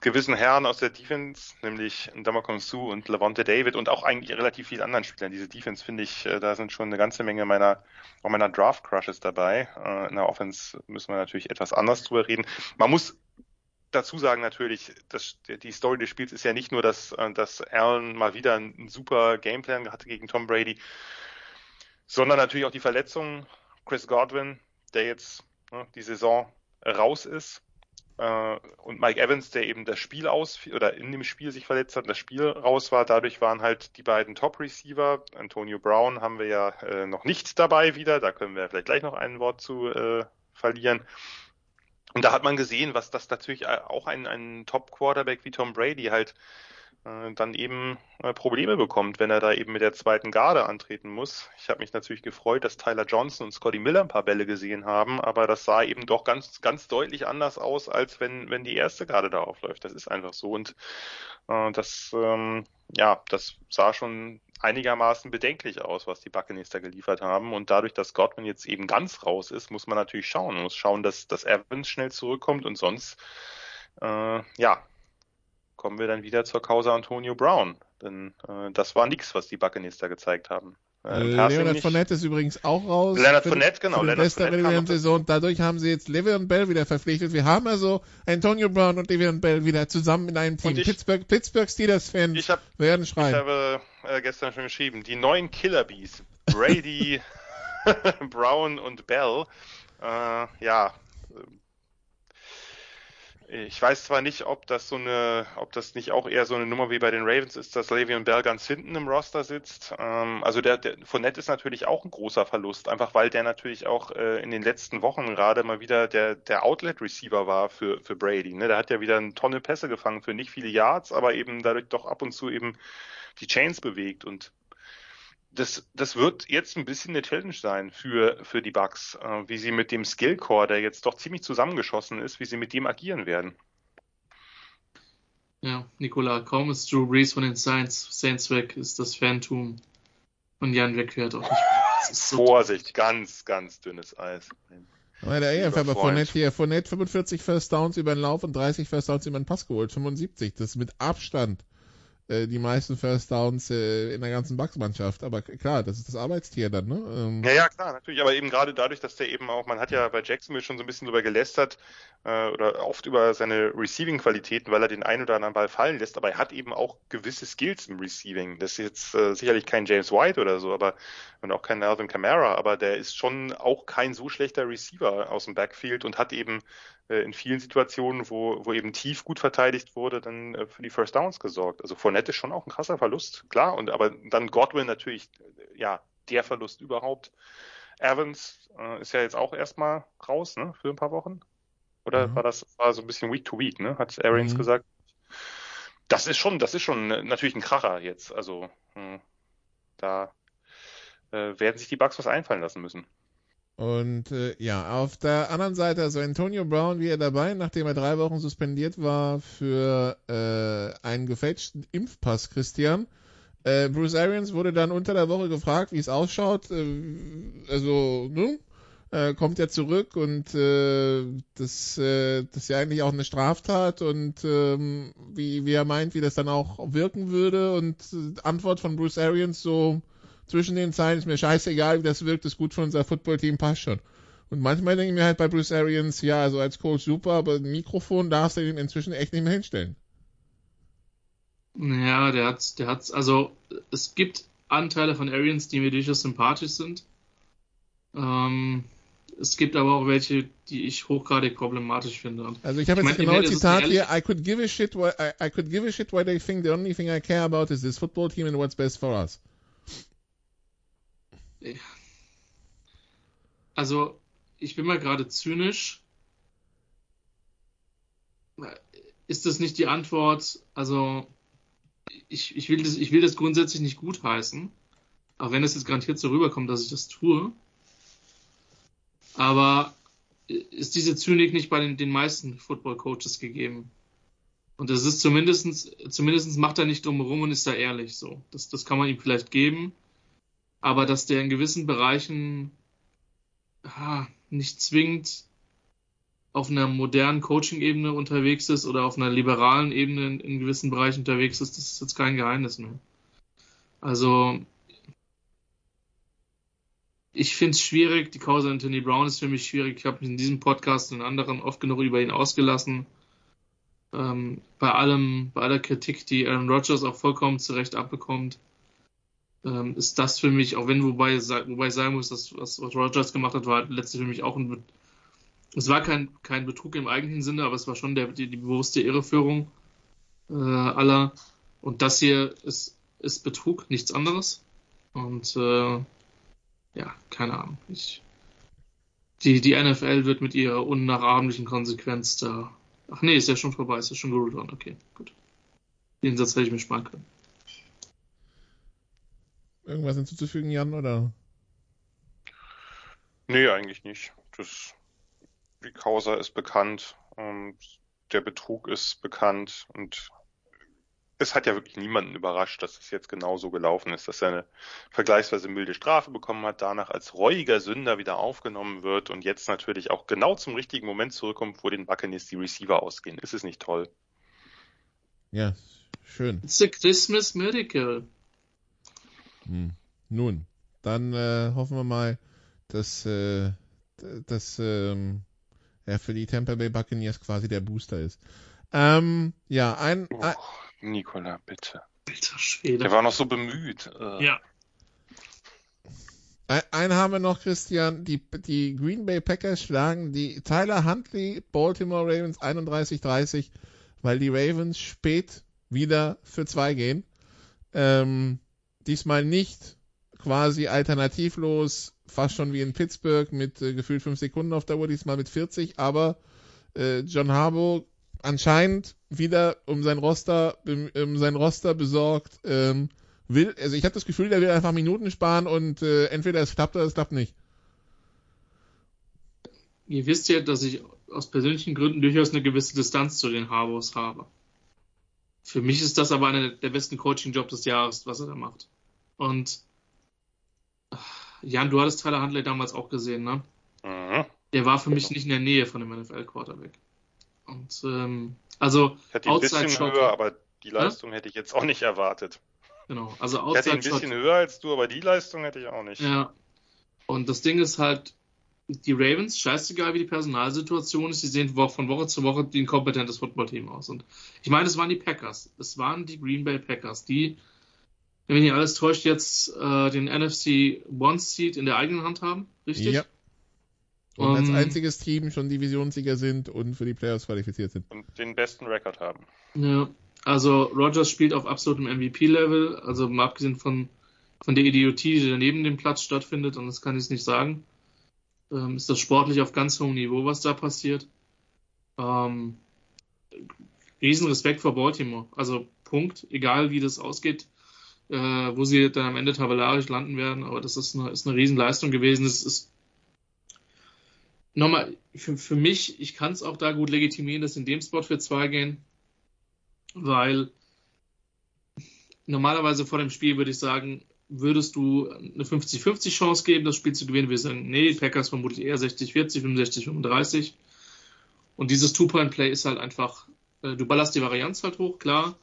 gewissen Herren aus der Defense, nämlich Damakon Su und Levante David und auch eigentlich relativ vielen anderen Spielern. Diese Defense finde ich, äh, da sind schon eine ganze Menge meiner, auch meiner Draft Crushes dabei. Äh, in der Offense müssen wir natürlich etwas anders drüber reden. Man muss dazu sagen natürlich, dass die Story des Spiels ist ja nicht nur, dass, äh, dass Allen mal wieder einen super Gameplan hatte gegen Tom Brady, sondern natürlich auch die Verletzung Chris Godwin, der jetzt ne, die Saison raus ist, äh, und Mike Evans, der eben das Spiel aus oder in dem Spiel sich verletzt hat, das Spiel raus war. Dadurch waren halt die beiden Top Receiver. Antonio Brown haben wir ja äh, noch nicht dabei wieder. Da können wir vielleicht gleich noch ein Wort zu äh, verlieren. Und da hat man gesehen, was das natürlich auch ein, ein Top-Quarterback wie Tom Brady halt äh, dann eben äh, Probleme bekommt, wenn er da eben mit der zweiten Garde antreten muss. Ich habe mich natürlich gefreut, dass Tyler Johnson und Scotty Miller ein paar Bälle gesehen haben, aber das sah eben doch ganz, ganz deutlich anders aus, als wenn, wenn die erste Garde da aufläuft. Das ist einfach so. Und äh, das, ähm, ja, das sah schon einigermaßen bedenklich aus, was die Buccaneers da geliefert haben. Und dadurch, dass Godwin jetzt eben ganz raus ist, muss man natürlich schauen. Man muss schauen, dass, dass Evans schnell zurückkommt und sonst, äh, ja, kommen wir dann wieder zur Causa Antonio Brown. Denn äh, das war nichts, was die Buccaneers da gezeigt haben. Äh, Leonard Fournette ist übrigens auch raus. Leonard Fournette, genau. Für Leonard Saison. Dadurch haben sie jetzt Le'Veon Bell wieder verpflichtet. Wir haben also Antonio Brown und Le'Veon Bell wieder zusammen in einem Team. Ich, Pittsburgh, Pittsburgh Steelers-Fans werden schreien. Ich habe äh, gestern schon geschrieben, die neuen Killer Bees, Brady, Brown und Bell, äh, ja, ich weiß zwar nicht, ob das so eine, ob das nicht auch eher so eine Nummer wie bei den Ravens ist, dass Le'Veon Bell ganz hinten im Roster sitzt. Ähm, also der, der Fournette ist natürlich auch ein großer Verlust, einfach weil der natürlich auch äh, in den letzten Wochen gerade mal wieder der, der Outlet-Receiver war für, für Brady. Ne? Der hat ja wieder eine Tonne Pässe gefangen für nicht viele Yards, aber eben dadurch doch ab und zu eben die Chains bewegt und das, das wird jetzt ein bisschen eine Challenge sein für, für die Bucks, äh, wie sie mit dem Skillcore, der jetzt doch ziemlich zusammengeschossen ist, wie sie mit dem agieren werden. Ja, Nikola, kaum ist Drew Brees von den Saints, Saints weg, ist das Phantom von Jan wegfährt auch nicht so Vorsicht, ganz, ganz dünnes Eis. Aber der EF aber Fournette hier, Fournette 45 First Downs über den Lauf und 30 First Downs über den Pass geholt, 75, das ist mit Abstand äh, die meisten First Downs äh, in der ganzen Bucks-Mannschaft. Aber klar, das ist das Arbeitstier dann, ne? Ähm, ja, ja, klar, natürlich. Aber eben gerade dadurch, dass der eben auch, man hat ja bei Jacksonville schon so ein bisschen drüber gelästert äh, oder oft über seine Receiving-Qualitäten, weil er den einen oder anderen Ball fallen lässt. Aber er hat eben auch gewisse Skills im Receiving. Das ist jetzt äh, sicherlich kein James White oder so, aber und auch kein Alvin Kamara, aber der ist schon auch kein so schlechter Receiver aus dem Backfield und hat eben in vielen Situationen, wo, wo eben tief gut verteidigt wurde, dann äh, für die First Downs gesorgt. Also Fournette ist schon auch ein krasser Verlust, klar. Und aber dann Godwin natürlich, ja, der Verlust überhaupt. Evans äh, ist ja jetzt auch erstmal raus, ne, für ein paar Wochen. Oder mhm. war das war so ein bisschen Week to Week, ne? Hat Arians mhm. gesagt. Das ist schon, das ist schon natürlich ein Kracher jetzt. Also mh, hm, da äh, werden sich die Bugs was einfallen lassen müssen. Und äh, ja, auf der anderen Seite, also Antonio Brown wieder dabei, nachdem er drei Wochen suspendiert war für äh, einen gefälschten Impfpass, Christian. Äh, Bruce Arians wurde dann unter der Woche gefragt, wie es ausschaut. Äh, also, ne? Äh, kommt er zurück und äh, das, äh, das ist ja eigentlich auch eine Straftat und ähm, wie, wie er meint, wie das dann auch wirken würde und äh, Antwort von Bruce Arians so, zwischen den Zeilen ist mir scheißegal, wie das wirkt, ist gut für unser Footballteam, passt schon. Und manchmal denke ich mir halt bei Bruce Arians, ja, also als Coach super, aber ein Mikrofon darfst du ihn inzwischen echt nicht mehr hinstellen. Ja, der hat, der hat, also es gibt Anteile von Arians, die mir durchaus sympathisch sind. Ähm, es gibt aber auch welche, die ich hochgradig problematisch finde. Also ich habe jetzt ich mein, genau Zitat hier. I could give a shit what I, I could give a shit what they think. The only thing I care about is this football team and what's best for us. Also, ich bin mal gerade zynisch. Ist das nicht die Antwort? Also, ich, ich, will das, ich will das grundsätzlich nicht gutheißen. Auch wenn es jetzt garantiert so rüberkommt, dass ich das tue. Aber ist diese Zynik nicht bei den, den meisten Football-Coaches gegeben? Und das ist zumindestens, zumindestens macht er nicht drumherum und ist da ehrlich so. Das, das kann man ihm vielleicht geben aber dass der in gewissen Bereichen ah, nicht zwingend auf einer modernen Coaching-Ebene unterwegs ist oder auf einer liberalen Ebene in, in, gewissen Bereichen unterwegs ist, das ist jetzt kein Geheimnis mehr. Also ich finde es schwierig, die Causa Anthony Brown ist für mich schwierig. Ich habe mich in diesem Podcast und anderen oft genug über ihn ausgelassen. Ähm, bei allem, bei aller Kritik, die Aaron Rodgers auch vollkommen zurecht abbekommt ähm, ist das für mich, auch wenn, wobei, wobei ich sagen muss, dass was, was Rogers gemacht hat, war letztlich für mich auch ein, es war kein, kein Betrug im eigentlichen Sinne, aber es war schon der, die, die bewusste Irreführung äh, aller. Und das hier ist, ist Betrug, nichts anderes. Und äh, ja, keine Ahnung. Ich, die, die NFL wird mit ihrer unnachahmlichen Konsequenz da. Ach nee, ist ja schon vorbei, ist ja schon geruled worden. Okay, gut. Den Satz hätte ich mir sparen können. Irgendwas hinzuzufügen, Jan, oder? Nee, eigentlich nicht. Das, die Causa ist bekannt, und der Betrug ist bekannt und es hat ja wirklich niemanden überrascht, dass es jetzt genau so gelaufen ist, dass er eine vergleichsweise milde Strafe bekommen hat, danach als reuiger Sünder wieder aufgenommen wird und jetzt natürlich auch genau zum richtigen Moment zurückkommt, wo den Buccaneers die Receiver ausgehen. Ist es nicht toll? Ja, schön. It's a Christmas miracle. Hm. Nun, dann äh, hoffen wir mal, dass, äh, dass ähm, er für die Tampa Bay Buccaneers quasi der Booster ist. Ähm, ja, ein, oh, ein Nikola, bitte. Alter Schwede. Der war noch so bemüht. Äh. Ja. Einen haben wir noch, Christian. Die, die Green Bay Packers schlagen die Tyler Huntley Baltimore Ravens 31-30, weil die Ravens spät wieder für zwei gehen. Ähm, diesmal nicht quasi alternativlos, fast schon wie in Pittsburgh mit äh, gefühlt fünf Sekunden auf der Uhr, diesmal mit 40, aber äh, John Harbaugh anscheinend wieder um sein Roster, um sein Roster besorgt, ähm, will, also ich habe das Gefühl, der will einfach Minuten sparen und äh, entweder es klappt oder es klappt nicht. Ihr wisst ja, dass ich aus persönlichen Gründen durchaus eine gewisse Distanz zu den Harbors habe. Für mich ist das aber einer der besten Coaching-Jobs des Jahres, was er da macht. Und Jan, du hattest Tyler Huntley damals auch gesehen, ne? Mhm. Der war für mich nicht in der Nähe von dem NFL-Quarterback. Und ähm, also ich hatte ihn ein bisschen höher, aber Die Leistung ja? hätte ich jetzt auch nicht erwartet. Genau, also Outside Ich hätte ein bisschen höher als du, aber die Leistung hätte ich auch nicht. Ja. Und das Ding ist halt, die Ravens, scheißegal wie die Personalsituation ist, die sehen von Woche zu Woche wie ein kompetentes Footballteam aus. Und ich meine, es waren die Packers. Es waren die Green Bay Packers, die, wenn mich nicht alles täuscht, jetzt äh, den NFC One Seed in der eigenen Hand haben. Richtig? Ja. Und um, als ähm, einziges Team schon Divisionssieger sind und für die Playoffs qualifiziert sind. Und den besten Rekord haben. Ja. Also Rogers spielt auf absolutem MVP-Level, also mal abgesehen von, von der Idiotie, die neben dem Platz stattfindet, und das kann ich nicht sagen ähm, ist das sportlich auf ganz hohem Niveau, was da passiert. Ähm, Riesenrespekt vor Baltimore. Also Punkt, egal wie das ausgeht, äh, wo sie dann am Ende tabellarisch landen werden, aber das ist eine, ist eine Riesenleistung gewesen. Das ist nochmal, für, für mich, ich kann es auch da gut legitimieren, dass in dem Spot für zwei gehen, weil normalerweise vor dem Spiel würde ich sagen, würdest du eine 50-50 Chance geben, das Spiel zu gewinnen? Wir sagen, nee, Packers vermutlich eher 60-40, 65-35. Und dieses Two-Point-Play ist halt einfach, äh, du ballerst die Varianz halt hoch, klar,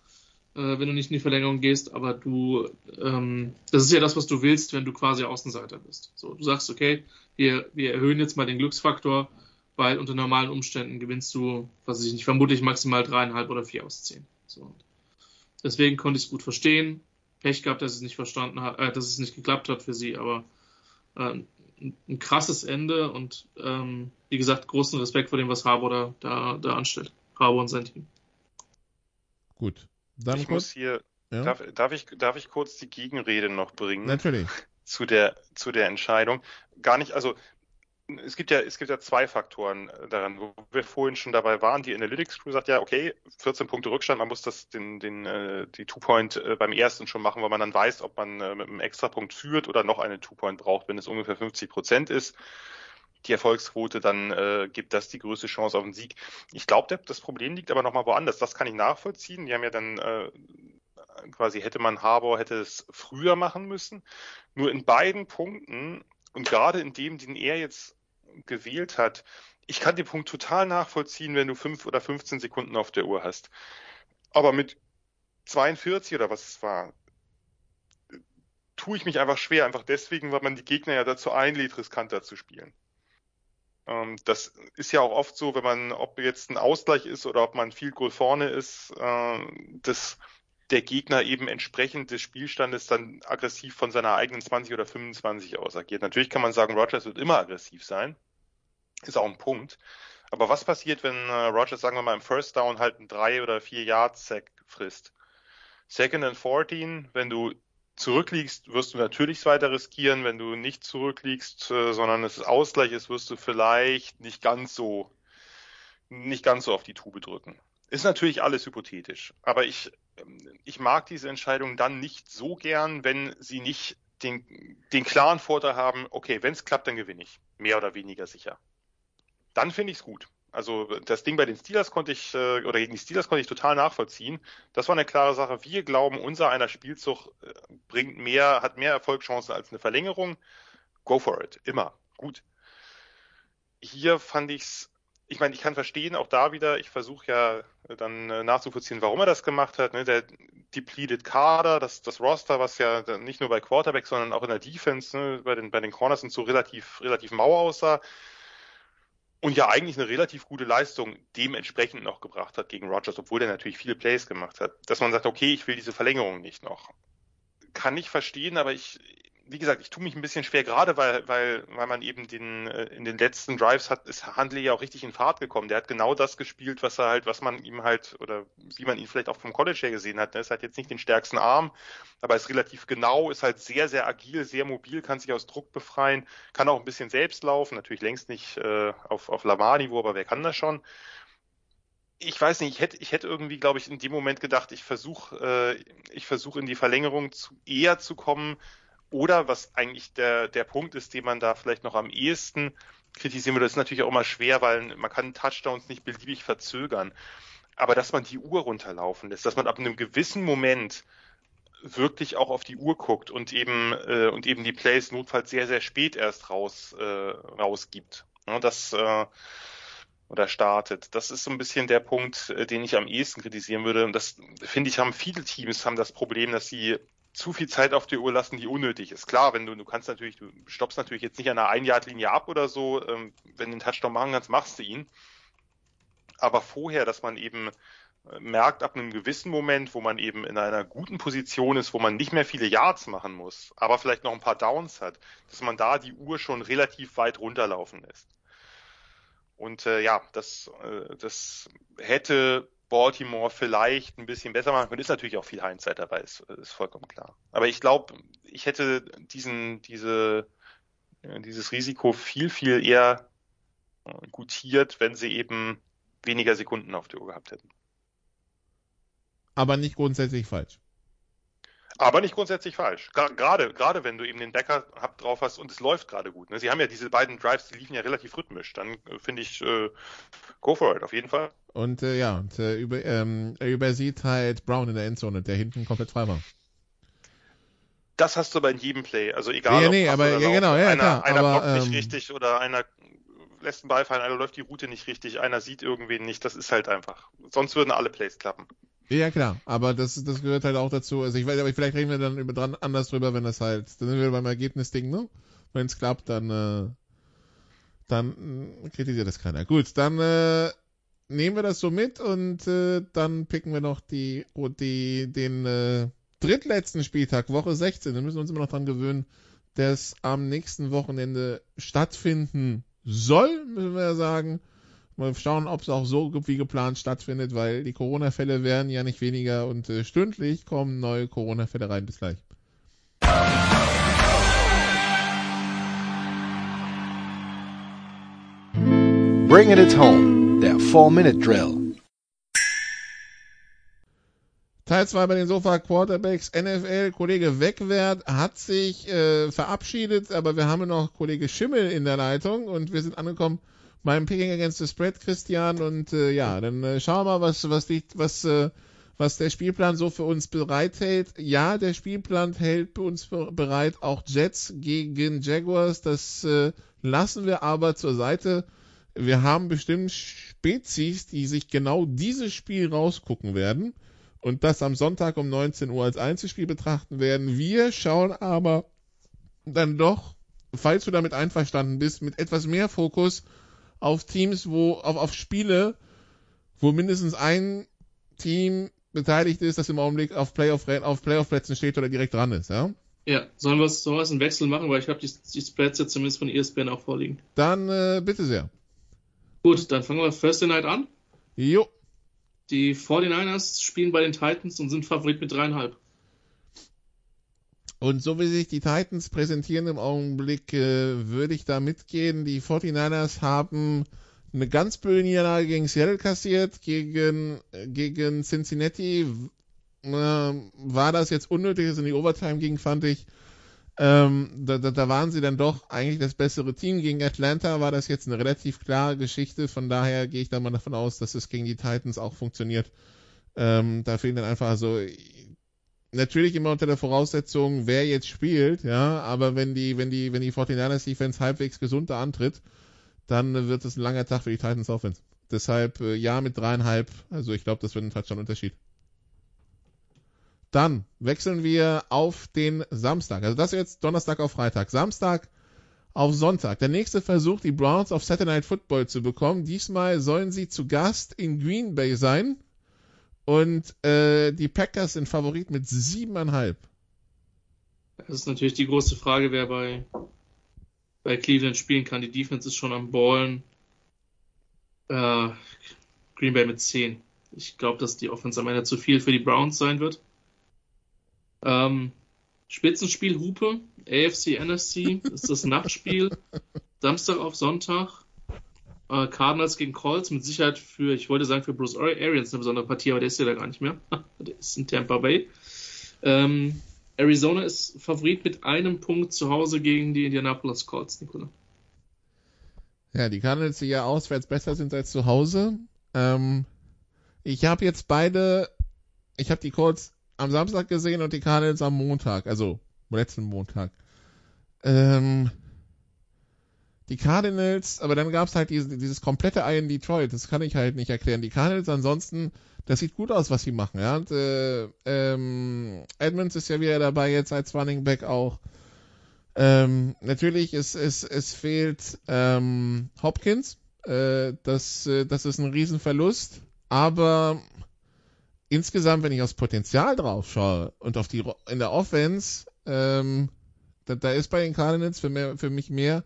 äh, wenn du nicht in die Verlängerung gehst, aber du, ähm, das ist ja das, was du willst, wenn du quasi Außenseiter bist. So, du sagst, okay, wir, wir erhöhen jetzt mal den Glücksfaktor, weil unter normalen Umständen gewinnst du, was ich nicht, vermutlich maximal dreieinhalb oder vier aus zehn. So. Deswegen konnte ich es gut verstehen. Pech gehabt, dass es nicht verstanden hat, äh, dass es nicht geklappt hat für sie, aber äh, ein krasses Ende und ähm, wie gesagt, großen Respekt vor dem, was Harbour da, da, da anstellt. Harbour und sein Team. Gut. Dann ich kurz, muss hier, ja? darf, darf, ich, darf ich kurz die Gegenrede noch bringen? Natürlich. Zu der, zu der Entscheidung. Gar nicht, also es gibt ja, es gibt ja zwei Faktoren äh, daran, wo wir vorhin schon dabei waren. Die Analytics Crew sagt ja, okay, 14 Punkte Rückstand, man muss das den, den, äh, die Two-Point äh, beim ersten schon machen, weil man dann weiß, ob man mit einem Extrapunkt führt oder noch eine Two-Point braucht, wenn es ungefähr 50 Prozent ist. Die Erfolgsquote, dann äh, gibt das die größte Chance auf den Sieg. Ich glaube, das Problem liegt aber nochmal woanders. Das kann ich nachvollziehen. Die haben ja dann äh, quasi hätte man Harbour hätte es früher machen müssen. Nur in beiden Punkten und gerade in dem, den er jetzt gewählt hat, ich kann den Punkt total nachvollziehen, wenn du fünf oder 15 Sekunden auf der Uhr hast. Aber mit 42 oder was es war, tue ich mich einfach schwer, einfach deswegen, weil man die Gegner ja dazu einlädt, riskanter zu spielen. Ähm, das ist ja auch oft so, wenn man, ob jetzt ein Ausgleich ist oder ob man viel Goal vorne ist, äh, dass der Gegner eben entsprechend des Spielstandes dann aggressiv von seiner eigenen 20 oder 25 aus agiert. Natürlich kann man sagen, Rogers wird immer aggressiv sein. Ist auch ein Punkt. Aber was passiert, wenn äh, Rogers, sagen wir mal, im First Down halt ein 3 oder 4 Yard Sack frisst? Second and 14, wenn du zurückliegst, wirst du natürlich weiter riskieren. Wenn du nicht zurückliegst, äh, sondern es Ausgleich ist, wirst du vielleicht nicht ganz so, nicht ganz so auf die Tube drücken. Ist natürlich alles hypothetisch. Aber ich, ich mag diese Entscheidung dann nicht so gern, wenn sie nicht den, den klaren Vorteil haben, okay, wenn es klappt, dann gewinne ich. Mehr oder weniger sicher dann finde ich es gut. Also das Ding bei den Steelers konnte ich, äh, oder gegen die Steelers konnte ich total nachvollziehen. Das war eine klare Sache. Wir glauben, unser einer Spielzug äh, bringt mehr, hat mehr Erfolgschancen als eine Verlängerung. Go for it. Immer. Gut. Hier fand ich's, ich meine, ich kann verstehen, auch da wieder, ich versuche ja dann äh, nachzuvollziehen, warum er das gemacht hat. Ne? Der depleted Kader, das, das Roster, was ja nicht nur bei Quarterback, sondern auch in der Defense, ne, bei den, bei den Corners und so relativ, relativ mau aussah und ja eigentlich eine relativ gute Leistung dementsprechend noch gebracht hat gegen Rogers, obwohl er natürlich viele Plays gemacht hat, dass man sagt, okay, ich will diese Verlängerung nicht noch. Kann ich verstehen, aber ich, wie gesagt, ich tue mich ein bisschen schwer, gerade weil, weil, weil man eben den, äh, in den letzten Drives hat, ist Handley ja auch richtig in Fahrt gekommen. Der hat genau das gespielt, was er halt, was man ihm halt, oder wie man ihn vielleicht auch vom College her gesehen hat. Er ist halt jetzt nicht den stärksten Arm, aber ist relativ genau, ist halt sehr, sehr agil, sehr mobil, kann sich aus Druck befreien, kann auch ein bisschen selbst laufen, natürlich längst nicht äh, auf, auf Lamar-Niveau, aber wer kann das schon? ich weiß nicht, ich hätte, ich hätte irgendwie, glaube ich, in dem Moment gedacht, ich versuche, äh, ich versuche in die Verlängerung zu, eher zu kommen, oder was eigentlich der, der Punkt ist, den man da vielleicht noch am ehesten kritisieren würde, ist natürlich auch immer schwer, weil man kann Touchdowns nicht beliebig verzögern. Aber dass man die Uhr runterlaufen lässt, dass man ab einem gewissen Moment wirklich auch auf die Uhr guckt und eben äh, und eben die Plays notfalls sehr sehr spät erst raus äh, rausgibt. Ja, das äh, oder startet. Das ist so ein bisschen der Punkt, äh, den ich am ehesten kritisieren würde. Und das finde ich, haben viele Teams haben das Problem, dass sie zu viel Zeit auf die Uhr lassen, die unnötig ist. Klar, wenn du, du kannst natürlich, du stoppst natürlich jetzt nicht an einer Einjahrlinie ab oder so, ähm, wenn du einen Touchdown machen kannst, machst du ihn. Aber vorher, dass man eben äh, merkt ab einem gewissen Moment, wo man eben in einer guten Position ist, wo man nicht mehr viele Yards machen muss, aber vielleicht noch ein paar Downs hat, dass man da die Uhr schon relativ weit runterlaufen lässt. Und äh, ja, das, äh, das hätte Baltimore vielleicht ein bisschen besser machen können. Ist natürlich auch viel Hindsight dabei, ist, ist vollkommen klar. Aber ich glaube, ich hätte diesen, diese, äh, dieses Risiko viel, viel eher äh, gutiert, wenn sie eben weniger Sekunden auf der Uhr gehabt hätten. Aber nicht grundsätzlich falsch. Aber nicht grundsätzlich falsch. Gerade, gerade wenn du eben den Bäcker drauf hast und es läuft gerade gut. Ne? Sie haben ja diese beiden Drives, die liefen ja relativ rhythmisch. Dann äh, finde ich, äh, go for it, auf jeden Fall. Und äh, ja, und, äh, über, ähm, er übersieht halt Brown in der Endzone, der hinten komplett frei war. Das hast du aber in jedem Play. Also egal, ja, nee, aber ja, genau, ja, einer, klar, einer aber, blockt nicht ähm, richtig oder einer lässt einen Ball fallen, einer läuft die Route nicht richtig, einer sieht irgendwen nicht. Das ist halt einfach. Sonst würden alle Plays klappen. Ja, klar, aber das, das gehört halt auch dazu. Also ich weiß, aber vielleicht reden wir dann über dran anders drüber, wenn das halt, dann sind wir beim Ergebnisding, ne? Wenn es klappt, dann, äh, dann äh, kritisiert das keiner. Gut, dann äh, nehmen wir das so mit und äh, dann picken wir noch die, die den äh, drittletzten Spieltag, Woche 16. Da müssen wir uns immer noch dran gewöhnen, dass am nächsten Wochenende stattfinden soll, müssen wir ja sagen. Mal schauen, ob es auch so wie geplant stattfindet, weil die Corona-Fälle werden ja nicht weniger und äh, stündlich kommen neue Corona-Fälle rein. Bis gleich. Bringing it home, der 4-Minute-Drill. Teil 2 bei den Sofa Quarterbacks NFL. Kollege Wegwert hat sich äh, verabschiedet, aber wir haben noch Kollege Schimmel in der Leitung und wir sind angekommen beim Picking Against the Spread, Christian. Und äh, ja, dann äh, schauen wir mal, was, was, die, was, äh, was der Spielplan so für uns bereithält. Ja, der Spielplan hält für uns bereit auch Jets gegen Jaguars. Das äh, lassen wir aber zur Seite. Wir haben bestimmt Spezies, die sich genau dieses Spiel rausgucken werden und das am Sonntag um 19 Uhr als Einzelspiel betrachten werden. Wir schauen aber dann doch, falls du damit einverstanden bist, mit etwas mehr Fokus auf Teams, wo, auf, auf Spiele, wo mindestens ein Team beteiligt ist, das im Augenblick auf Playoff, auf Playoff-Plätzen steht oder direkt dran ist, ja? Ja, sollen wir sollen einen Wechsel machen, weil ich habe die, die Splats jetzt zumindest von ESPN auch vorliegen. Dann äh, bitte sehr. Gut, dann fangen wir Thursday Night an. Jo. Die 49ers spielen bei den Titans und sind Favorit mit dreieinhalb. Und so wie sich die Titans präsentieren im Augenblick, äh, würde ich da mitgehen. Die 49ers haben eine ganz blöde Niederlage gegen Seattle kassiert, gegen, äh, gegen Cincinnati. Äh, war das jetzt unnötig, dass es in die Overtime ging, fand ich. Ähm, da, da, da waren sie dann doch eigentlich das bessere Team. Gegen Atlanta war das jetzt eine relativ klare Geschichte. Von daher gehe ich da mal davon aus, dass es gegen die Titans auch funktioniert. Ähm, da fehlen dann einfach, also natürlich immer unter der Voraussetzung, wer jetzt spielt, ja, aber wenn die, wenn die, wenn die 49ers Defense halbwegs gesund da antritt, dann wird es ein langer Tag für die Titans Offense. Deshalb äh, ja mit dreieinhalb, also ich glaube, das wird ein Touchdown-Unterschied. Dann wechseln wir auf den Samstag. Also das jetzt Donnerstag auf Freitag. Samstag auf Sonntag. Der nächste Versuch, die Browns auf Saturday Night Football zu bekommen. Diesmal sollen sie zu Gast in Green Bay sein. Und äh, die Packers sind Favorit mit siebeneinhalb. Das ist natürlich die große Frage, wer bei, bei Cleveland spielen kann. Die Defense ist schon am Ballen. Äh, Green Bay mit zehn. Ich glaube, dass die Offense am Ende zu viel für die Browns sein wird. Ähm, Spitzenspiel Hupe, AFC, NFC, ist das Nachtspiel. Samstag auf Sonntag. Äh, Cardinals gegen Colts, mit Sicherheit für, ich wollte sagen, für Bruce Arians eine besondere Partie, aber der ist ja da gar nicht mehr. der ist in Tampa Bay. Ähm, Arizona ist Favorit mit einem Punkt zu Hause gegen die Indianapolis Colts, Nicola. Ja, die Cardinals, die ja auswärts besser sind als zu Hause. Ähm, ich habe jetzt beide, ich habe die Colts am Samstag gesehen und die Cardinals am Montag, also letzten Montag. Ähm, die Cardinals, aber dann gab's halt diese, dieses komplette Ei in Detroit, das kann ich halt nicht erklären. Die Cardinals ansonsten, das sieht gut aus, was sie machen, ja. Und, äh, ähm, Edmonds ist ja wieder dabei jetzt als Running Back auch. Ähm, natürlich, es, es, es fehlt ähm, Hopkins. Äh, das, äh, das ist ein Riesenverlust. Aber insgesamt, wenn ich aufs Potenzial drauf schaue und auf die in der Offense, ähm, da, da ist bei den Cardinals für, mehr, für mich mehr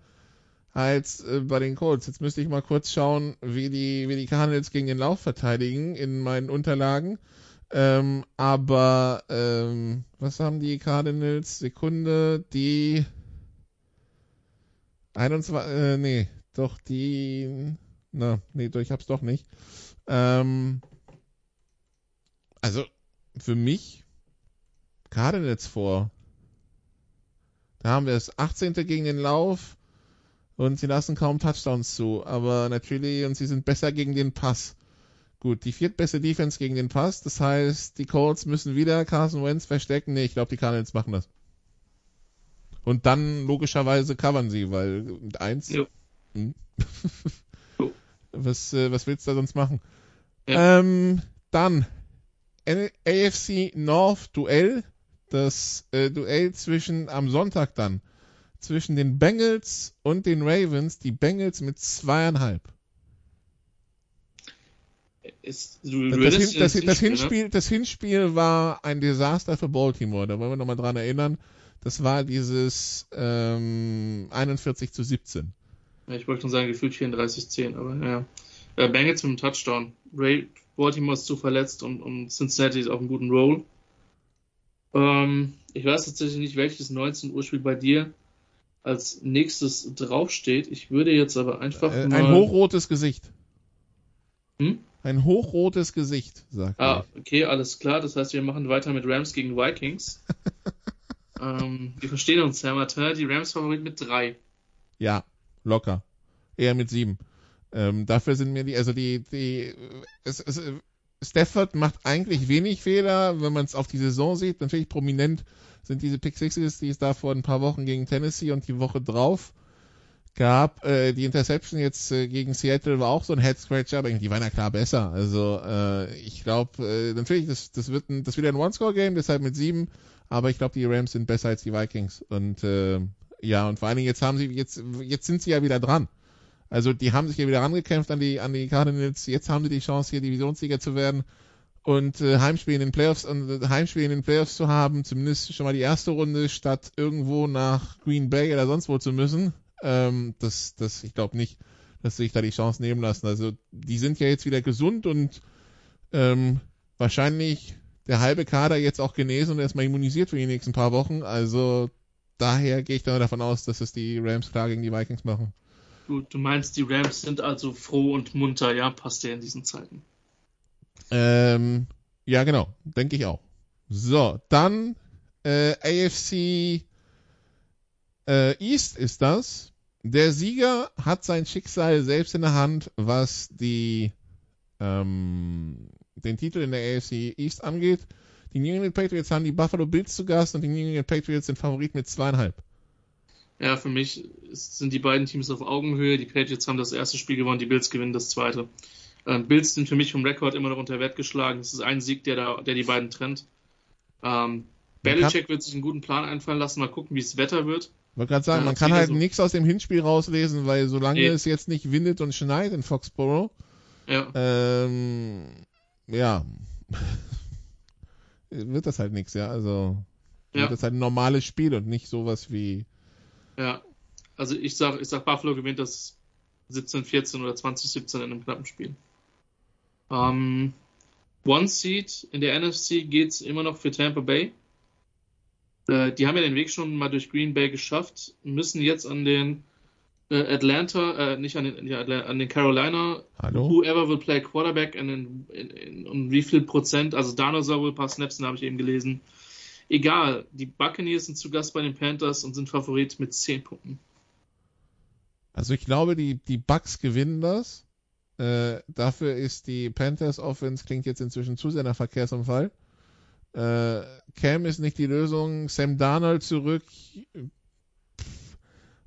als äh, bei den Colts. Jetzt müsste ich mal kurz schauen, wie die, wie die Cardinals gegen den Lauf verteidigen in meinen Unterlagen. Ähm, aber ähm, was haben die Cardinals? Sekunde, die 21, äh, nee, doch die, na, nee, ich hab's doch nicht. Ähm, also, für mich Cardinals vor. Da haben wir es 18. gegen den Lauf und sie lassen kaum Touchdowns zu, aber natürlich, und sie sind besser gegen den Pass. Gut, die viertbeste Defense gegen den Pass, das heißt, die Colts müssen wieder Carson Wentz verstecken. Nee, ich glaube, die Cardinals machen das. Und dann logischerweise covern sie, weil mit eins. Jo. Hm. was, äh, was willst du da sonst machen? Ja. Ähm, dann AFC North Duell. Das äh, Duell zwischen am Sonntag dann zwischen den Bengals und den Ravens. Die Bengals mit zweieinhalb. Ist, du, das, das, Hinspiel, das Hinspiel war ein Desaster für Baltimore. Da wollen wir nochmal dran erinnern. Das war dieses ähm, 41 zu 17. Ja, ich wollte schon sagen, gefühlt 34 10, aber ja. Äh, Bengals mit einem Touchdown. Ray, Baltimore ist zu verletzt und, und Cincinnati ist auf einem guten Roll. Ähm, ich weiß tatsächlich nicht, welches 19 Uhr Spiel bei dir als nächstes draufsteht. Ich würde jetzt aber einfach äh, mal... Ein hochrotes Gesicht. Hm? Ein hochrotes Gesicht, sagt Ah, okay, alles klar. Das heißt, wir machen weiter mit Rams gegen Vikings. ähm, wir verstehen uns, Herr Martin. Die Rams Favorit mit drei. Ja, locker. Eher mit sieben. Ähm, dafür sind mir die, also die, die, es, es, Stafford macht eigentlich wenig Fehler, wenn man es auf die Saison sieht. Natürlich prominent sind diese Pick Sixes, die es da vor ein paar Wochen gegen Tennessee und die Woche drauf gab. Äh, die Interception jetzt äh, gegen Seattle war auch so ein Head Scratcher, aber die waren ja klar besser. Also äh, ich glaube, äh, natürlich, das, das wird ein, das wieder ein One-Score-Game, deshalb mit sieben, aber ich glaube, die Rams sind besser als die Vikings. Und äh, ja, und vor allen Dingen jetzt haben sie, jetzt, jetzt sind sie ja wieder dran. Also die haben sich ja wieder rangekämpft an die, an die Cardinals. Jetzt haben sie die Chance, hier Divisionssieger zu werden und äh, Heimspiel in den Playoffs und äh, Heimspiel in den Playoffs zu haben, zumindest schon mal die erste Runde, statt irgendwo nach Green Bay oder sonst wo zu müssen. Ähm, das, das, ich glaube nicht, dass sie sich da die Chance nehmen lassen. Also die sind ja jetzt wieder gesund und ähm, wahrscheinlich der halbe Kader jetzt auch genesen und erstmal immunisiert für die nächsten paar Wochen. Also daher gehe ich dann davon aus, dass es die Rams klar gegen die Vikings machen. Du, du meinst, die Rams sind also froh und munter, ja, passt ja in diesen Zeiten. Ähm, ja, genau, denke ich auch. So, dann äh, AFC äh, East ist das. Der Sieger hat sein Schicksal selbst in der Hand, was die ähm, den Titel in der AFC East angeht. Die New England Patriots haben die Buffalo Bills zu Gast und die New England Patriots sind Favorit mit zweieinhalb. Ja, für mich sind die beiden Teams auf Augenhöhe. Die Patriots haben das erste Spiel gewonnen, die Bills gewinnen das zweite. Ähm, Bills sind für mich vom Rekord immer noch unter Wert geschlagen. Es ist ein Sieg, der, da, der die beiden trennt. Ähm, Belichick wird sich einen guten Plan einfallen lassen. Mal gucken, wie es Wetter wird. Ich wollte gerade sagen, ja, man kann halt so. nichts aus dem Hinspiel rauslesen, weil solange nee. es jetzt nicht windet und schneit in Foxborough, ja, ähm, ja. wird das halt nichts, ja. Also ja. wird das halt ein normales Spiel und nicht sowas wie ja, also ich sag, ich sag, Buffalo gewinnt das 17-14 oder 20-17 in einem knappen Spiel. Ähm, One Seed in der NFC geht's immer noch für Tampa Bay. Äh, die haben ja den Weg schon mal durch Green Bay geschafft, müssen jetzt an den äh, Atlanta, äh, nicht an den, ja, an den Carolina, Hallo? whoever will play Quarterback in, in, in, um wie viel Prozent, also wohl ein paar Snaps, habe ich eben gelesen. Egal, die Buccaneers sind zu Gast bei den Panthers und sind Favorit mit 10 Punkten. Also ich glaube, die, die Bucks gewinnen das. Äh, dafür ist die Panthers Offense, klingt jetzt inzwischen zu sehr nach Verkehrsunfall. Äh, Cam ist nicht die Lösung. Sam Darnold zurück.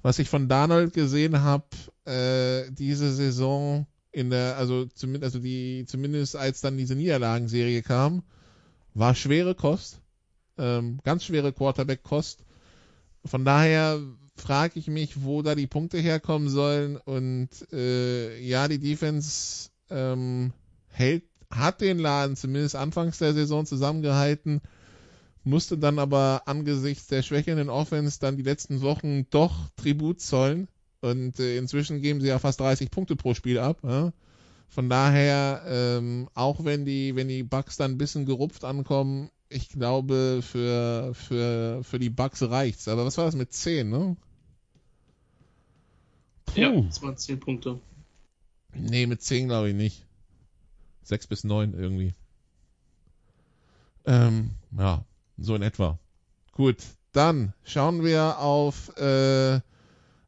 Was ich von Darnold gesehen habe, äh, diese Saison in der, also zumindest, also die, zumindest als dann diese Niederlagenserie kam, war schwere Kost, ähm, ganz schwere Quarterback-Kost. Von daher frage ich mich, wo da die Punkte herkommen sollen. Und äh, ja, die Defense ähm, hält, hat den Laden zumindest anfangs der Saison zusammengehalten, musste dann aber angesichts der schwächenden Offense dann die letzten Wochen doch Tribut zollen. Und äh, inzwischen geben sie ja fast 30 Punkte pro Spiel ab. Ja? Von daher, ähm, auch wenn die, wenn die Bucks dann ein bisschen gerupft ankommen, ich glaube, für, für, für die Bucks reicht's. Aber was war das mit 10, ne? Puh. Ja, das waren 10 Punkte. Nee, mit 10 glaube ich nicht. 6 bis 9 irgendwie. Ähm, ja, so in etwa. Gut, dann schauen wir auf äh,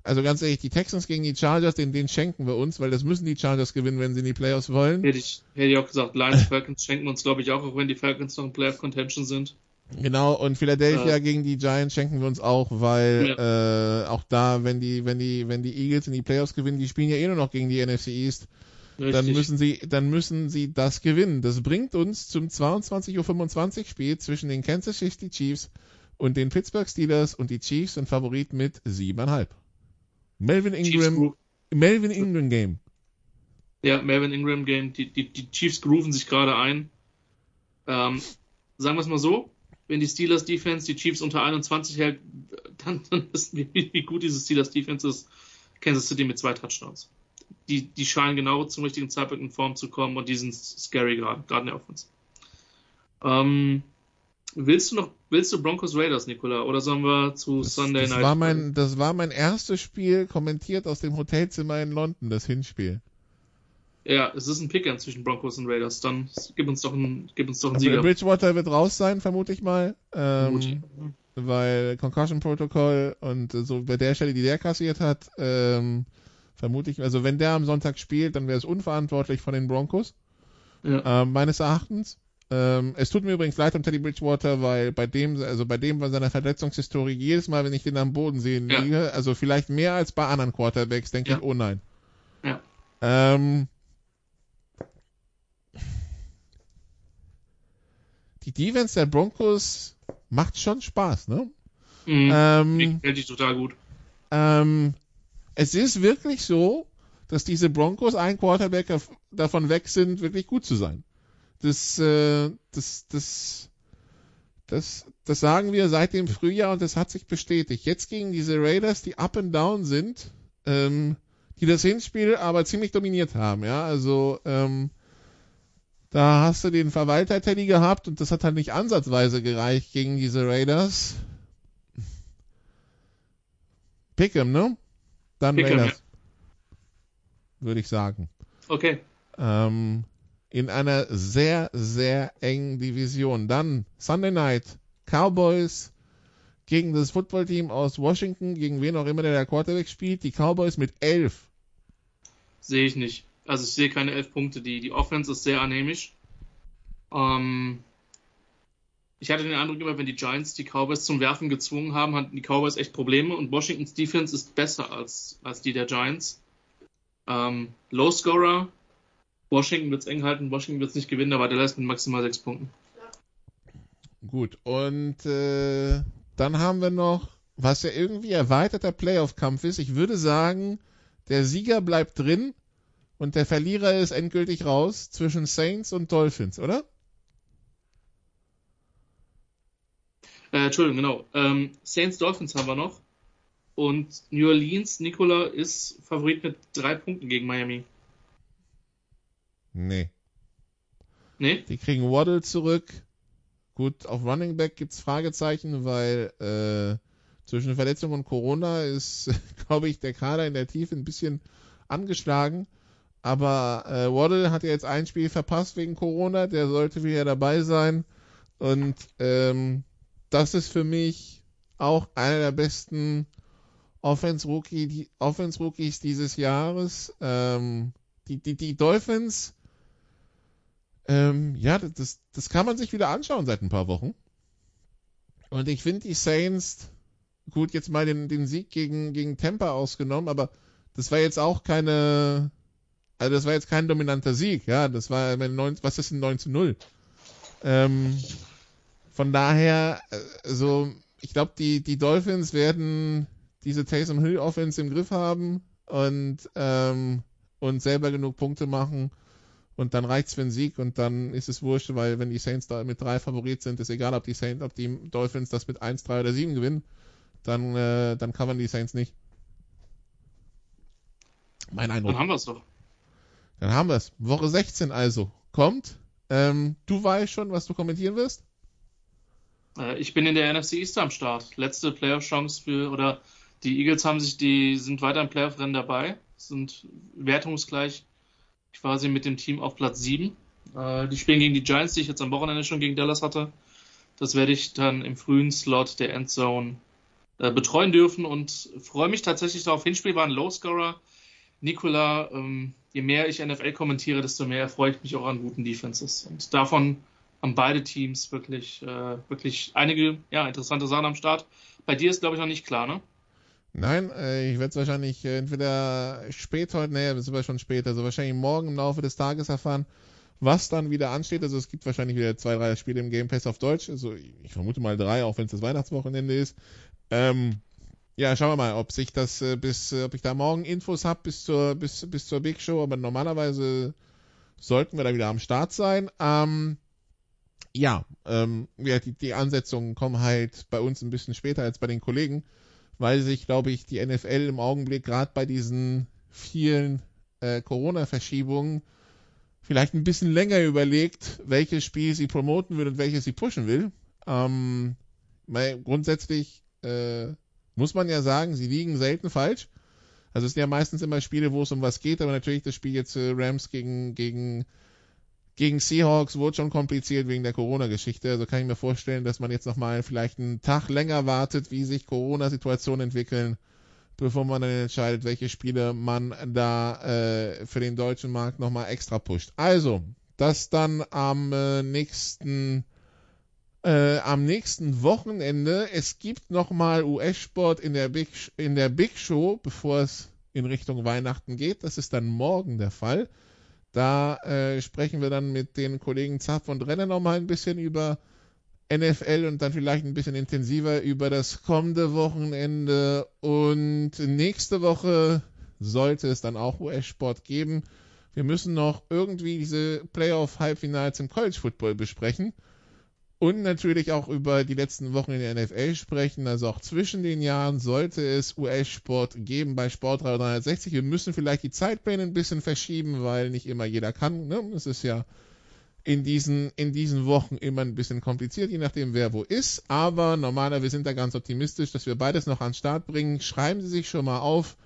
also ganz ehrlich, die Texans gegen die Chargers, den, den schenken wir uns, weil das müssen die Chargers gewinnen, wenn sie in die Playoffs wollen. Hätte ich, hätte ich auch gesagt, Lions Falcons schenken uns, glaube ich, auch, auch wenn die Falcons noch in Playoff Contention sind. Genau, und Philadelphia äh, gegen die Giants schenken wir uns auch, weil ja. äh, auch da, wenn die, wenn die, wenn die Eagles in die Playoffs gewinnen, die spielen ja eh nur noch gegen die NFC East, Richtig. dann müssen sie, dann müssen sie das gewinnen. Das bringt uns zum 22.25 Uhr Spiel zwischen den Kansas City Chiefs und den Pittsburgh Steelers und die Chiefs sind Favorit mit siebeneinhalb. Melvin Ingram, Melvin Ingram Game. Ja, Melvin Ingram Game. Die, die, die Chiefs grooven sich gerade ein. Ähm, sagen wir es mal so, wenn die Steelers Defense die Chiefs unter 21 hält, dann, dann wissen wir, wie gut diese Steelers Defense ist. Kansas City mit zwei Touchdowns. Die, die scheinen genau zum richtigen Zeitpunkt in Form zu kommen und die sind scary gerade, gerade in der Offense. Ähm, Willst du noch, willst du Broncos Raiders, Nicola, oder sollen wir zu das, Sunday das Night? War mein, das war mein erstes Spiel, kommentiert aus dem Hotelzimmer in London, das Hinspiel. Ja, es ist ein Pickern zwischen Broncos und Raiders. Dann gib uns doch einen, gib uns doch einen Sieger. Bridgewater wird raus sein, vermute ich mal. Ähm, weil Concussion Protocol und so bei der Stelle, die der kassiert hat, ähm, vermute ich, also wenn der am Sonntag spielt, dann wäre es unverantwortlich von den Broncos. Ja. Ähm, meines Erachtens. Ähm, es tut mir übrigens leid um Teddy Bridgewater, weil bei dem, also bei dem bei seiner Verletzungshistorie jedes Mal, wenn ich den am Boden sehen ja. liege, also vielleicht mehr als bei anderen Quarterbacks, denke ja. ich, oh nein. Ja. Ähm, die Defense der Broncos macht schon Spaß, ne? Mhm. Ähm, Hält dich total gut. Ähm, es ist wirklich so, dass diese Broncos ein Quarterback davon weg sind, wirklich gut zu sein. Das, äh, das, das, das, das sagen wir seit dem Frühjahr und das hat sich bestätigt. Jetzt gegen diese Raiders, die up and down sind, ähm, die das Hinspiel aber ziemlich dominiert haben, ja, also ähm, da hast du den Verwalter Teddy gehabt und das hat halt nicht ansatzweise gereicht gegen diese Raiders. Pick'em, ne? Dann Pick Raiders. Ja. Würde ich sagen. Okay. Ähm, in einer sehr, sehr engen Division. Dann Sunday Night, Cowboys gegen das Footballteam aus Washington, gegen wen auch immer der, der Quarterback spielt. Die Cowboys mit elf. Sehe ich nicht. Also ich sehe keine elf Punkte. Die, die Offense ist sehr anämisch. Ähm, ich hatte den Eindruck immer, wenn die Giants die Cowboys zum Werfen gezwungen haben, hatten die Cowboys echt Probleme und Washingtons Defense ist besser als, als die der Giants. Ähm, Low Scorer, Washington wird es eng halten, Washington wird es nicht gewinnen, aber der lässt mit maximal sechs Punkten. Gut, und äh, dann haben wir noch, was ja irgendwie erweiterter Playoff-Kampf ist. Ich würde sagen, der Sieger bleibt drin und der Verlierer ist endgültig raus zwischen Saints und Dolphins, oder? Äh, Entschuldigung, genau. Ähm, Saints Dolphins haben wir noch. Und New Orleans, Nicola, ist Favorit mit drei Punkten gegen Miami. Nee. Nee? Die kriegen Waddle zurück. Gut, auf Running Back gibt's Fragezeichen, weil äh, zwischen Verletzung und Corona ist, glaube ich, der Kader in der Tiefe ein bisschen angeschlagen. Aber äh, Waddle hat ja jetzt ein Spiel verpasst wegen Corona, der sollte wieder dabei sein. Und ähm, das ist für mich auch einer der besten Offense-Rookies die, Offense -Rookies dieses Jahres. Ähm, die, die, die Dolphins ähm, ja, das, das kann man sich wieder anschauen seit ein paar Wochen. Und ich finde die Saints gut, jetzt mal den, den Sieg gegen, gegen Tampa ausgenommen, aber das war jetzt auch keine, also das war jetzt kein dominanter Sieg, ja, das war, was ist denn 9 zu 0? Ähm, von daher, äh, so, ich glaube, die, die Dolphins werden diese Taysom Hill Offense im Griff haben und, ähm, und selber genug Punkte machen und dann reicht's für einen Sieg und dann ist es wurscht, weil wenn die Saints da mit drei Favorit sind, ist egal, ob die Saints, ob die Dolphins das mit 1, 3 oder 7 gewinnen, dann, äh, dann covern die Saints nicht. Mein Eindruck. Dann haben wir's doch. Dann haben wir's. Woche 16 also. Kommt. Ähm, du weißt schon, was du kommentieren wirst? Äh, ich bin in der NFC East am Start. Letzte Playoff-Chance für, oder die Eagles haben sich, die sind weiter im Playoff-Rennen dabei, sind wertungsgleich quasi mit dem Team auf Platz 7. Äh, die spielen gegen die Giants, die ich jetzt am Wochenende schon gegen Dallas hatte. Das werde ich dann im frühen Slot der Endzone äh, betreuen dürfen und freue mich tatsächlich darauf. Hinspiel war ein Low-Scorer. Nikola, ähm, je mehr ich NFL kommentiere, desto mehr freue ich mich auch an guten Defenses. Und davon haben beide Teams wirklich, äh, wirklich einige ja, interessante Sachen am Start. Bei dir ist, glaube ich, noch nicht klar, ne? Nein, äh, ich werde es wahrscheinlich äh, entweder spät heute, nee, das ist aber schon später, also wahrscheinlich morgen im Laufe des Tages erfahren, was dann wieder ansteht. Also es gibt wahrscheinlich wieder zwei, drei Spiele im Game Pass auf Deutsch. Also ich vermute mal drei, auch wenn es das Weihnachtswochenende ist. Ähm, ja, schauen wir mal, ob sich das äh, bis, ob ich da morgen Infos habe bis zur, bis, bis zur Big Show, aber normalerweise sollten wir da wieder am Start sein. Ähm, ja, ähm, ja die, die Ansetzungen kommen halt bei uns ein bisschen später als bei den Kollegen weil sich, glaube ich, die NFL im Augenblick gerade bei diesen vielen äh, Corona-Verschiebungen vielleicht ein bisschen länger überlegt, welches Spiel sie promoten will und welches sie pushen will. Ähm, weil grundsätzlich äh, muss man ja sagen, sie liegen selten falsch. Also es sind ja meistens immer Spiele, wo es um was geht, aber natürlich das Spiel jetzt äh, Rams gegen, gegen gegen Seahawks wurde schon kompliziert wegen der Corona-Geschichte. Also kann ich mir vorstellen, dass man jetzt nochmal vielleicht einen Tag länger wartet, wie sich Corona-Situationen entwickeln, bevor man dann entscheidet, welche Spiele man da äh, für den deutschen Markt nochmal extra pusht. Also, das dann am äh, nächsten äh, am nächsten Wochenende. Es gibt nochmal US-Sport in in der Big Show, bevor es in Richtung Weihnachten geht. Das ist dann morgen der Fall. Da äh, sprechen wir dann mit den Kollegen Zapf und Renner nochmal ein bisschen über NFL und dann vielleicht ein bisschen intensiver über das kommende Wochenende. Und nächste Woche sollte es dann auch US-Sport geben. Wir müssen noch irgendwie diese Playoff-Halbfinals im College Football besprechen und natürlich auch über die letzten Wochen in der NFL sprechen. Also auch zwischen den Jahren sollte es US-Sport geben bei Sportradio 360. Wir müssen vielleicht die Zeitpläne ein bisschen verschieben, weil nicht immer jeder kann. Ne? Es ist ja in diesen, in diesen Wochen immer ein bisschen kompliziert, je nachdem wer wo ist. Aber normalerweise wir sind da ganz optimistisch, dass wir beides noch an den Start bringen. Schreiben Sie sich schon mal auf.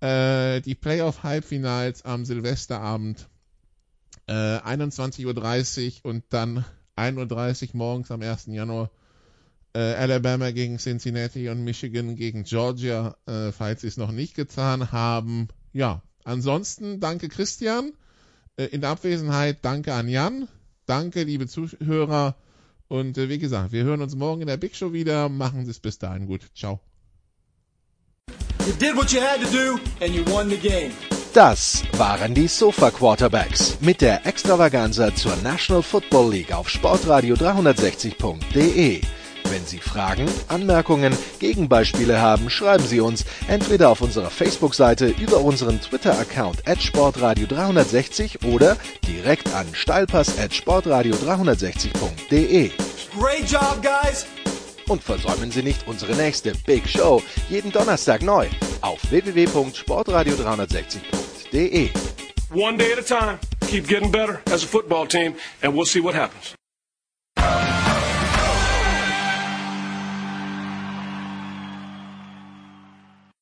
Äh, die Playoff-Halbfinals am Silvesterabend. Äh, 21.30 Uhr und dann 1.30 Uhr morgens am 1. Januar. Äh, Alabama gegen Cincinnati und Michigan gegen Georgia, äh, falls sie es noch nicht getan haben. Ja, ansonsten danke Christian. Äh, in der Abwesenheit danke an Jan. Danke, liebe Zuhörer. Und äh, wie gesagt, wir hören uns morgen in der Big Show wieder. Machen Sie es bis dahin gut. Ciao. You did what you had to do and you won the game. Das waren die Sofa Quarterbacks mit der Extravaganza zur National Football League auf Sportradio 360.de. Wenn Sie Fragen, Anmerkungen, Gegenbeispiele haben, schreiben Sie uns entweder auf unserer Facebook-Seite über unseren Twitter-Account at Sportradio 360 oder direkt an steilpass at Sportradio 360.de. Great job, guys! Und versäumen Sie nicht unsere nächste Big Show jeden Donnerstag neu auf www.sportradio360.de. One day at a time. Keep getting better as a football team, and we'll see what happens.